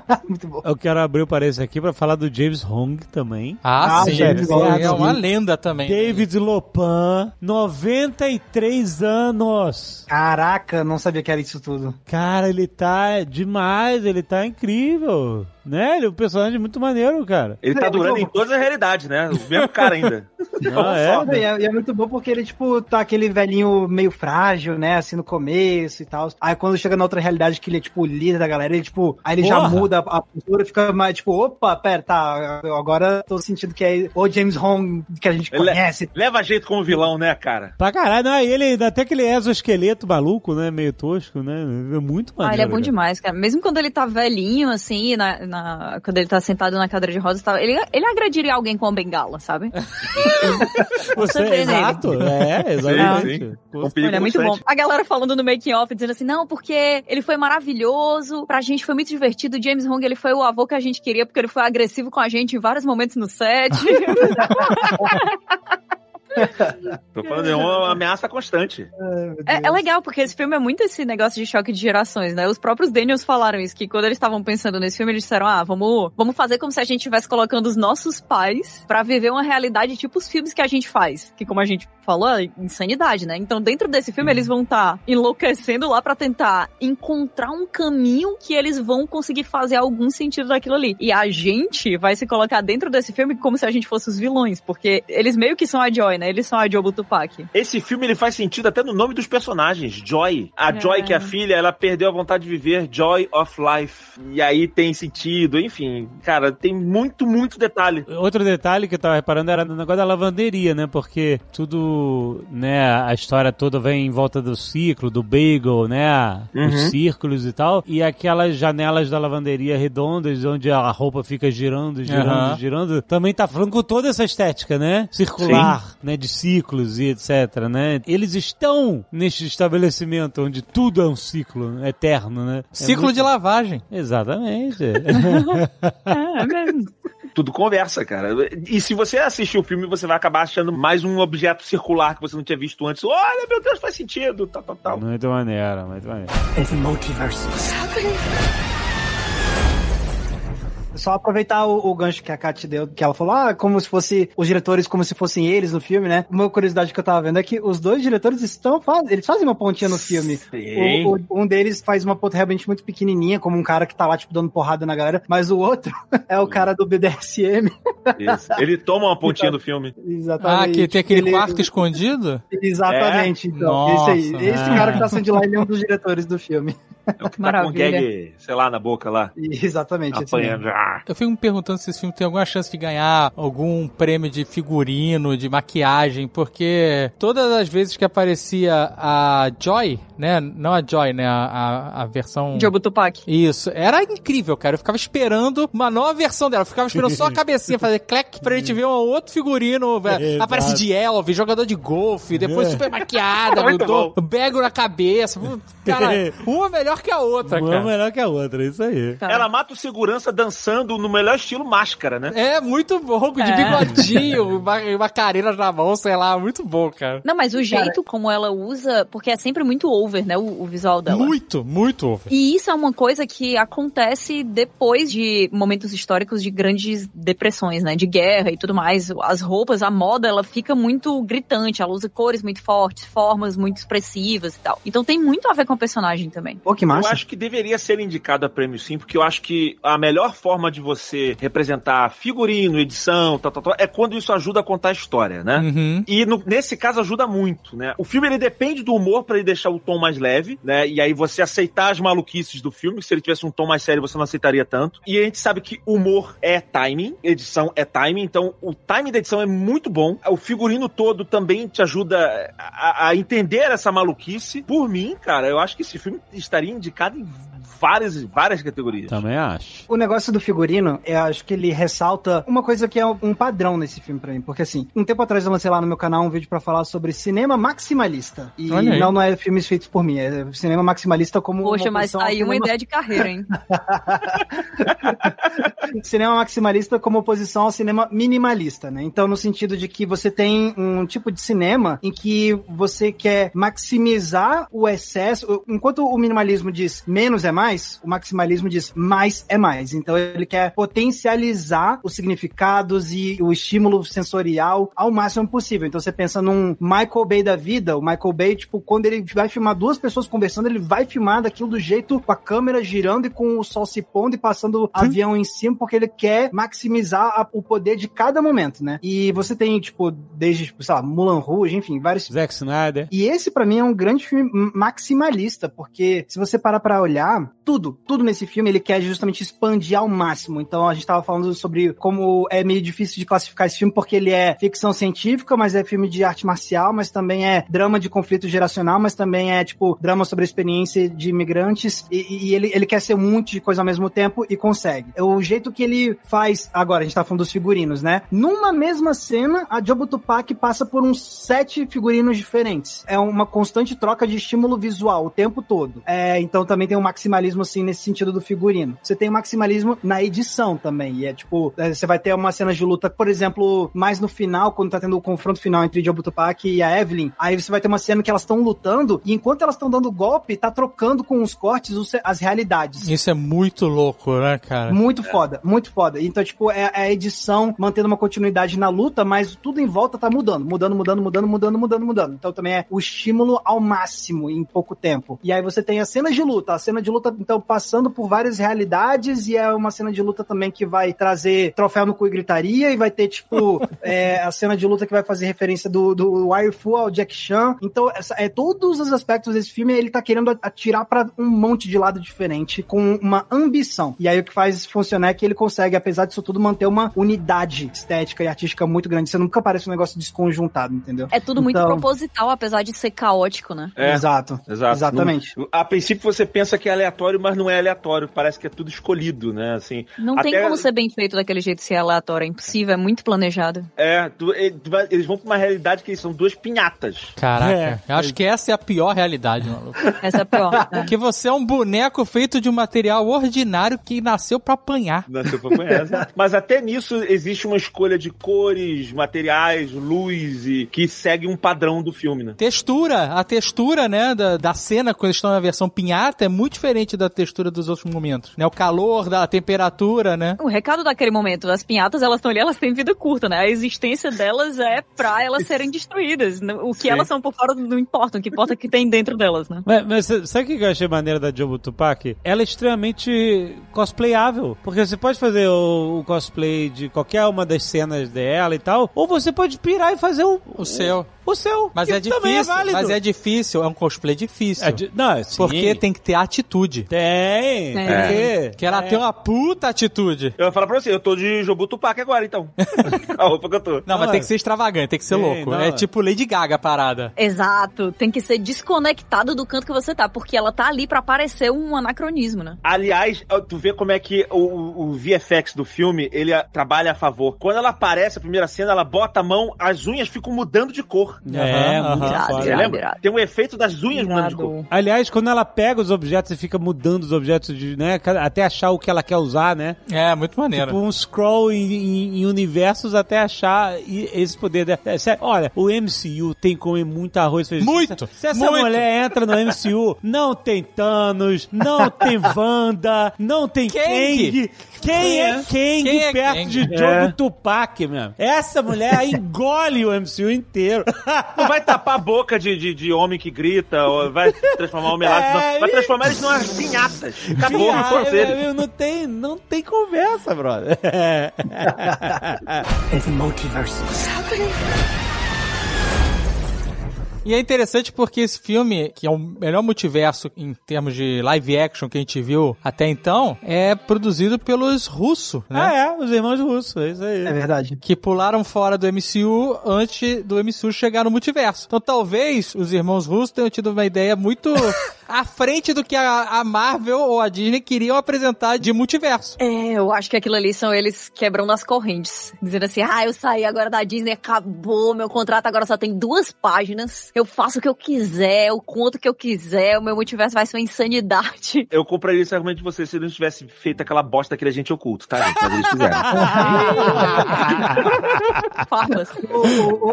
Muito bom.
Eu quero abrir o parênteses aqui pra falar do James Hong também.
Ah,
Ah,
sim.
James Bond,
é uma lenda também.
David Lopan, 93 anos.
Caraca, não sabia que era isso tudo.
Cara, ele tá demais, ele tá incrível. Né? Ele é um personagem muito maneiro, cara.
Ele tá durando em todas as realidades, né? O mesmo cara ainda.
Ah, é?
E é, é muito bom porque ele, tipo, tá aquele velhinho meio frágil, né? Assim, no começo e tal. Aí quando chega na outra realidade que ele é, tipo, o líder da galera, ele, tipo, aí ele já
Porra.
Muda a postura, fica mais, tipo, opa, pera, tá, agora tô sentindo que é o James Hong que a gente
Ele é-
conhece.
Leva jeito como vilão, né, cara?
Pra caralho, não, e ele até aquele exoesqueleto maluco, né? Meio tosco, né? É muito maneiro.
Ah, ele é bom
cara.
demais, cara. Mesmo quando ele tá velhinho, assim, na, na- quando ele tá sentado na cadeira de rodas e tal, ele, ele agrediria alguém com uma bengala, sabe?
Você,
vê nele.
exato, é, exatamente.
sim. Um perigo
Ele é muito bom. A galera falando no making off, dizendo assim, não, porque ele foi maravilhoso, pra gente foi muito divertido, o James Hong, ele foi o avô que a gente queria, porque ele foi agressivo com a gente em vários momentos no set.
Tô falando, é uma ameaça constante.
É, é legal, porque esse filme é muito esse negócio de choque de gerações, né? Os próprios Daniels falaram isso, que quando eles estavam pensando nesse filme, eles disseram, ah, vamos, vamos fazer como se a gente estivesse colocando os nossos pais pra viver uma realidade tipo os filmes que a gente faz. Que como a gente falou, é insanidade, né? Então dentro desse filme eles vão estar enlouquecendo lá pra tentar encontrar um caminho que eles vão conseguir fazer algum sentido daquilo ali. E a gente vai se colocar dentro desse filme como se a gente fosse os vilões, porque eles meio que são a Joy, né? Né? Eles são a Jobu Tupac.
Esse filme ele faz sentido até no nome dos personagens. Joy. A
É.
Joy, que é a filha, ela perdeu a vontade de viver. Joy of Life. E aí tem sentido. Enfim, cara, tem muito, muito detalhe.
Outro detalhe que eu tava reparando era no negócio da lavanderia, né? Porque tudo, né, a história toda vem em volta do ciclo, do bagel, né?
Uhum.
Os círculos e tal. E aquelas janelas da lavanderia redondas, onde a roupa fica girando, girando,
Aham.
girando, também tá falando com toda essa estética, né? Circular, né? De ciclos e etc, né? Eles estão neste estabelecimento onde tudo é um ciclo eterno, né? É
Ciclo
muito-
de lavagem.
Exatamente.
É, é mesmo.
Tudo conversa, cara. E se você assistir o filme, você vai acabar achando mais um objeto circular que você não tinha visto antes. Olha, meu Deus, faz sentido. Tal, tal, tal.
muito maneiro, muito maneiro.
Só aproveitar o, o gancho que a Kat deu, que ela falou, ah, como se fosse os diretores, como se fossem eles no filme, né? Uma curiosidade que eu tava vendo é que os dois diretores estão, faz, eles fazem uma pontinha no filme.
Sim.
O- o- um deles faz uma ponta realmente muito pequenininha, como um cara que tá lá, tipo, dando porrada na galera, mas o outro é o cara do BDSM.
Isso. Ele toma uma pontinha do filme.
Ah,
Exatamente.
que tem aquele
Ele-
quarto escondido?
Exatamente, então.
Nossa,
esse aí. Esse
ah.
cara que tá saindo de lá, ele é um dos diretores do filme.
É o que tá com
Maravilha.
gag, sei lá, na boca lá.
Exatamente. mesmo.
Apanhando. Ah.
Eu fico me perguntando se esse filme tem alguma chance de ganhar algum prêmio de figurino, de maquiagem, porque todas as vezes que aparecia a Joy, né? Não a Joy, né? A, a, a versão.
Jobu Tupac.
Isso, era incrível, cara. Eu ficava esperando uma nova versão dela. Eu ficava esperando só a cabecinha fazer clec pra gente ver um outro figurino. Aparece de Elvis, jogador de golfe, depois
É.
super maquiada,
bom.
bego na cabeça. Cara, uma melhor que a outra,
Uma
cara.
melhor que a outra, isso aí.
Cara.
Ela mata o segurança dançando no melhor estilo máscara, né?
É, muito bom, de
É.
bigodinho, uma, uma careira na mão, sei lá, muito bom, cara.
Não, mas o jeito como ela usa, porque é sempre muito over, né, o, o visual dela.
Muito, muito over.
E isso é uma coisa que acontece depois de momentos históricos de grandes depressões, né? De guerra e tudo mais. As roupas, a moda, ela fica muito gritante. Ela usa cores muito fortes, formas muito expressivas e tal. Então tem muito a ver com o personagem também.
Pô, que
Eu
massa.
acho que deveria ser indicado a prêmio sim, porque eu acho que a melhor forma de você representar figurino, edição, tal, tal, tal, é quando isso ajuda a contar a história, né?
Uhum.
E no- nesse caso ajuda muito, né? O filme ele depende do humor pra ele deixar o tom mais leve, né? E aí você aceitar as maluquices do filme, se ele tivesse um tom mais sério você não aceitaria tanto. E a gente sabe que humor é timing, edição é timing, então o timing da edição é muito bom. O figurino todo também te ajuda a, a entender essa maluquice. Por mim, cara, eu acho que esse filme estaria indicado em várias, várias categorias.
Também acho.
O negócio do figurino, eu acho que ele ressalta uma coisa que é um padrão nesse filme pra mim. Porque assim, um tempo atrás eu lancei lá no meu canal um vídeo pra falar sobre cinema maximalista. E não, não é filmes feitos por mim, é cinema maximalista como
Poxa,
uma
mas tá aí uma
cinema-
ideia de carreira, hein?
cinema maximalista como oposição ao cinema minimalista, né? Então, no sentido de que você tem um tipo de cinema em que você quer maximizar o excesso, enquanto o minimalismo diz menos é mais, o maximalismo diz mais é mais. Então, ele quer potencializar os significados e o estímulo sensorial ao máximo possível. Então, você pensa num Michael Bay da vida, o Michael Bay, tipo, quando ele vai filmar duas pessoas conversando, ele vai filmar daquilo do jeito com a câmera girando e com o sol se pondo e passando avião em cima, porque ele quer maximizar a- o poder de cada momento, né? E você tem, tipo, desde, tipo, sei lá, Mulan Rouge, enfim, vários
Zack Snyder.
e esse, pra mim, é um grande filme maximalista, porque se você parar pra olhar, tudo, tudo nesse filme, ele quer justamente expandir ao máximo. Então, a gente tava falando sobre como é meio difícil de classificar esse filme, porque ele é ficção científica, mas é filme de arte marcial, mas também é drama de conflito geracional, mas também é, tipo, drama sobre a experiência de imigrantes, e, e ele, ele quer ser um monte de coisa ao mesmo tempo e consegue. O jeito que ele faz, agora, a gente tá falando dos figurinos, né? Numa mesma cena, a Jobu Tupac passa por uns sete figurinos diferentes. É uma constante troca de estímulo visual o tempo todo. É, então também tem um maximalismo, assim, nesse sentido do figurino. Você tem um maximalismo na edição também. E é tipo, é, você vai ter uma cena de luta, por exemplo, mais no final, quando tá tendo o confronto final entre Jobu Tupac e a Evelyn. Aí você vai ter uma cena que elas estão lutando, e enquanto elas estão dando golpe, tá trocando com os cortes as realidades.
Isso é muito louco, né, cara?
Muito foda, muito foda. Então, tipo, é é a edição mantendo uma continuidade na luta, mas tudo em volta tá mudando, mudando, mudando, mudando, mudando, mudando, mudando. Então também é o estímulo ao máximo em pouco tempo. E aí você tem as cenas de luta. A cena de luta então passando por várias realidades e é uma cena de luta também que vai trazer troféu no cu e gritaria e vai ter, tipo, é, a cena de luta que vai fazer referência do, do Wire Fu ao Jack Chan. Então, essa, é, todos os aspectos desse filme ele tá querendo atirar para um monte de lado diferente com uma ambição. E aí o que faz funcionar é que ele consegue, apesar disso tudo, manter uma unidade estética e artística muito grande. Você nunca parece um negócio desconjuntado, entendeu?
É tudo muito
Então-
proposital, apesar de ser caótico, né?
É.
Exato.
Exato.
Exatamente.
Não- a princípio você pensa que é aleatório, mas não é aleatório. Parece que é tudo escolhido, né? Assim,
Não tem
até-
como ser bem feito daquele jeito se é aleatório, é impossível, é muito planejado.
É, tu- eles vão pra uma realidade que são duas pinhatas.
Caraca,
É.
eu acho que essa é a pior realidade, maluco.
Essa é a pior. É.
Porque você é um boneco feito de um material ordinário que nasceu pra apanhar.
Nasceu pra apanhar. Mas até nisso existe uma escolha de cores, materiais, luz, e que segue um padrão do filme, né?
Textura, a textura, né, da, da cena quando eles estão na versão pinhata é muito diferente da textura dos outros momentos, né? O calor, da temperatura, né?
O recado daquele momento, as pinhatas, elas estão ali, elas têm vida curta, né? A existência delas é pra elas serem destruídas. O que
Sim.
elas são por fora não importa, o que importa é o que tem dentro delas, né?
Mas, mas sabe o que eu achei maneira da Jobu Tupac? Ela é extremamente cosplayável. Porque você pode fazer o, o cosplay de qualquer uma das cenas dela e tal, ou você pode pirar e fazer o,
O seu.
O seu.
Mas é
também
difícil,
válido.
mas é difícil, é um cosplay difícil.
É di- Não, sim.
Porque tem que ter atitude.
Tem. Tem
É.
que.
Que ela tem uma puta atitude.
Eu vou falar pra você, eu tô de Jobu Tupac agora, então. a roupa que eu tô.
Não, mas
Não,
tem
é.
que ser extravagante, tem que ser
Sim,
louco.
não,
é
é.
tipo Lady Gaga a parada.
Exato, tem que ser desconectado do canto que você tá, porque ela tá ali pra parecer um anacronismo, né?
Aliás, tu vê como é que o, o- VFX do filme, ele trabalha a favor. Quando ela aparece, a primeira cena, ela bota a mão, as unhas ficam mudando de cor.
É, muito.
Você
irado,
lembra?
irado.
Tem um efeito das unhas mudando de cor.
Aliás, quando ela pega os objetos e fica mudando os objetos de, né, até achar o que ela quer usar, né?
É, muito maneiro.
Tipo um scroll em, em- em universos até achar e- esse poder. dela. É, sério, olha, o MCU tem como muito arroz feijão.
Muito,
Se essa
muito.
mulher entra no MCU, não tem Thanos, não tem Wanda, não tem
Kang.
Kang. Quem é Kang
Quem é
perto
Kang?
de
É.
Diogo Tupac, mesmo? Essa mulher engole o MCU inteiro.
Não vai tapar a boca de, de, de homem que grita, ou vai transformar o homem.
É,
não. Vai transformar eles numas pinhatas. Acabou, todos
meu
eles.
não tem, não tem conversa, brother.
E é interessante porque esse filme, que é o melhor multiverso em termos de live action que a gente viu até então, é produzido pelos russos, né?
ah, é, os irmãos russos, é isso aí.
É verdade.
Que pularam fora do MCU antes do MCU chegar no multiverso. Então talvez os irmãos russos tenham tido uma ideia muito à frente do que a, a Marvel ou a Disney queriam apresentar de multiverso.
É, eu acho que aquilo ali são eles quebrando as correntes. Dizendo assim, ah, eu saí agora da Disney, acabou, meu contrato agora só tem duas páginas, eu faço o que eu quiser, eu conto o que eu quiser, o meu multiverso vai ser uma insanidade.
Eu compraria esse argumento de você se eles tivessem feito aquela bosta daquele agente oculto, tá, gente? Mas eles fizeram.
Farpas.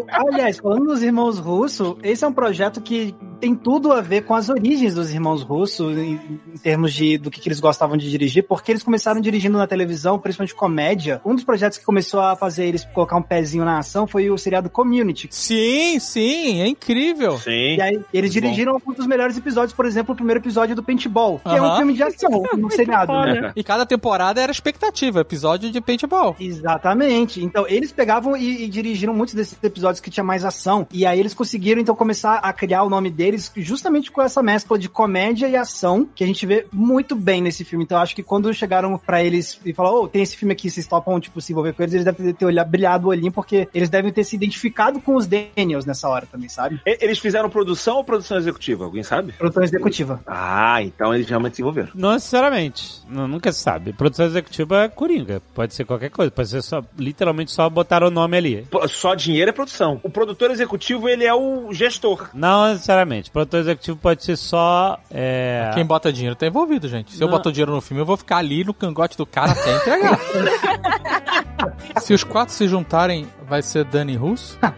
Aliás, falando dos irmãos russos, esse é um projeto que tem tudo a ver com as origens dos irmãos russos, em, em termos de do que, que eles gostavam de dirigir, porque eles começaram dirigindo na televisão, principalmente comédia. Um dos projetos que começou a fazer eles colocar um pezinho na ação foi o seriado Community.
Sim, sim, é incrível.
Sim.
E aí, eles dirigiram um dos melhores episódios, por exemplo, o primeiro episódio do Paintball, que é um filme de ação, um seriado, né?
E cada temporada era expectativa, episódio de paintball.
Exatamente. Então, eles pegavam e, e dirigiram muitos desses episódios que tinha mais ação. E aí eles conseguiram, então, começar a criar o nome deles justamente com essa mescla de comédia e ação, que a gente vê muito bem nesse filme. Então, acho que quando chegaram pra eles e falaram, ô, tem esse filme aqui, vocês topam, tipo, se envolver com eles, eles devem ter olhado, brilhado o olhinho, porque eles devem ter se identificado com os Daniels nessa hora também, sabe?
E- Eles fizeram produção ou produção executiva? Alguém sabe?
Produção executiva.
Ah, então eles realmente se envolveram.
Não necessariamente. Não, nunca se sabe. Produção executiva é coringa. Pode ser qualquer coisa. Pode ser só, literalmente só botar o nome ali.
Só dinheiro é produção. O produtor executivo, ele é o gestor.
Não necessariamente. Produtor executivo pode ser só. É...
Quem bota dinheiro tá envolvido, gente. Se eu
Não.
boto dinheiro no filme, eu vou ficar ali no cangote do cara até entregar. se os quatro se juntarem, vai ser Dani Russo?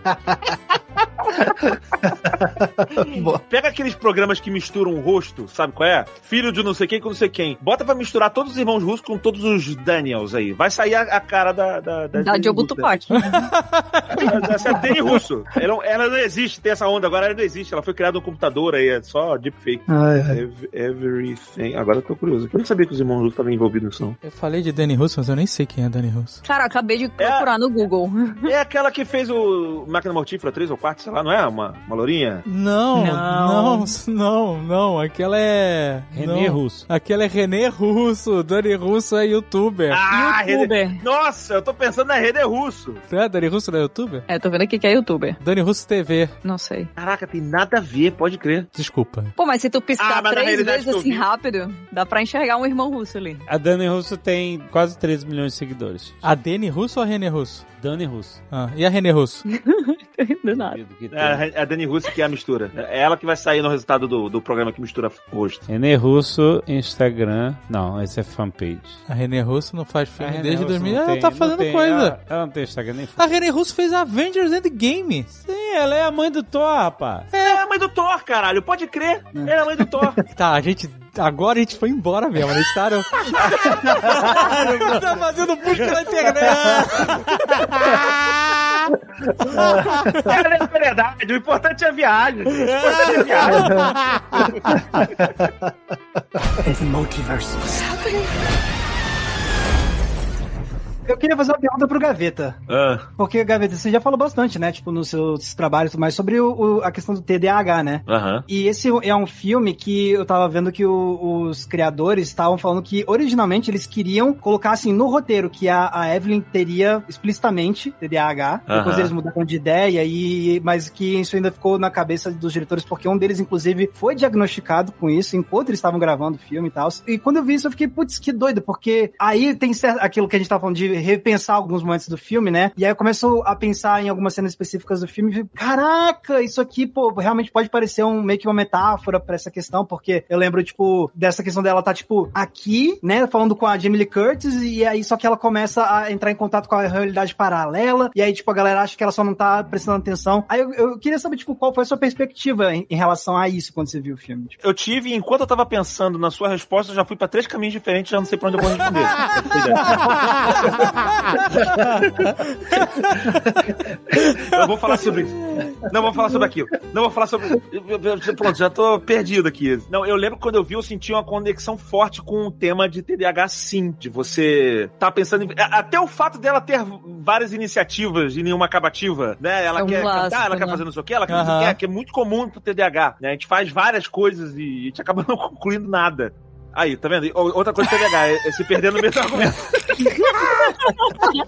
Pega aqueles programas que misturam o rosto, sabe qual é? Filho de não sei quem com não sei quem. Bota pra misturar todos os irmãos russos com todos os Daniels aí. Vai sair a, a cara da... Da, da,
Da
Dani
Diogo
Russo.
Tupac.
Essa é a Dani Russo. Ela, não- ela não existe, tem essa onda. Agora ela não existe. Ela foi criada no computador aí, é só deepfake.
Ai, ai.
Ev- Everything. Agora eu tô curioso. Eu não sabia que os irmãos russos estavam envolvidos nisso, não.
Eu falei de Danny Russo, mas eu nem sei quem é Danny Russo.
Cara, acabei de procurar no Google.
É aquela que fez o Máquina Mortífera 3 ou 4, sei lá, não é? Uma, uma lourinha?
Não,
Não.
não, não, não. Aquela é.
René
não.
Russo.
Aquela é René Russo. Dani Russo é youtuber.
Ah,
Youtuber.
Rede... Nossa, eu tô pensando na Rede Russo.
Não é Dani Russo não é youtuber?
É, tô vendo aqui que é youtuber.
Dani Russo TV.
Não sei.
Caraca, tem nada a ver, pode crer.
Desculpa.
Pô, mas se tu piscar
Ah,
três vezes assim
vi-
rápido, dá pra enxergar um irmão russo ali.
A Dani Russo tem quase 13 milhões de seguidores.
A Dani Russo ou a René Russo?
Dani Russo.
Ah, e a René Russo?
Do nada.
Tem.
É a Dani Russo que é a mistura. É ela que vai sair no resultado do, do programa que mistura rosto.
René Russo, Instagram. Não, esse é fanpage.
A René Russo não faz filme desde
Russo
2000.
não
Ela
tem-
tá fazendo
tem-
coisa.
Ela, ela não tem Instagram nem
A René Russo fez Avengers Endgame.
Sim, ela é a mãe do Thor, rapaz.
É a mãe do Thor, caralho. Pode crer. Ela é a mãe do Thor.
Tá, a gente. Agora a gente foi embora mesmo, né? Está no... tá fazendo busca na internet.
É verdade. O importante é a viagem. O importante é a viagem.
Eu queria fazer uma pergunta pro Gaveta.
Ah,
Porque, Gaveta, você já falou bastante, né? Tipo, nos seus trabalhos, mas sobre o- o- a questão do TDAH, né?
Aham.
E esse é um filme que eu tava vendo que o- os criadores estavam falando que originalmente eles queriam colocar assim no roteiro que a, a Evelyn teria explicitamente TDAH. Depois
Aham.
eles mudaram de ideia, e, mas que isso ainda ficou na cabeça dos diretores, porque um deles, inclusive, foi diagnosticado com isso enquanto eles estavam gravando o filme e tal. E quando eu vi isso, eu fiquei, putz, que doido, porque aí tem certo, aquilo que a gente tava falando de repensar alguns momentos do filme, né? E aí eu começo a pensar em algumas cenas específicas do filme e fico, caraca, isso aqui, pô, realmente pode parecer um, meio que uma metáfora pra essa questão, porque eu lembro, tipo, dessa questão dela tá, tipo, aqui, né, falando com a Jamie Lee Curtis, e aí só que ela começa a entrar em contato com a realidade paralela, e aí, tipo, a galera acha que ela só não tá prestando atenção. Aí eu, eu queria saber, tipo, qual foi a sua perspectiva em, em relação a isso quando você viu o filme. Tipo,
Eu tive, enquanto eu tava pensando na sua resposta, eu já fui pra três caminhos diferentes, já não sei pra onde eu vou responder. Eu vou falar sobre isso. Não vou falar sobre aquilo. Não vou falar sobre. Pronto, já tô perdido aqui. Não, eu lembro que quando eu vi, eu senti uma conexão forte com o tema de TDAH, sim. De você tá pensando em. Até o fato dela ter várias iniciativas e nenhuma acabativa, né? Ela
É um
quer
clássico,
cantar, ela quer
né?
fazer não sei o que, ela quer fazer o
Aham.
que, que é muito comum pro TDAH, né? A gente faz várias coisas e a gente acaba não concluindo nada. Aí, tá vendo? O- Outra coisa do TDAH é, é se perder no meio do argumento.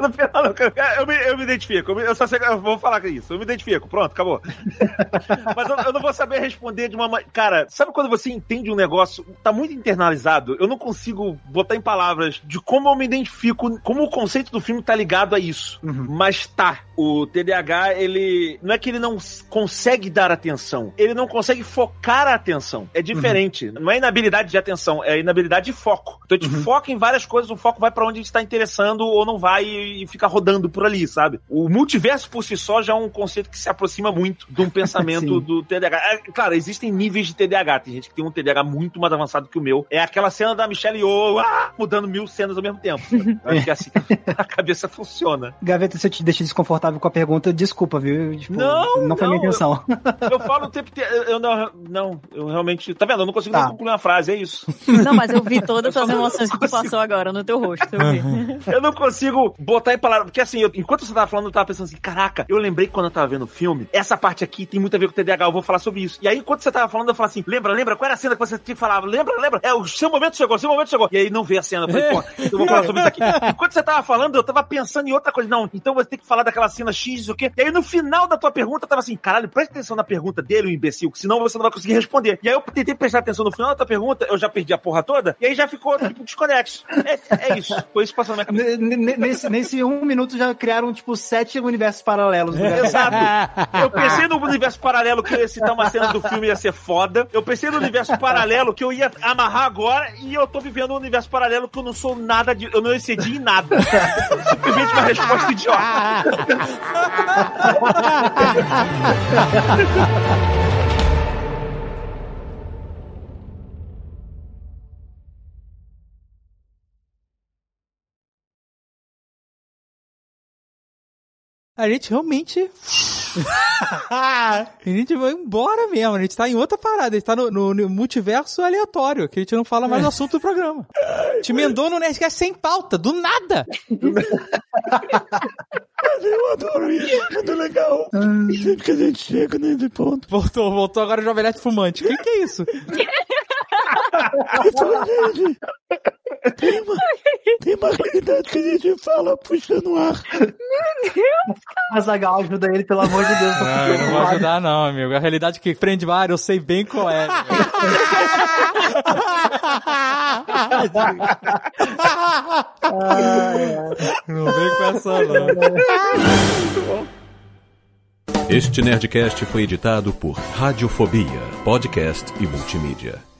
No final, eu, me, eu me identifico. Eu, me- eu só sei eu vou falar isso. Eu me identifico. Pronto, acabou. Mas eu, eu não vou saber responder de uma maneira. Cara, sabe quando você entende um negócio, tá muito internalizado? Eu não consigo botar em palavras de como eu me identifico, como o conceito do filme tá ligado a isso. Mas tá. O TDAH, ele. Não é que ele não consegue dar atenção. Ele não consegue focar a atenção. É diferente. Não é inabilidade de atenção, é inabilidade de foco. Então a gente foca em várias coisas, o foco vai pra onde a gente tá interessando ou não vai e, fica rodando por ali, sabe? O multiverso por si só já é um conceito que se aproxima muito de um pensamento do TDAH. É, claro, existem níveis de TDAH. Tem gente que tem um TDAH muito mais avançado que o meu. É aquela cena da Michelle Yeoh ah, mudando mil cenas ao mesmo tempo. Eu acho que é assim que a cabeça funciona.
Gaveta, se eu te deixei desconfortável com a pergunta, desculpa, viu? Tipo,
Não,
não foi minha
não,
intenção.
Eu falo o tempo inteiro. Eu não, não, eu realmente. Tá vendo? Eu não consigo
Tá.
nem concluir uma frase, é isso.
Não, mas eu vi todas
Eu
as emoções que tu passou agora no teu rosto. Eu vi.
Eu não consigo botar em palavras. Porque assim, eu- enquanto você tava falando, eu tava pensando assim: caraca, eu lembrei que quando eu tava vendo o filme, essa parte aqui tem muito a ver com o TDAH, eu vou falar sobre isso. E aí, enquanto você tava falando, eu falava assim: lembra, lembra? Qual era a cena que você falava? Lembra, lembra? É, o seu momento chegou, o seu momento chegou. E aí não vê a cena. Eu falei, pô, eu vou falar sobre isso aqui. Enquanto você tava falando, eu tava pensando em outra coisa. Não, então você tem que falar daquela cena X, o quê? E aí no final da tua pergunta, eu tava assim: caralho, presta atenção na pergunta dele, o imbecil, que senão você não vai conseguir responder. E aí eu tentei prestar atenção no final da tua pergunta, eu já perdi a porra toda, e aí já ficou, tipo, desconexo. É, é isso. Foi isso passando na minha cabeça.
Nesse, nesse um minuto já criaram, tipo, sete universos paralelos. né?
Exato. Eu pensei no universo paralelo que eu ia citar uma cena do filme ia ser foda. Eu pensei no universo paralelo que eu ia amarrar agora e eu tô vivendo um universo paralelo que eu não sou nada de. Eu não excedi em nada. Simplesmente uma resposta idiota.
A gente realmente. a gente vai embora mesmo. A gente tá em outra parada. A gente tá no, no- no multiverso aleatório, que a gente não fala mais do assunto do programa. Te emendou no Nerdcast sem pauta, do nada.
Eu adoro isso, muito legal. Sempre que a gente chega nesse ponto.
Voltou, voltou agora o Jovem Nerd Fumante. O que, que é isso?
tem uma, tem uma realidade que a gente fala puxando o ar.
Azagal ajuda ele, pelo amor de Deus.
Não, eu não vou ajudar, não, amigo. A realidade que prende vários, eu sei bem qual é. não vem com essa, não.
Este Nerdcast foi editado por Radiofobia, podcast e multimídia.